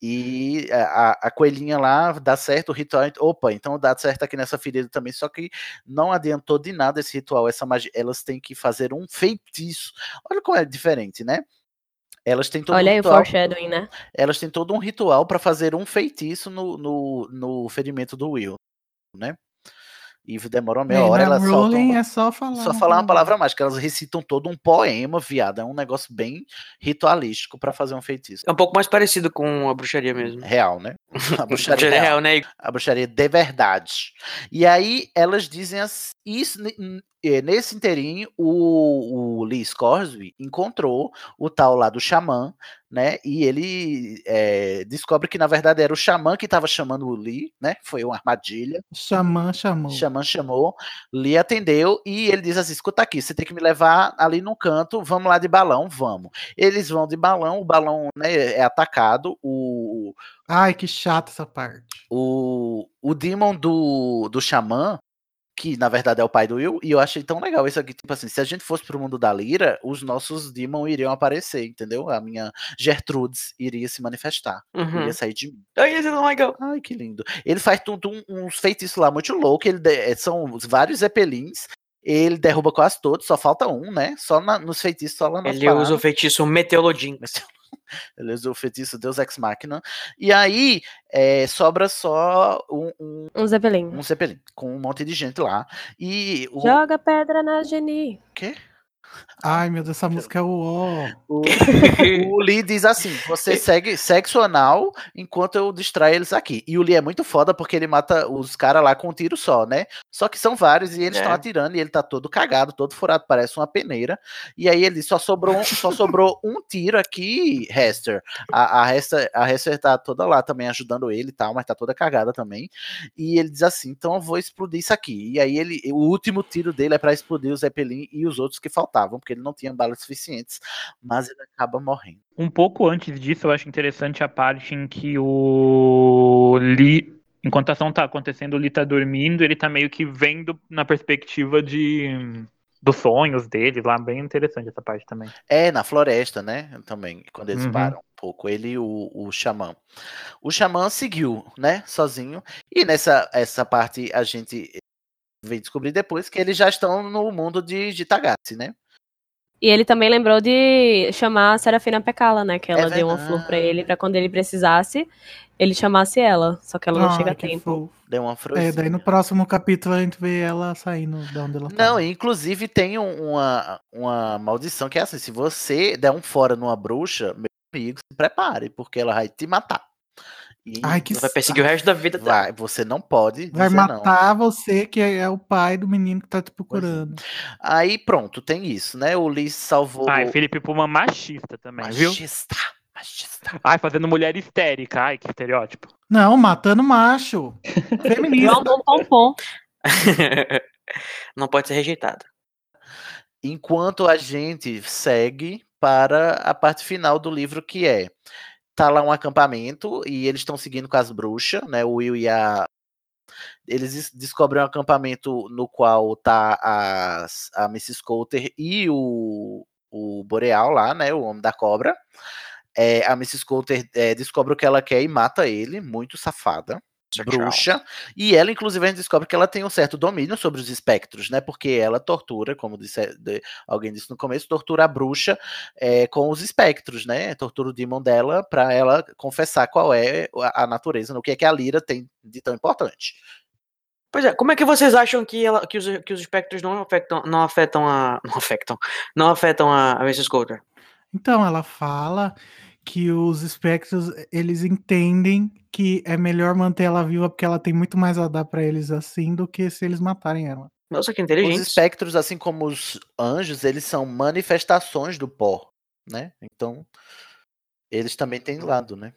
E a, a coelhinha lá dá certo o ritual. Opa, então dá certo aqui nessa ferida também. Só que não adiantou de nada esse ritual, essa magia. Elas têm que fazer um feitiço. Olha como é diferente, né? Elas têm todo Olha um aí o ritual. foreshadowing, né? Elas têm todo um ritual para fazer um feitiço no, no, no ferimento do Will, né? E demora uma meia Bem, hora, elas soltam. É só falar. Só uma falar uma palavra. palavra mágica, elas recitam todo um poema, viado. É um negócio bem ritualístico para fazer um feitiço. É um pouco mais parecido com a bruxaria mesmo. Real, né? A bruxaria Bruxaria real. real, né? A bruxaria de verdade. E aí elas dizem assim, isso, n- eh, nesse inteirinho, o, o Lee Scoresby encontrou o tal lá do xamã, né? E ele eh, descobre que na verdade era o xamã que estava chamando o Lee, né? Foi uma armadilha. Xamã chamou. Xamã chamou, Lee atendeu e ele diz assim: escuta aqui, você tem que me levar ali no canto, vamos lá de balão, vamos. Eles vão de balão, o balão né, é atacado, o, Ai, que chato essa parte. o, o Demon do, do Xamã, que na verdade é o pai do Will, e eu achei tão legal isso aqui, tipo assim, se a gente fosse pro mundo da Lira, os nossos Demon iriam aparecer, entendeu? A minha Gertrudes iria se manifestar, Uhum. iria sair de mim. Ai, esse é tão legal. Ai, que lindo. Ele faz tudo um, uns feitiços lá muito louco, ele de- eh, são vários Zeppelins, ele derruba quase todos, só falta um, né? Só na- nos feitiços, só lá Ele usa o feitiço Meteolodin. Ele usa o feitiço Deus Ex Machina. E aí é, sobra só um, um, Um Zeppelin. um Zeppelin, com um monte de gente lá. E o. Joga pedra na Geni. Quê? Ai, meu Deus, essa música é o ó. O, o Lee diz assim: você segue sexo anal enquanto eu distraio eles aqui. E o Lee é muito foda porque ele mata os caras lá com um tiro só, né? Só que são vários e eles É. estão atirando e ele tá todo cagado, todo furado, parece uma peneira. E aí ele diz, só sobrou, um- só sobrou um tiro aqui, Hester. A, a, Hester. a Hester tá toda lá também ajudando ele e tal, mas tá toda cagada também. E ele diz assim: então eu vou explodir isso aqui. E aí ele, o último tiro dele é pra explodir o Zeppelin e os outros que porque ele não tinha balas suficientes. Mas ele acaba morrendo. Um pouco antes disso, eu acho interessante a parte em que o Lee, enquanto a ação tá acontecendo, o Lee tá dormindo, ele tá meio que vendo na perspectiva de dos sonhos dele lá, bem interessante essa parte também. É, na floresta, né? Também, quando eles Uhum. param um pouco, ele e o, o xamã. O xamã seguiu, né? Sozinho. E nessa essa parte a gente vem descobrir depois que eles já estão no mundo de, de Tagatsi, né? E ele também lembrou de chamar a Serafina Pecala, né? Que ela É deu uma flor pra ele pra quando ele precisasse, ele chamasse ela. Só que ela não chega a tempo. fofo. Deu uma É, fruzinha. daí no próximo capítulo a gente vê ela saindo de onde ela tá. Não, e inclusive tem um- uma, uma maldição que é assim: se você der um fora numa bruxa, meu amigo, se prepare, porque ela vai te matar. E Ai, que Vai perseguir o resto da vida dela. vai, você não pode Vai dizer não. matar você, que é o pai do menino que tá te procurando. Aí pronto, tem isso, né? O Lee salvou. Ai, Felipe Puma machista também, viu? Machista, machista. Ai, fazendo mulher histérica. Ai, que estereótipo. Não, matando macho. Feminista. João Bom não pode ser rejeitado. Enquanto a gente segue para a parte final do livro, que é tá lá um acampamento e eles estão seguindo com as bruxas, né? O Will e a eles des- descobrem um acampamento no qual tá a Mrs. Coulter e o, o Boreal lá, né? O Homem da Cobra. É, a Mrs. Coulter é, descobre o que ela quer e mata ele, muito safada. Bruxa. E ela, inclusive, a gente descobre que ela tem um certo domínio sobre os espectros, né? Porque ela tortura, como disse, de- alguém disse no começo, tortura a bruxa é, com os espectros, né? Tortura o demon dela para ela confessar qual é a, a natureza, no que é que a Lira tem de tão importante. Pois é, como é que vocês acham que, ela, que, os, que os espectros não afetam, não afetam a. Não afetam. Não afetam a, a Mrs. Coulter? Então, ela fala que os espectros, eles entendem que é melhor manter ela viva porque ela tem muito mais a dar pra eles assim do que se eles matarem ela. Nossa, que Os inteligente. espectros, assim como os anjos, eles são manifestações do pó, né? Então, eles também têm lado, né?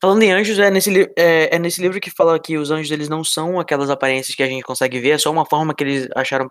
Falando em anjos, é nesse, é, é nesse livro que fala que os anjos eles não são aquelas aparências que a gente consegue ver, é só uma forma que eles acharam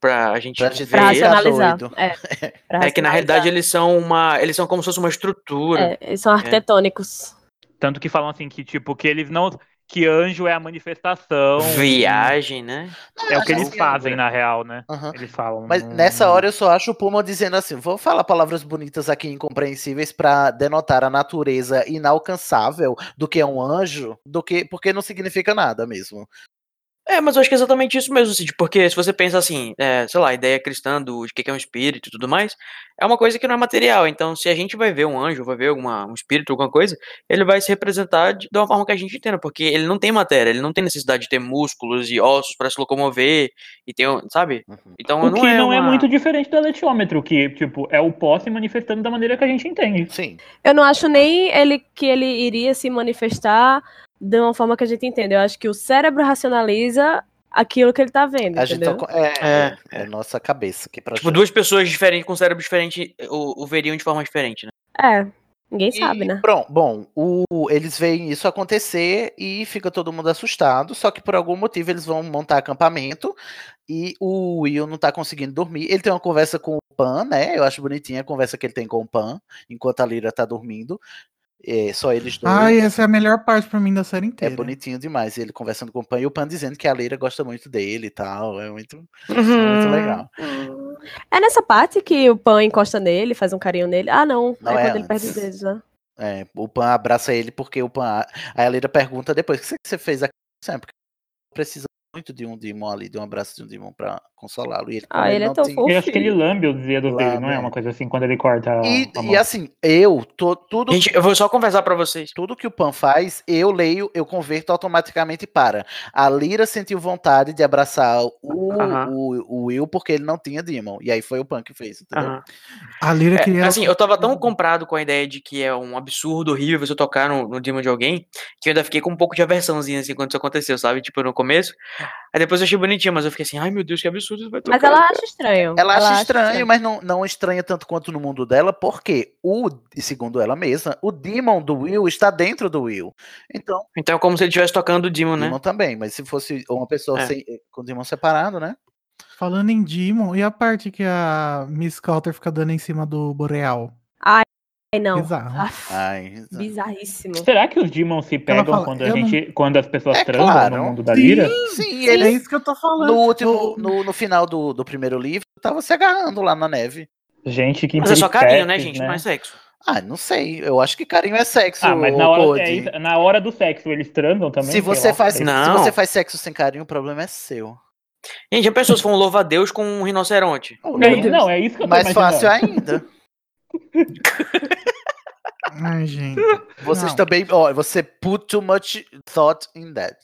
pra pra gente Pra ver. Pra é racionalizar. doido. É, pra É que na realidade eles são uma. Eles são como se fosse uma estrutura. É, eles são arquitetônicos. Tanto que falam assim que, tipo, que eles não. Que anjo é a manifestação. Viagem, né? É o que eles assim, fazem, na real, né? Aham. Eles falam. Mas hum, nessa hora eu só acho o Puma dizendo assim: vou falar palavras bonitas aqui incompreensíveis pra denotar a natureza inalcançável do que é um anjo, do que porque não significa nada mesmo. É, mas eu acho que é exatamente isso mesmo, Cid, porque se você pensa assim, é, sei lá, a ideia cristã do, de que é um espírito e tudo mais, é uma coisa que não é material. Então, se a gente vai ver um anjo, vai ver alguma, um espírito, alguma coisa, ele vai se representar de, de uma forma que a gente entenda, porque ele não tem matéria, ele não tem necessidade de ter músculos e ossos para se locomover, e tem, um- sabe? Então O não que é não é uma- muito diferente do eletiômetro, que, tipo, é o pó se manifestando da maneira que a gente entende. Sim. Eu não acho nem ele que ele iria se manifestar de uma forma que a gente entende. Eu acho que o cérebro racionaliza aquilo que ele tá vendo, A gente entendeu? tá é, É, é, é nossa cabeça que Tipo, duas pessoas diferentes, com cérebro diferente, o, o veriam de forma diferente, né? É, ninguém sabe, né? Bom, bom o- eles veem isso acontecer e fica todo mundo assustado, só que por algum motivo eles vão montar acampamento e o Will não tá conseguindo dormir. Ele tem uma conversa com o Pan, né? Eu acho bonitinha a conversa que ele tem com o Pan, enquanto a Lyra tá dormindo. É, só eles dois. Ai, essa é a melhor parte pra mim da série É inteira. bonitinho demais. Ele conversando com o Pan e o Pan dizendo que a Lyra gosta muito dele e tal. É muito, Uhum. muito legal. É nessa parte que o Pan encosta nele, faz um carinho nele. Ah, não. Não, é, é quando ele perde os antes. dedos, né? É, o Pan abraça ele porque o Pan. Aí a Lyra pergunta depois: o que você fez aqui? Sempre precisa muito de um Demon ali, de um abraço de um Demon pra consolá-lo. E ele, Ah, ele é tão tem- fofo. Eu acho que ele lambe os dedos dele, não é Lambe. uma coisa assim, quando ele corta E, a e assim, eu, tô, tudo, Gente, eu vou só conversar pra vocês. tudo que o Pan faz, eu leio, eu converto automaticamente para. A Lyra sentiu vontade de abraçar o, Aham. o, o Will porque ele não tinha Demon. E aí foi o Pan que fez, entendeu? Aham. A Lyra É, queria. assim, eu tava tão comprado com a ideia de que é um absurdo horrível você tocar no, no Demon de alguém, que eu ainda fiquei com um pouco de aversãozinha assim quando isso aconteceu, sabe? Tipo, no começo. Aí depois eu achei bonitinho, mas eu fiquei assim, ai meu Deus, que absurdo isso vai tocar. Mas ela cara." acha estranho. Ela acha estranho, mas não, não estranha tanto quanto no mundo dela, porque o, segundo ela mesma, o Demon do Will está dentro do Will. Então, Então é como se ele estivesse tocando o Demon, o né? Demon também, mas se fosse uma pessoa É. sem- com o Demon separado, né? Falando em Demon, e a parte que a Miss Coulter fica dando em cima do Boreal? Ai, não. Bizarro. Aff, Ai, bizarríssimo. Será que os demons se pegam fala, quando, a eu não- gente, quando as pessoas É transam claro. no mundo da Lira? sim, É ele isso que eu tô falando. no último, no, no final do, do primeiro livro, tava se agarrando lá na neve. Gente, que Mas é só carinho, né, gente? Não é sexo. Ah, não sei. Eu acho que carinho é sexo. Ah, mas na hora, é na hora do sexo eles transam também? se você lá. faz, se Não. você faz sexo sem carinho, o problema é seu. Gente, já pensou se for um louva-a-Deus com um rinoceronte? Oh, É, não, é isso que eu tô Mais fácil imaginando. ainda. Ai, gente. Vocês Não. também, ó, você put too much thought in that.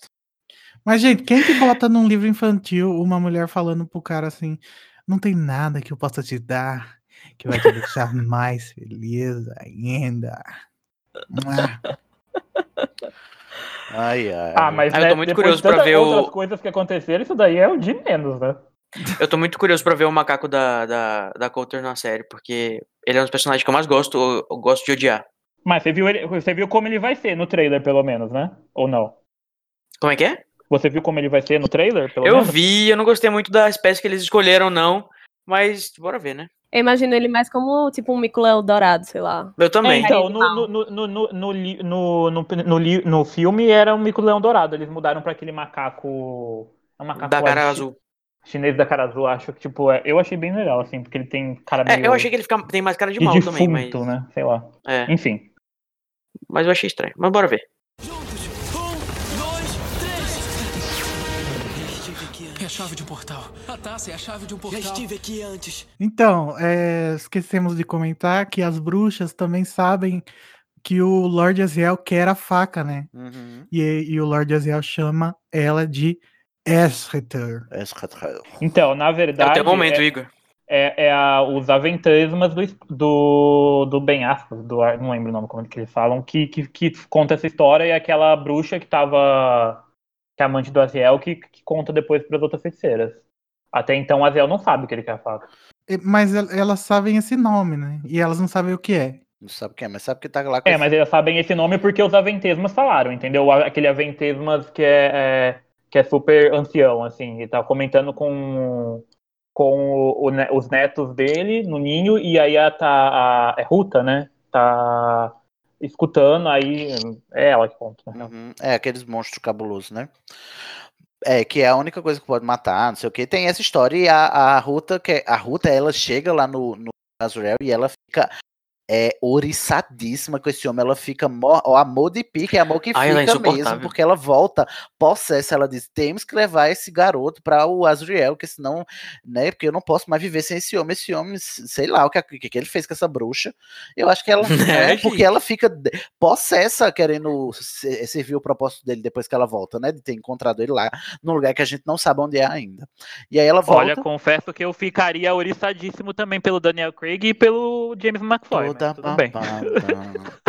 Mas, gente, quem que bota num livro infantil uma mulher falando pro cara assim: não tem nada que eu possa te dar que vai te deixar mais feliz ainda? Ah, Ai, ai. Ah, mas Ah, eu né, tô muito depois curioso tantas ver o- outras coisas que aconteceram, isso daí é o de menos, né? Eu tô muito curioso pra ver o macaco da, da, da Coulter na série, porque ele é um dos personagens que eu mais gosto, eu, eu gosto de odiar. Mas você viu, ele, você viu como ele vai ser no trailer, pelo menos, né? Ou não? Como é que é? Você viu como ele vai ser no trailer, pelo eu menos? vi, eu não gostei muito da espécie que eles escolheram, não. Mas bora ver, né? Eu imagino ele mais como tipo um mico-leão dourado, sei lá. Eu É, também. então, no, no, no, no, no, no, no, no, no, filme era um mico-leão dourado. Eles mudaram pra aquele macaco. É um macaco da cara azul. Chinês da cara azul, acho que, tipo, é, eu achei bem legal, assim, porque ele tem cara meio. É, eu achei que ele fica, tem mais cara de de mal defunto, também, mas. né? Sei lá. É, Enfim. mas eu achei estranho. Mas bora ver. Juntos. Um, dois, três. É a chave de um portal. A taça é a chave de um Já portal. estive aqui antes. Então, é, esquecemos de comentar que as bruxas também sabem que o Lord Aziel quer a faca, né? Uhum. E, e o Lord Aziel chama ela de Esreter. Então, na É o verdade. teu momento, é, Igor. é, é a- os aventasmas do, do, do Ben Aspas, do, não lembro o nome como é que eles falam, que, que, que conta essa história e aquela bruxa que tava. que é amante do Aziel, que, que conta depois para as outras feiticeiras. Até então o Aziel não sabe que ele quer. E- Mas el- elas sabem esse nome, né? E elas não sabem o que é. Não sabe quem é, mas sabe que tá lá com É, esse- mas eles sabem esse nome porque os Aventesmas falaram, entendeu? Aquele Aventesmas que é, é- que é super ancião, assim, e tá comentando com com o- o os netos dele no ninho, e aí a, tá, a, é Ruta, né? Tá escutando, aí é ela que conta. né? Uhum, É, aqueles monstros cabulosos, né? É, que é a única coisa que pode matar, não sei o que. Tem essa história e a, a Ruta, que é- a Ruta, ela chega lá no, no Azrael e ela fica é, oriçadíssima com esse homem. Ela fica, mor- o amor de pique, é amor que Ai, é fica mesmo, insuportável. porque ela volta possessa. Ela diz: temos que levar esse garoto para o Azrael, que senão, né, porque eu não posso mais viver sem esse homem. Esse homem, sei lá o que, que, que ele fez com essa bruxa. Eu acho que ela, É, é, porque ela fica possessa querendo se- servir o propósito dele depois que ela volta, né? De ter encontrado ele lá, num lugar que a gente não sabe onde é ainda. E aí ela volta. Olha, confesso que eu ficaria oriçadíssimo também pelo Daniel Craig e pelo James McFoy. Toda tudo bem. babada.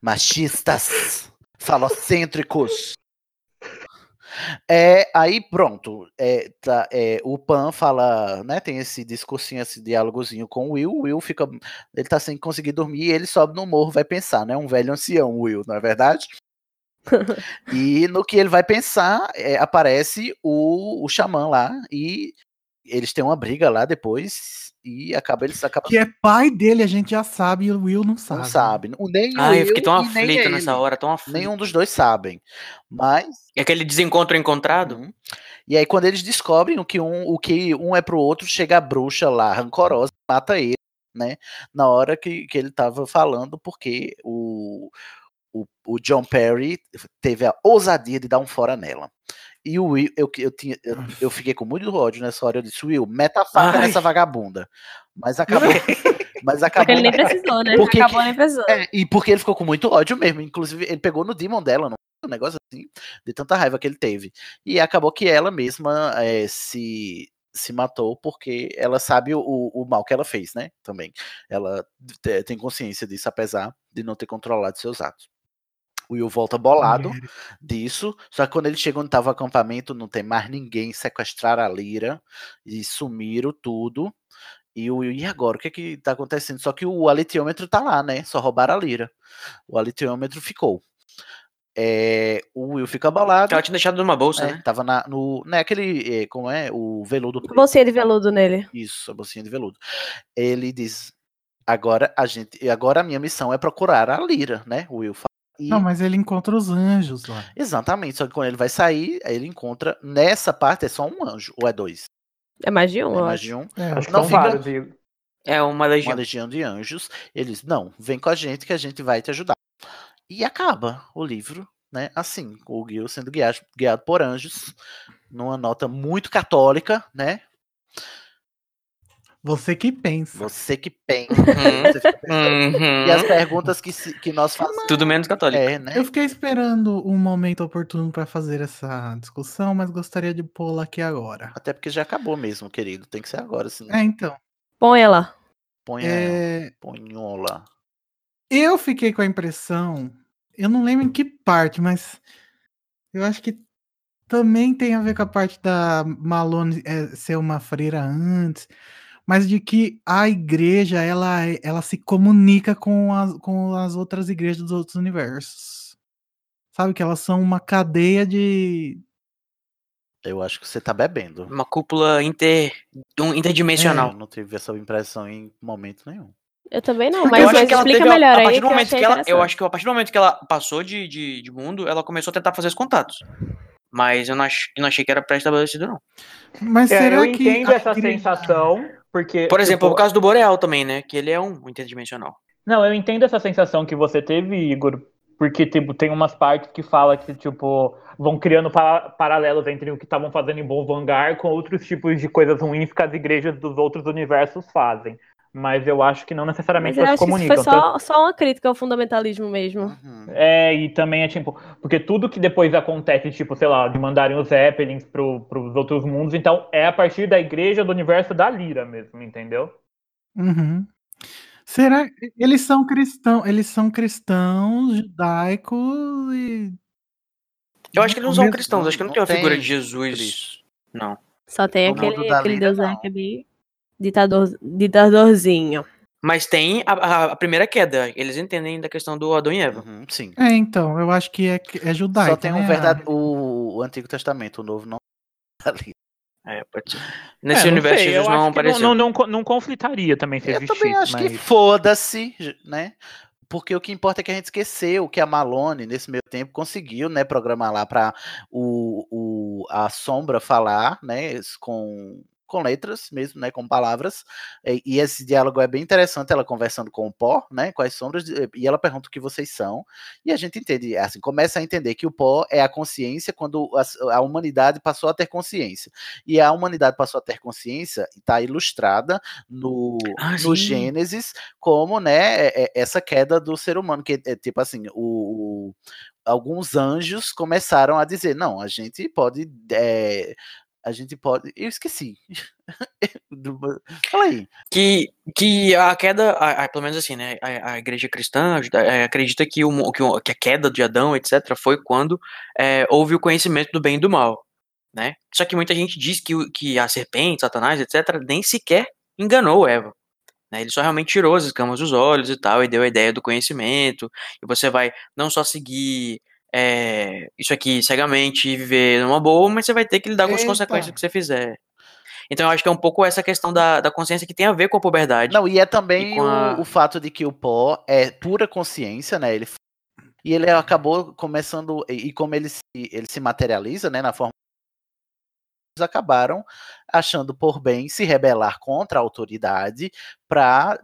Machistas, falocêntricos. É, aí pronto, é, tá, é, o Pan fala, né, tem esse discursinho, esse diálogozinho com o Will, o Will fica, ele tá sem conseguir dormir, e ele sobe no morro, vai pensar, né, um velho ancião, Will, não é verdade? e no que ele vai pensar, é, aparece o, o xamã lá, e eles têm uma briga lá depois, e acaba, eles acabam Que é pai dele, a gente já sabe, e o Will não sabe. não sabe. O- Nem o Ai, eu fiquei tão aflito nessa hora, tão aflito. Nenhum dos dois sabem. Mas. E aquele desencontro encontrado? Uhum. E aí, quando eles descobrem o que um, o que um é pro outro, chega a bruxa lá, rancorosa, mata ele, né? Na hora que, que ele tava falando, porque o, o, o John Perry teve a ousadia de dar um fora nela. E o Will, eu, eu, tinha, eu, eu fiquei com muito ódio nessa hora. Eu disse, Will, meta a faca Ai. nessa vagabunda. Mas acabou. mas acabou. que ele nem precisou, né? Porque Acabou que- nem precisou. É, e porque ele ficou com muito ódio mesmo. Inclusive, ele pegou no demon dela, não um negócio assim, de tanta raiva que ele teve. E acabou que ela mesma é, se, se matou porque ela sabe o, o mal que ela fez, né? Também. Ela te- tem consciência disso, apesar de não ter controlado seus atos. O Will volta bolado Mulher. disso, só que quando ele chega onde estava o acampamento, não tem mais ninguém, sequestraram a Lira e sumiram tudo. E o Will, e agora? O que é que tá acontecendo? Só que o alitiômetro tá lá, né? Só roubaram a Lira. O alitiômetro ficou. É, o Will fica abalado. Ela tinha deixado numa bolsa, né? né? Tava na, no. Né, aquele. é, como é? O veludo. preto. Bolsinha de veludo nele. Isso, a bolsinha de veludo. Ele diz: agora a gente. Agora a minha missão é procurar a Lira, né? O Will fala. E- Não, mas ele encontra os anjos lá. Exatamente, só que quando ele vai sair, ele encontra. Nessa parte é só um anjo, ou é dois? É mais de um, É mais de um. É, Acho que Não são fica- vários. E É uma Uma legião. legião de anjos. Eles, não, vem com a gente que a gente vai te ajudar. E acaba o livro, né? Assim, o Gil sendo guiado, guiado por anjos, numa nota muito católica, né? Você que pensa. Você que pensa. Uhum. você fica pensando. Uhum. E as perguntas que, se- que nós fazemos. Tudo menos católico. É, né? Eu fiquei esperando um momento oportuno para fazer essa discussão, mas gostaria de pô-la aqui agora. Até porque já acabou mesmo, querido. Tem que ser agora, senão É, então. Põe ela. põe É, ponhola. eu fiquei com a impressão, eu não lembro em que parte, mas eu acho que também tem a ver com a parte da Malone é, ser uma freira antes, mas de que a igreja ela, é- ela se comunica com as, com as outras igrejas dos outros universos. Sabe que elas são uma cadeia de. Eu acho que você tá bebendo. Uma cúpula inter... um Eu interdimensional. não tive essa impressão em momento nenhum. Eu também não, mas, eu acho mas que ela explica teve a- melhor a aí. partir que do eu momento achei que ela, eu acho que a partir do momento que ela passou de, de, de mundo, ela começou a tentar fazer os contatos. Mas eu não, ach, eu não achei que era pré-estabelecido, não. Mas É, será eu que. entendo a essa igreja- sensação, porque. Por exemplo, tipo, o caso do Boreal também, né? Que ele é um interdimensional. Não, eu entendo essa sensação que você teve, Igor, porque tipo, tem umas partes que fala que tipo vão criando pa- paralelos entre o que estavam fazendo em Bom Vanguard com outros tipos de coisas ruins que as igrejas dos outros universos fazem. Mas eu acho que não Mas necessariamente eu elas que isso foi só, só uma crítica ao fundamentalismo mesmo. Uhum. É, e também é tipo, porque tudo que depois acontece, tipo, sei lá, de mandarem os Zeppelins pro, pros outros mundos, então é a partir da igreja do universo da Lira mesmo, entendeu? Uhum. Será eles são cristãos, eles são cristãos judaicos e Eu acho que eles não são cristãos, acho que não, não tem uma figura de Jesus. Cristo. Não. Só tem aquele, aquele deus aí que é bem ditador, ditadorzinho. Mas tem a, a- a primeira queda. Eles entendem da questão do Adão e Eva. Uhum, sim. É, então, eu acho que é, é judaico. Só tem né? um verdade, o, o Antigo Testamento, o Novo não tá ali. É, pode ser. Nesse É, não universo sei, eu Jesus acho não que apareceu. Não, não, não, não conflitaria também se Eu existisse, também acho que mas... foda-se, né? Porque o que importa é que a gente esqueceu que a Malone, nesse meio tempo, conseguiu, né, programar lá para o, o, a Sombra falar, né, com, com letras mesmo, né, com palavras. E, e esse diálogo é bem interessante, ela conversando com o pó, né, com as sombras, e ela pergunta o que vocês são. E a gente entende, assim, começa a entender que o pó é a consciência quando a, a humanidade passou a ter consciência. E a humanidade passou a ter consciência, está ilustrada no, Ah, no. Gênesis como, né, é- é- essa queda do ser humano, que é tipo assim, o, o- alguns anjos começaram a dizer, não, a gente pode, é, a gente pode, eu esqueci. Fala aí. Que, que a queda, a- a- pelo menos assim, né? A, a igreja cristã é, acredita que, o, que, o- que a queda de Adão, etc., foi quando é, houve o conhecimento do bem e do mal. Né? Só que muita gente diz que, que a serpente, Satanás, etc., nem sequer enganou Eva. Né? Ele só realmente tirou as escamas dos olhos e tal, e deu a ideia do conhecimento. E você vai não só seguir é, isso aqui cegamente e viver numa boa, mas você vai ter que lidar com as Eita. consequências que você fizer. Então eu acho que é um pouco essa questão da, da consciência que tem a ver com a puberdade. Não, e é também E a- o, o fato de que o pó é pura consciência, né? Ele, e ele acabou começando, e e como ele se, ele se materializa, né, na forma acabaram achando por bem se rebelar contra a autoridade para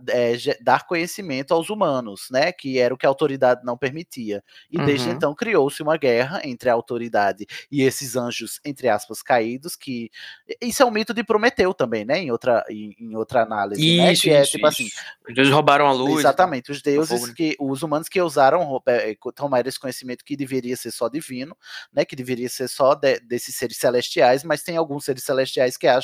dar conhecimento aos humanos, né? Que era o que a autoridade não permitia. E desde Uhum. então criou-se uma guerra entre a autoridade e esses anjos, entre aspas, caídos, que isso é um mito de Prometeu também, né? Em outra, em, em outra análise, né? Isso, Que é isso, tipo isso. assim, Os deuses roubaram a luz. Exatamente, os deuses né? que os humanos que ousaram rouba- eh, co- tomar esse conhecimento que deveria ser só divino, né, que deveria ser só de- desses seres celestiais, mas tem alguns seres celestiais que acham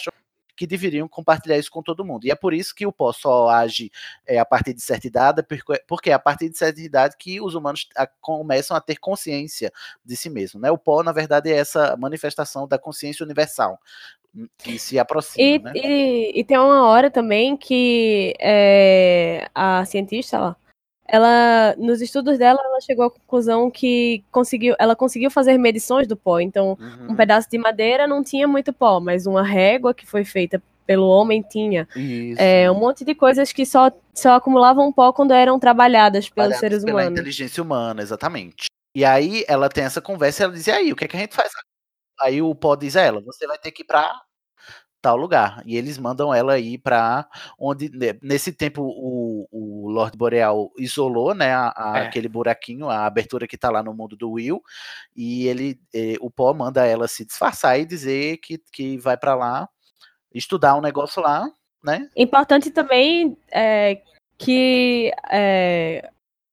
que deveriam compartilhar isso com todo mundo. E é por isso que o pó só age eh, a partir de certa idade, porque- porque é a partir de certa idade que os humanos a- começam a ter consciência de si mesmo, né? O pó, na verdade, é essa manifestação da consciência universal hum, que se aproxima, E, né? e, e tem uma hora também que é, a cientista lá, ela, nos estudos dela, ela chegou à conclusão que conseguiu, ela conseguiu fazer medições do pó. Então, Uhum. um pedaço de madeira não tinha muito pó, mas uma régua que foi feita pelo homem tinha. Isso. É, um monte de coisas que só, só acumulavam pó quando eram trabalhadas pelos trabalhadas seres pela humanos. inteligência humana, exatamente. E aí ela tem essa conversa e ela diz: e aí, o que, é que a gente faz? Aí o Pó diz a ela: você vai ter que ir pra tal lugar. E eles mandam ela ir pra onde, né, nesse tempo, o, o Lord Boreal isolou, né, a- a- É. aquele buraquinho, a abertura que tá lá no mundo do Will. E ele, eh, o Pó manda ela se disfarçar e dizer que, que vai pra lá estudar um negócio lá, né? Importante também é, que é,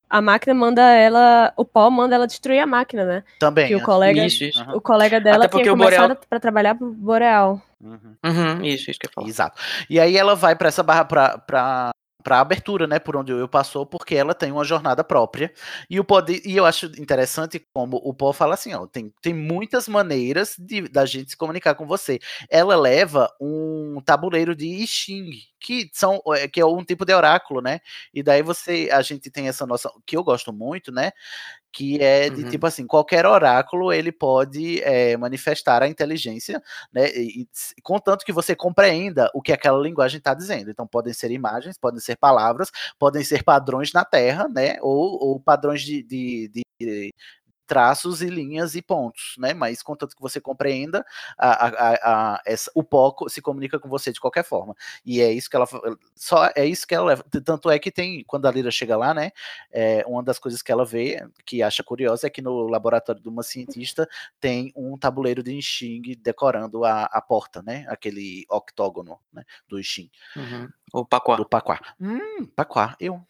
a máquina manda ela, o pó manda ela destruir a máquina, né? Também. Que o antes- colega, Isso, isso. O colega dela Até porque tinha começado Boreal- para trabalhar pro Boreal. Uhum. Uhum, isso, isso que eu falar. Exato. E aí ela vai para essa barra pra, pra, pra abertura, né? Por onde o Will passou, porque ela tem uma jornada própria. E o di- e eu acho interessante como o Paul fala assim, ó, tem, tem muitas maneiras de, da gente se comunicar com você. Ela leva um tabuleiro de I Ching, que são é, que é um tipo de oráculo, né? E daí você a gente tem essa noção que eu gosto muito, né? Que é de Uhum. tipo assim, qualquer oráculo ele pode é, manifestar a inteligência né? E, e contanto que você compreenda o que aquela linguagem está dizendo. Então, podem ser imagens, podem ser palavras, podem ser padrões na Terra, né? Ou, ou padrões de, de- de traços e linhas e pontos, né? Mas contanto que você compreenda, a, a- a- essa- o pó co- se comunica com você de qualquer forma. E é isso que ela só é isso que ela leva. Tanto é que tem quando a Lira chega lá, né? é, uma das coisas que ela vê, que acha curiosa, é que no laboratório de uma cientista tem um tabuleiro de Xing decorando a, a porta, né? Aquele octógono né? do Xing, Uhum. O Pacuá. do Paquá. Hum, Paquá, eu,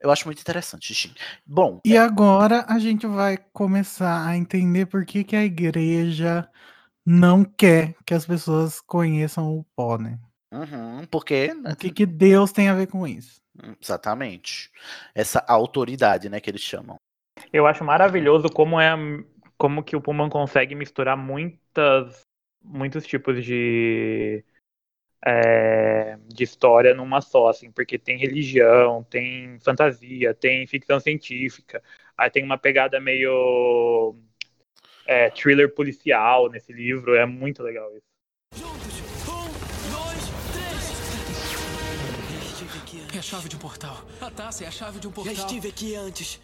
eu acho muito interessante, Xing. Bom, E agora a gente vai começar a entender por que, que a igreja não quer que as pessoas conheçam o pó, né? uhum, porque né, O que, que Deus tem a ver com isso? exatamente essa autoridade, né, que eles chamam. Eu acho maravilhoso como é como que o Pullman consegue misturar muitas muitos tipos de é, de história numa só, assim, porque tem religião, tem fantasia, tem ficção científica, aí tem uma pegada meio é, thriller policial nesse livro, é muito legal isso. Juntos! Um, dois, três! É a chave de um portal. A taça é a chave de um portal. Já estive aqui antes.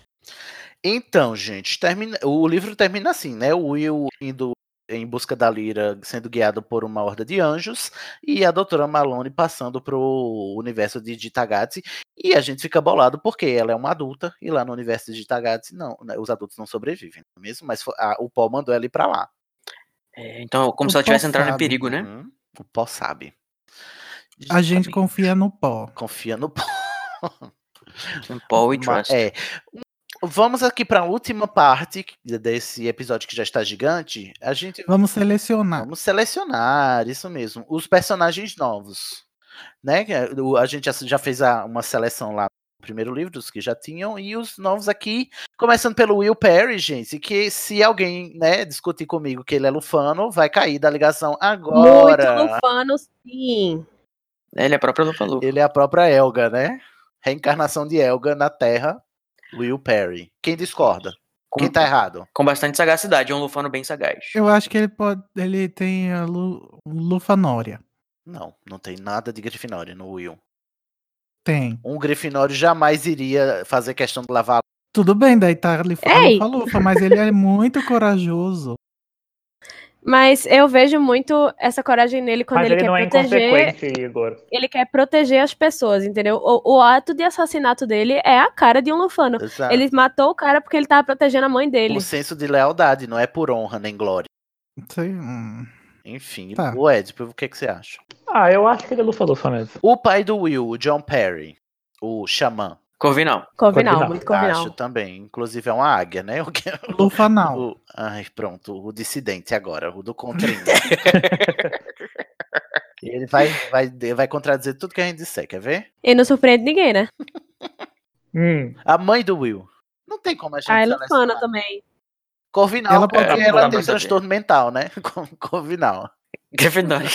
Então, gente, termina... o livro termina assim, né? O Will indo em busca da Lyra, sendo guiado por uma horda de anjos, e a doutora Malone passando pro universo de Gitagatsi, e a gente fica bolado porque ela é uma adulta, e lá no universo de Gitagatsi, não, né, os adultos não sobrevivem, não é mesmo? Mas a- o Paul mandou ela ir pra lá. É, então, como O se ela tivesse Paul entrado em perigo, né? Uhum, o Paul sabe. A gente Justamente. confia no pó. confia no Paul. Um Paul e Trust. É. Vamos aqui para a última parte desse episódio que já está gigante. A gente Vamos selecionar. vamos selecionar, isso mesmo, os personagens novos, né? é o- A gente já- fez uma seleção lá no primeiro livro dos que já tinham e os novos aqui, começando pelo Will Perry, gente, que se alguém, né, discutir comigo que ele é lufano, vai cair da ligação agora. Muito lufano, sim. Ele é a própria Lufa Lufa. Ele é a própria Elga, né? Reencarnação de Elga na Terra, Will Perry. Quem discorda? Quem tá errado? Com bastante sagacidade, é um Lufano bem sagaz. Eu acho que ele pode. Ele tem a Lu, Lufanória. Não, não tem nada de Grifinória no Will. Tem. Um Grifinório jamais iria fazer questão de lavar. Tudo bem, daí tá ali! Lufa Lufa, mas ele é muito corajoso. Mas eu vejo muito essa coragem nele quando Mas ele, ele quer não é proteger. Igor. Ele quer proteger as pessoas, entendeu? O, o ato de assassinato dele é a cara de um lufano. Exato. Ele matou o cara porque ele tava protegendo a mãe dele. O senso de lealdade, não é por honra nem glória. Sei, hum. Enfim, Tá. o Ed, o que, que você acha? Ah, eu acho que ele é lufa-lufa mesmo. O pai do Will, o John Perry, o xamã. Corvinal. Corvinal, Corvinal. muito corvinal. Acho também. Inclusive é uma águia, né? O que- Lufanal. o- ai, pronto, o dissidente agora, o do contrinho. Ele vai, vai, vai contradizer tudo que a gente disser, quer ver? E não surpreende ninguém, né? Hum, A mãe do Will. Não tem como a gente Ah, é lufana também. Corvinal, Ela porque pode- ela tem transtorno mental, né? Corvinal. Grifinória.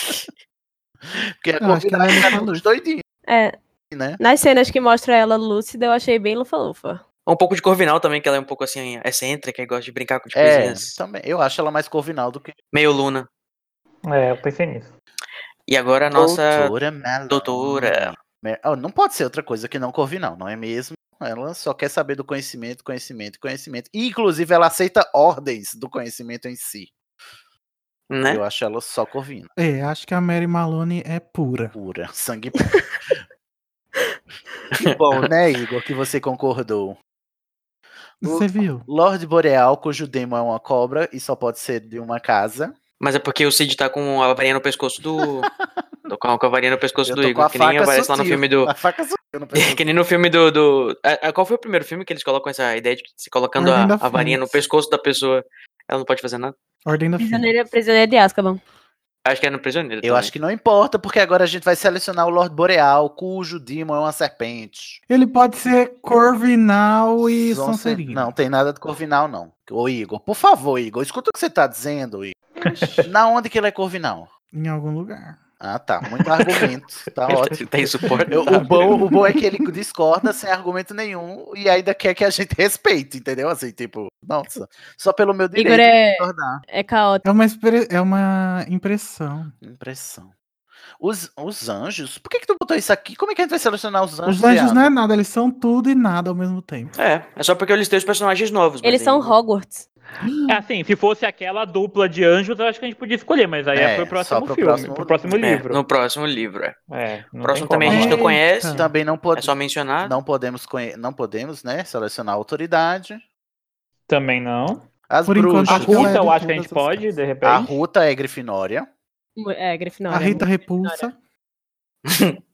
Porque a que Corvinal é é lufa- dos doidinhos, É, né? nas cenas que mostra ela lúcida, eu achei bem lufa-lufa. Um pouco de Corvinal também, que ela é um pouco assim, excêntrica e gosta de brincar com as É, coisinhas. também. Eu acho ela mais Corvinal do que Meio Luna. é, eu pensei nisso. E agora a nossa Doutora Malone. doutora. Ah, Não pode ser outra coisa que não Corvinal, não é mesmo? Ela só quer saber do conhecimento, conhecimento, conhecimento. E, inclusive, ela aceita ordens do conhecimento em si. Né? Eu acho ela só Corvina. É, acho que a Mary Malone é pura. Pura. Sangue puro. Que bom, né, Igor, que você concordou. Você viu? Lorde Boreal, cujo demo é uma cobra e só pode ser de uma casa. Mas é porque o Cid tá com a varinha no pescoço do. tô com a com a varinha no pescoço do Igor, que nem aparece lá no sutil. filme do. A faca sutil no pescoço. que nem no filme do. do... a- a- qual foi o primeiro filme que eles colocam essa ideia de se colocando a, a varinha no pescoço da pessoa? Ela não pode fazer nada? Ordem da Fênix. Prisioneiro, prisioneiro de Azkaban. Acho que é no prisioneiro. Eu acho que não importa, porque agora a gente vai selecionar o Lorde Boreal, cujo Demon é uma serpente. Ele pode ser Corvinal e Sonse- Sonserina. Não, tem nada de Corvinal, não. Ô, Igor, por favor, Igor, escuta o que você tá dizendo, Igor. Na onde que ele é Corvinal? Em algum lugar. Ah, tá. Muito argumento. Tá ótimo. Insuportável. Eu- o, bom, o bom é que ele discorda sem argumento nenhum e ainda quer que a gente respeite, entendeu? Assim, tipo, nossa, só pelo meu direito Igor de é, discordar. é caótico. É uma, é uma impressão. Impressão. Os, os anjos? Por que, que tu botou isso aqui? Como é que a gente vai selecionar os anjos? Os anjos não é nada, eles são tudo e nada ao mesmo tempo. É, é só porque eu listei os personagens novos. Eles são aí- Hogwarts. É assim, se fosse aquela dupla de anjos, eu acho que a gente podia escolher, mas aí é, É, pro só próximo pro filme, próximo- pro próximo É, livro. no próximo livro, é. É, não próximo também a gente não Eita. conhece, Também não, é pode, só mencionar. não podemos conhe- não podemos, né, selecionar a autoridade. Também não. As Por enquanto, bruxas. A que ela Ruta é de eu acho que a gente as pode, de A repente. Ruta é Grifinória. É, Grifinória. A Rita repulsa.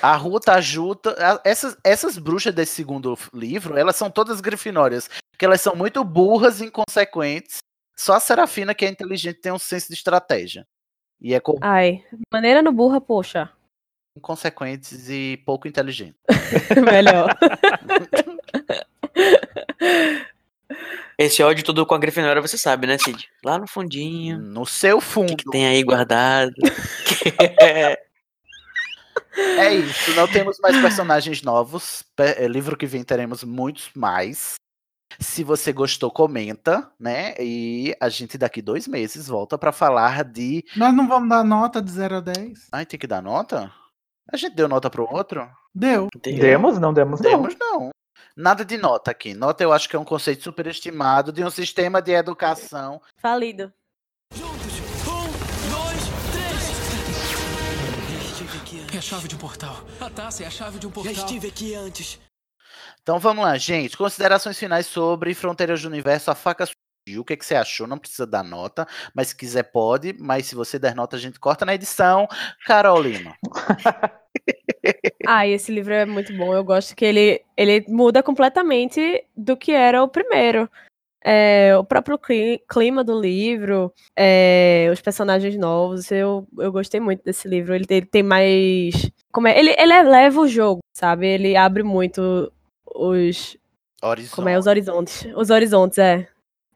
A Ruta ajuda. a- Essas, essas bruxas desse segundo livro, elas são todas grifinórias. Porque elas são muito burras e inconsequentes. Só a Serafina, que é inteligente, tem um senso de estratégia. E é co- Ai, maneira no burra, poxa. inconsequentes e pouco inteligentes. Melhor. Esse ódio todo com a Grifinória você sabe, né, Cid? Lá no fundinho. No seu fundo. que, que tem aí guardado? É isso. Não temos mais personagens novos. É, livro que vem teremos muitos mais. Se você gostou, comenta, né? E a gente daqui dois meses volta pra falar de. Nós não vamos dar nota de 0 a 10. Ai, tem que dar nota? A gente deu nota pro outro? Deu. Demos? Não demos, não. Demos não. Nada de nota aqui. Nota eu acho que é um conceito superestimado de um sistema de educação. Falido. É a chave de um portal. A taça é a chave de um portal. Já estive aqui antes. Então vamos lá, gente. Considerações finais sobre Fronteiras do Universo, a faca surgiu. O que, que você achou? Não precisa dar nota, mas se quiser pode. Mas se você der nota, a gente corta na edição. Carolina. Ah, esse livro é muito bom. Eu gosto que ele, ele muda completamente do que era o primeiro. É, o próprio cli- clima do livro, é, os personagens novos, eu, eu gostei muito desse livro. Ele, tem- ele tem mais. Como é? Ele, ele eleva o jogo, sabe? Ele abre muito os. Horizonte. Como é? Os horizontes. Os horizontes, é.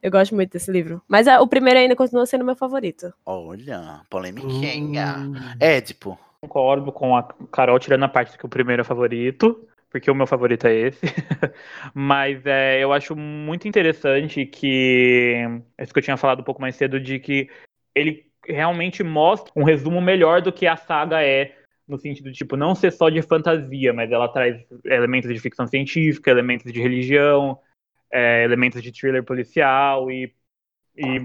Eu gosto muito desse livro. Mas é, o primeiro ainda continua sendo meu favorito. Olha, polemiquinha. Édipo. Concordo com a Carol, tirando a parte que o primeiro é favorito, porque o meu favorito é esse. Mas é, eu acho muito interessante que. Isso que eu tinha falado um pouco mais cedo, de que ele realmente mostra um resumo melhor do que a saga é. No sentido de, tipo, não ser só de fantasia, mas ela traz elementos de ficção científica, elementos de religião, é, elementos de thriller policial e, e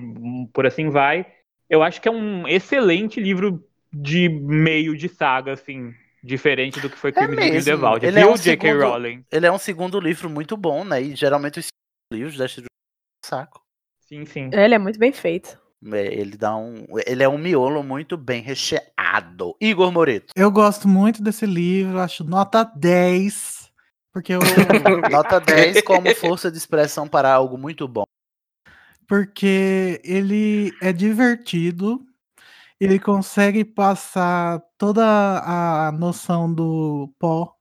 por assim vai. Eu acho que é um excelente livro de meio de saga, assim, diferente do que foi Crimes de Grindelwald. Ele é Viu, um J.K. segundo- Rowling? Ele é um segundo livro muito bom, né? E geralmente os livros deixam de saco. Sim, sim. Ele é muito bem feito. É, Ele dá um. Ele é um miolo muito bem recheado. Igor Moreto. Eu gosto muito desse livro, acho nota 10. Porque eu. Nota 10 como força de expressão para algo muito bom. porque ele é divertido, ele consegue passar toda a noção do pó,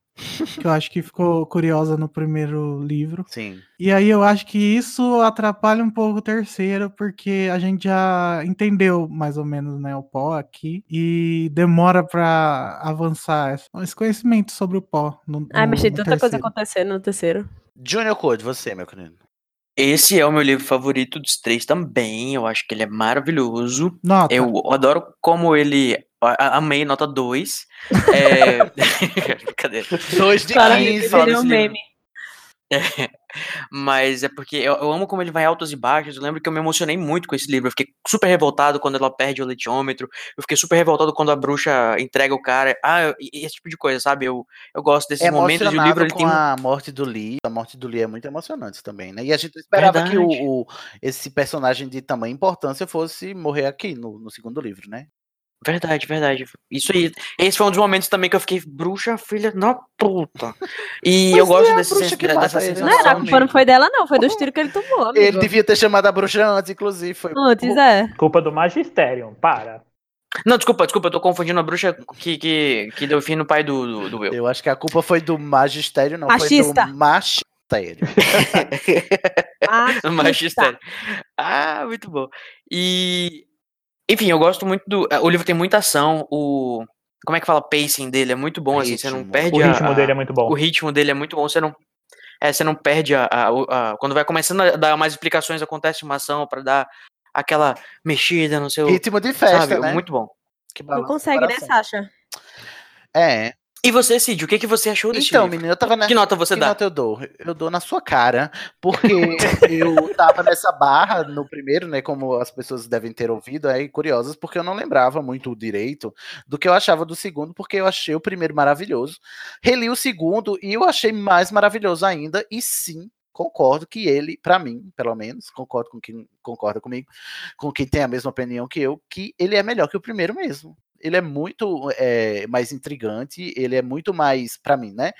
que eu acho que ficou curiosa no primeiro livro. Sim. E aí eu acho que isso atrapalha um pouco o terceiro, porque a gente já entendeu mais ou menos né, o pó aqui, e demora pra avançar esse- conhecimento sobre o pó. No, Ai, no- mas tem tanta coisa terceiro. acontecendo no terceiro. Junior Code, você, meu querido. Esse é o meu livro favorito dos três também. Eu acho que ele é maravilhoso. Nota. Eu adoro como ele. A- Amei, nota 2. É... Brincadeira. 2 de Para 15. Fala Virou um livro. meme. É, mas é porque eu, eu amo como ele vai altos e baixos. Eu lembro que eu me emocionei muito com esse livro. Eu fiquei super revoltado quando ela perde o letiômetro. Eu fiquei super revoltado quando a bruxa entrega o cara. Ah, eu- e- esse tipo de coisa, sabe? Eu, eu gosto desses momentos e o livro ele com tem a morte do Lee. A morte do Lee é muito emocionante também, né? E a gente esperava que Verdade. o, o- esse personagem de tamanha importância fosse morrer aqui no, no segundo livro, né? Verdade, verdade. Isso aí. Esse foi um dos momentos também que eu fiquei, bruxa, filha da puta. E Mas eu gosto é desse, dessa ele, sensação. né? Não, era, a culpa não foi dela, não. Foi dos tiros que ele tomou, amigo. Ele devia ter chamado a bruxa antes, inclusive. Foi Antes, é. Culpa do Magisterium, para. Não, desculpa, desculpa, eu tô confundindo a bruxa que, que, que deu fim no pai do, do, do Will. Eu acho que a culpa foi do magistério, não Machista. foi do magistério. No magistério. Ah, muito bom. E. Enfim, eu gosto muito do. O livro tem muita ação, o. Como é que fala? Pacing dele é muito bom, assim, você não Ritmo. perde O ritmo a- dele é muito bom. O ritmo dele é muito bom, você não. É, você não perde a, a- a- Quando vai começando a dar mais explicações, acontece uma ação pra dar aquela mexida no seu. Ritmo de festa, sabe? né? Muito bom. Que Não consegue, né. Sasha? É. E você, Cid, o que, que você achou desse Então, livro? menino, eu tava nessa. Que nota você que dá? nota eu dou? Eu dou na sua cara, porque eu tava nessa barra no primeiro, né? Como as pessoas devem ter ouvido aí, curiosas, porque eu não lembrava muito direito do que eu achava do segundo, porque eu achei o primeiro maravilhoso. Reli o segundo e eu achei mais maravilhoso ainda, e sim. Concordo que ele, pra mim, pelo menos, concordo com quem concorda comigo, com quem tem a mesma opinião que eu, que ele é melhor que o primeiro mesmo. Ele é muito é, mais intrigante, ele é muito mais, pra mim, né?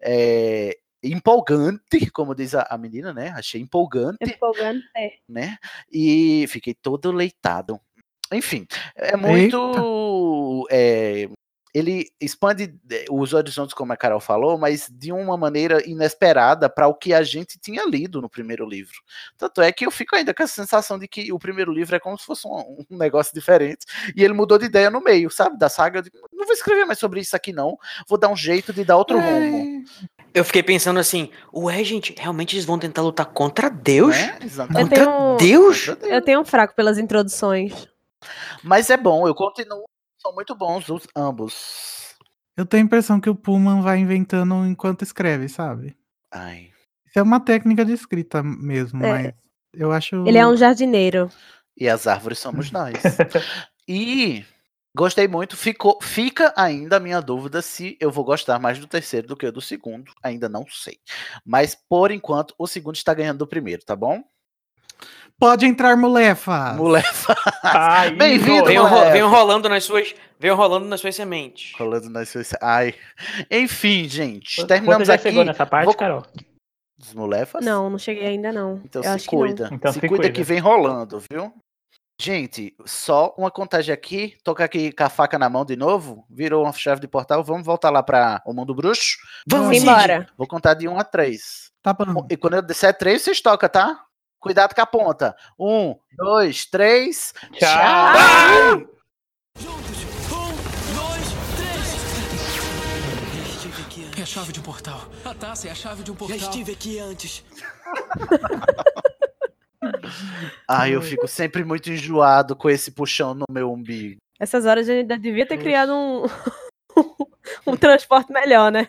é, empolgante, como diz a, a menina, né? Achei empolgante, Empolgante, é. né? E fiquei todo leitado. Enfim, é muito. é, ele expande eh, os horizontes, como a Carol falou, mas de uma maneira inesperada para o que a gente tinha lido no primeiro livro. Tanto é que eu fico ainda com essa sensação de que o primeiro livro é como se fosse um, um negócio diferente e ele mudou de ideia no meio, sabe? Da saga. Eu digo, não vou escrever mais sobre isso aqui, não. Vou dar um jeito de dar outro rumo. Eu fiquei pensando assim, ué, gente, realmente eles vão tentar lutar contra Deus? Eu Exatamente. Contra tenho, Deus? eu tenho um fraco pelas introduções. Mas é bom, eu continuo. São muito bons os ambos. Eu tenho a impressão que o Pullman vai inventando enquanto escreve, sabe? Ai. Isso é uma técnica de escrita mesmo, É. mas eu acho. Ele é um jardineiro. E as árvores somos nós. e gostei muito. Ficou, fica ainda a minha dúvida se eu vou gostar mais do terceiro do que do segundo. Ainda não sei. Mas por enquanto, o segundo está ganhando do primeiro, tá bom? Pode entrar, molefa! Molefa! Ai, Bem-vindo, molefa! venham rolando nas suas. Venham rolando nas suas sementes. Rolando nas suas. Ai. Enfim, gente. Terminamos já aqui. chegou nessa parte, Vou- Carol? Dos molefas? Não, não cheguei ainda não. Então Eu se acho que não. cuida. Então se se cuida cuida. que vem rolando, viu? Gente, só uma contagem aqui. Toca aqui com a faca na mão de novo. Virou uma chave de portal. Vamos voltar lá para o mundo bruxo? Vamos. Embora. Vou contar de 1 a 3. Tá bom. E quando eu disser 3, vocês tocam, tá? Cuidado com a ponta. 1, 2, 3. Tchau. Juntos. Um, dois, três. Já estive aqui antes. É a chave de um portal. A taça é a chave de um Já portal. estive aqui antes. Ai, eu fico sempre muito enjoado com esse puxão no meu umbigo. Essas horas a gente ainda devia ter criado um, um transporte melhor, né?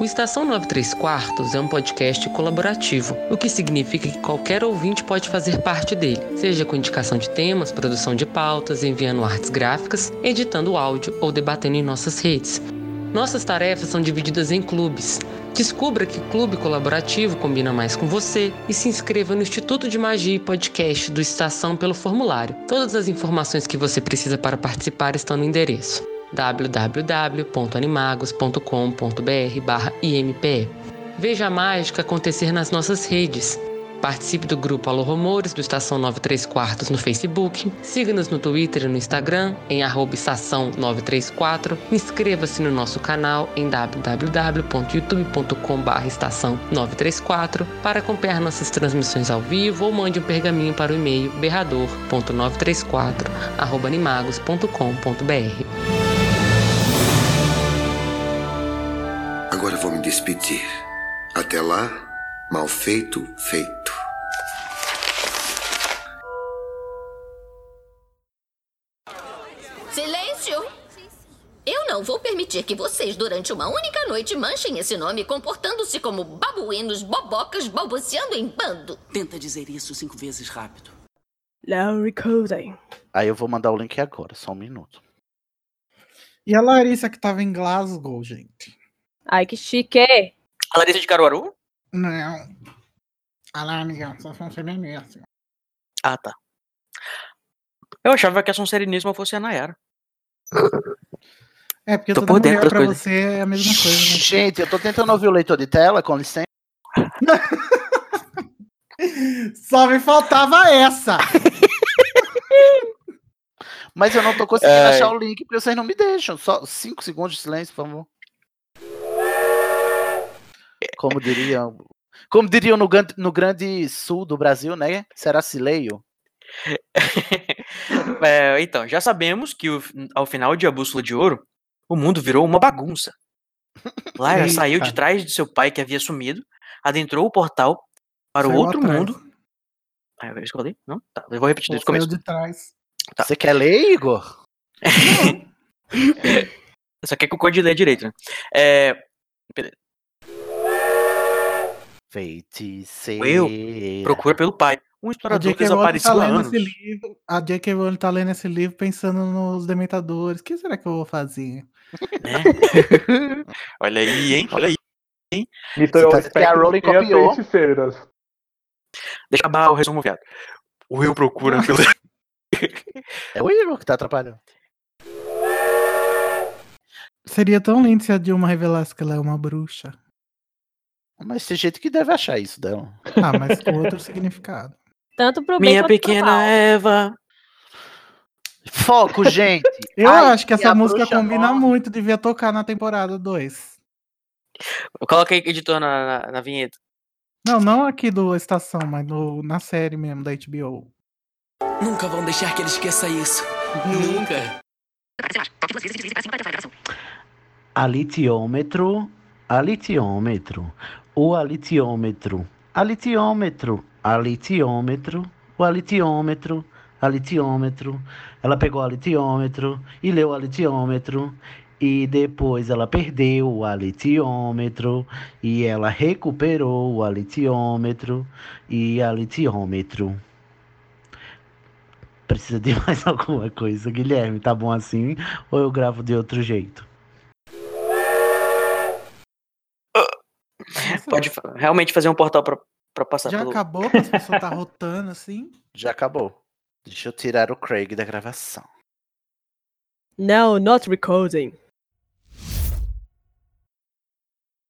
O Estação 93 Quartos é um podcast colaborativo, o que significa que qualquer ouvinte pode fazer parte dele, seja com indicação de temas, produção de pautas, enviando artes gráficas, editando áudio ou debatendo em nossas redes. Nossas tarefas são divididas em clubes. Descubra que clube colaborativo combina mais com você e se inscreva no Instituto de Magia e Podcast do Estação pelo formulário. Todas as informações que você precisa para participar estão no endereço www.animagos.com.br/impe. Veja a mágica acontecer nas nossas redes. Participe do grupo Alô Rumores do Estação 93 Quartos no Facebook. Siga-nos no Twitter e no Instagram em estação 934. Inscreva-se no nosso canal em www.youtube.com.br estação 934 para acompanhar nossas transmissões ao vivo ou mande um pergaminho para o e-mail berrador.934 arroba animagos.com.br. Agora vou me despedir. Até lá, mal feito, feito. Silêncio! Eu não vou permitir que vocês, durante uma única noite, manchem esse nome comportando-se como babuínos bobocas balbuciando em bando. Tenta dizer isso cinco vezes rápido. Larry Coden. Aí eu vou mandar o link agora, só um minuto. E a Larissa que tava em Glasgow, gente? Ai, que chique. A Larissa de Caruaru? Não. A Larissa só feminista. Ah, tá. Eu achava que a Sonsereníssima fosse a Nayara. É, porque Tô toda por dentro mulher pra coisas. você é a mesma coisa, né? Gente, eu tô tentando ouvir o leitor de tela, com licença. Só me faltava essa! Mas eu não tô conseguindo Ai. achar o link porque vocês não me deixam. Só 5 segundos de silêncio, por favor. Como diriam. Como diriam no, no grande sul do Brasil, né? Será Cileio? É, então, já sabemos que o- ao final de A Bússola de Ouro, o mundo virou uma bagunça. Lara saiu de trás de seu pai que havia sumido, adentrou o portal para o outro atrás. mundo. Ah, eu escolhi? Não? Tá, eu vou repetir desde o começo. de trás. Tá. Você quer ler, Igor? Só quer que o código lê direito, né? É, Feiticeira. Will procura pelo pai. Um explorador J.K. Rowling tá desapareceu há lendo anos. esse livro. A J.K. Rowling tá lendo esse livro pensando nos dementadores. O que será que eu vou fazer? né? Olha aí, hein? Olha aí. Misturou Você tá- que a Rowling copiou. feiticeiras. Deixa eu acabar o resumo viado. O Will procura pelo. É o Igor que tá atrapalhando. Seria tão lindo se a Dilma revelasse que ela é uma bruxa. Mas tem gente que deve achar isso dela. Ah, mas com outro significado. Tanto pro bem Minha quanto pro pequena mal. Eva. Foco, gente. Eu Ai, acho que essa a música bruxa combina nova? muito, devia tocar na temporada 2. Coloca aí, editor, na, na, na vinheta. Não, não aqui do Estação, mas no, na série mesmo da HBO. Nunca vão deixar que ele esqueça isso. Nunca. Alitiômetro, alitiômetro, o alitiômetro, alitiômetro, alitiômetro, o alitiômetro, a litiômetro. Ela pegou a litiômetro e leu a litiômetro. E depois ela perdeu o alitiômetro e ela recuperou o alitiômetro e a litiômetro. Precisa de mais alguma coisa, Guilherme? Tá bom assim? Ou eu gravo de outro jeito? Pode realmente fazer um portal pra, pra passar Já pelo. acabou as pessoas tá rotando assim? Já acabou. Deixa eu tirar o Craig da gravação. No, not recording.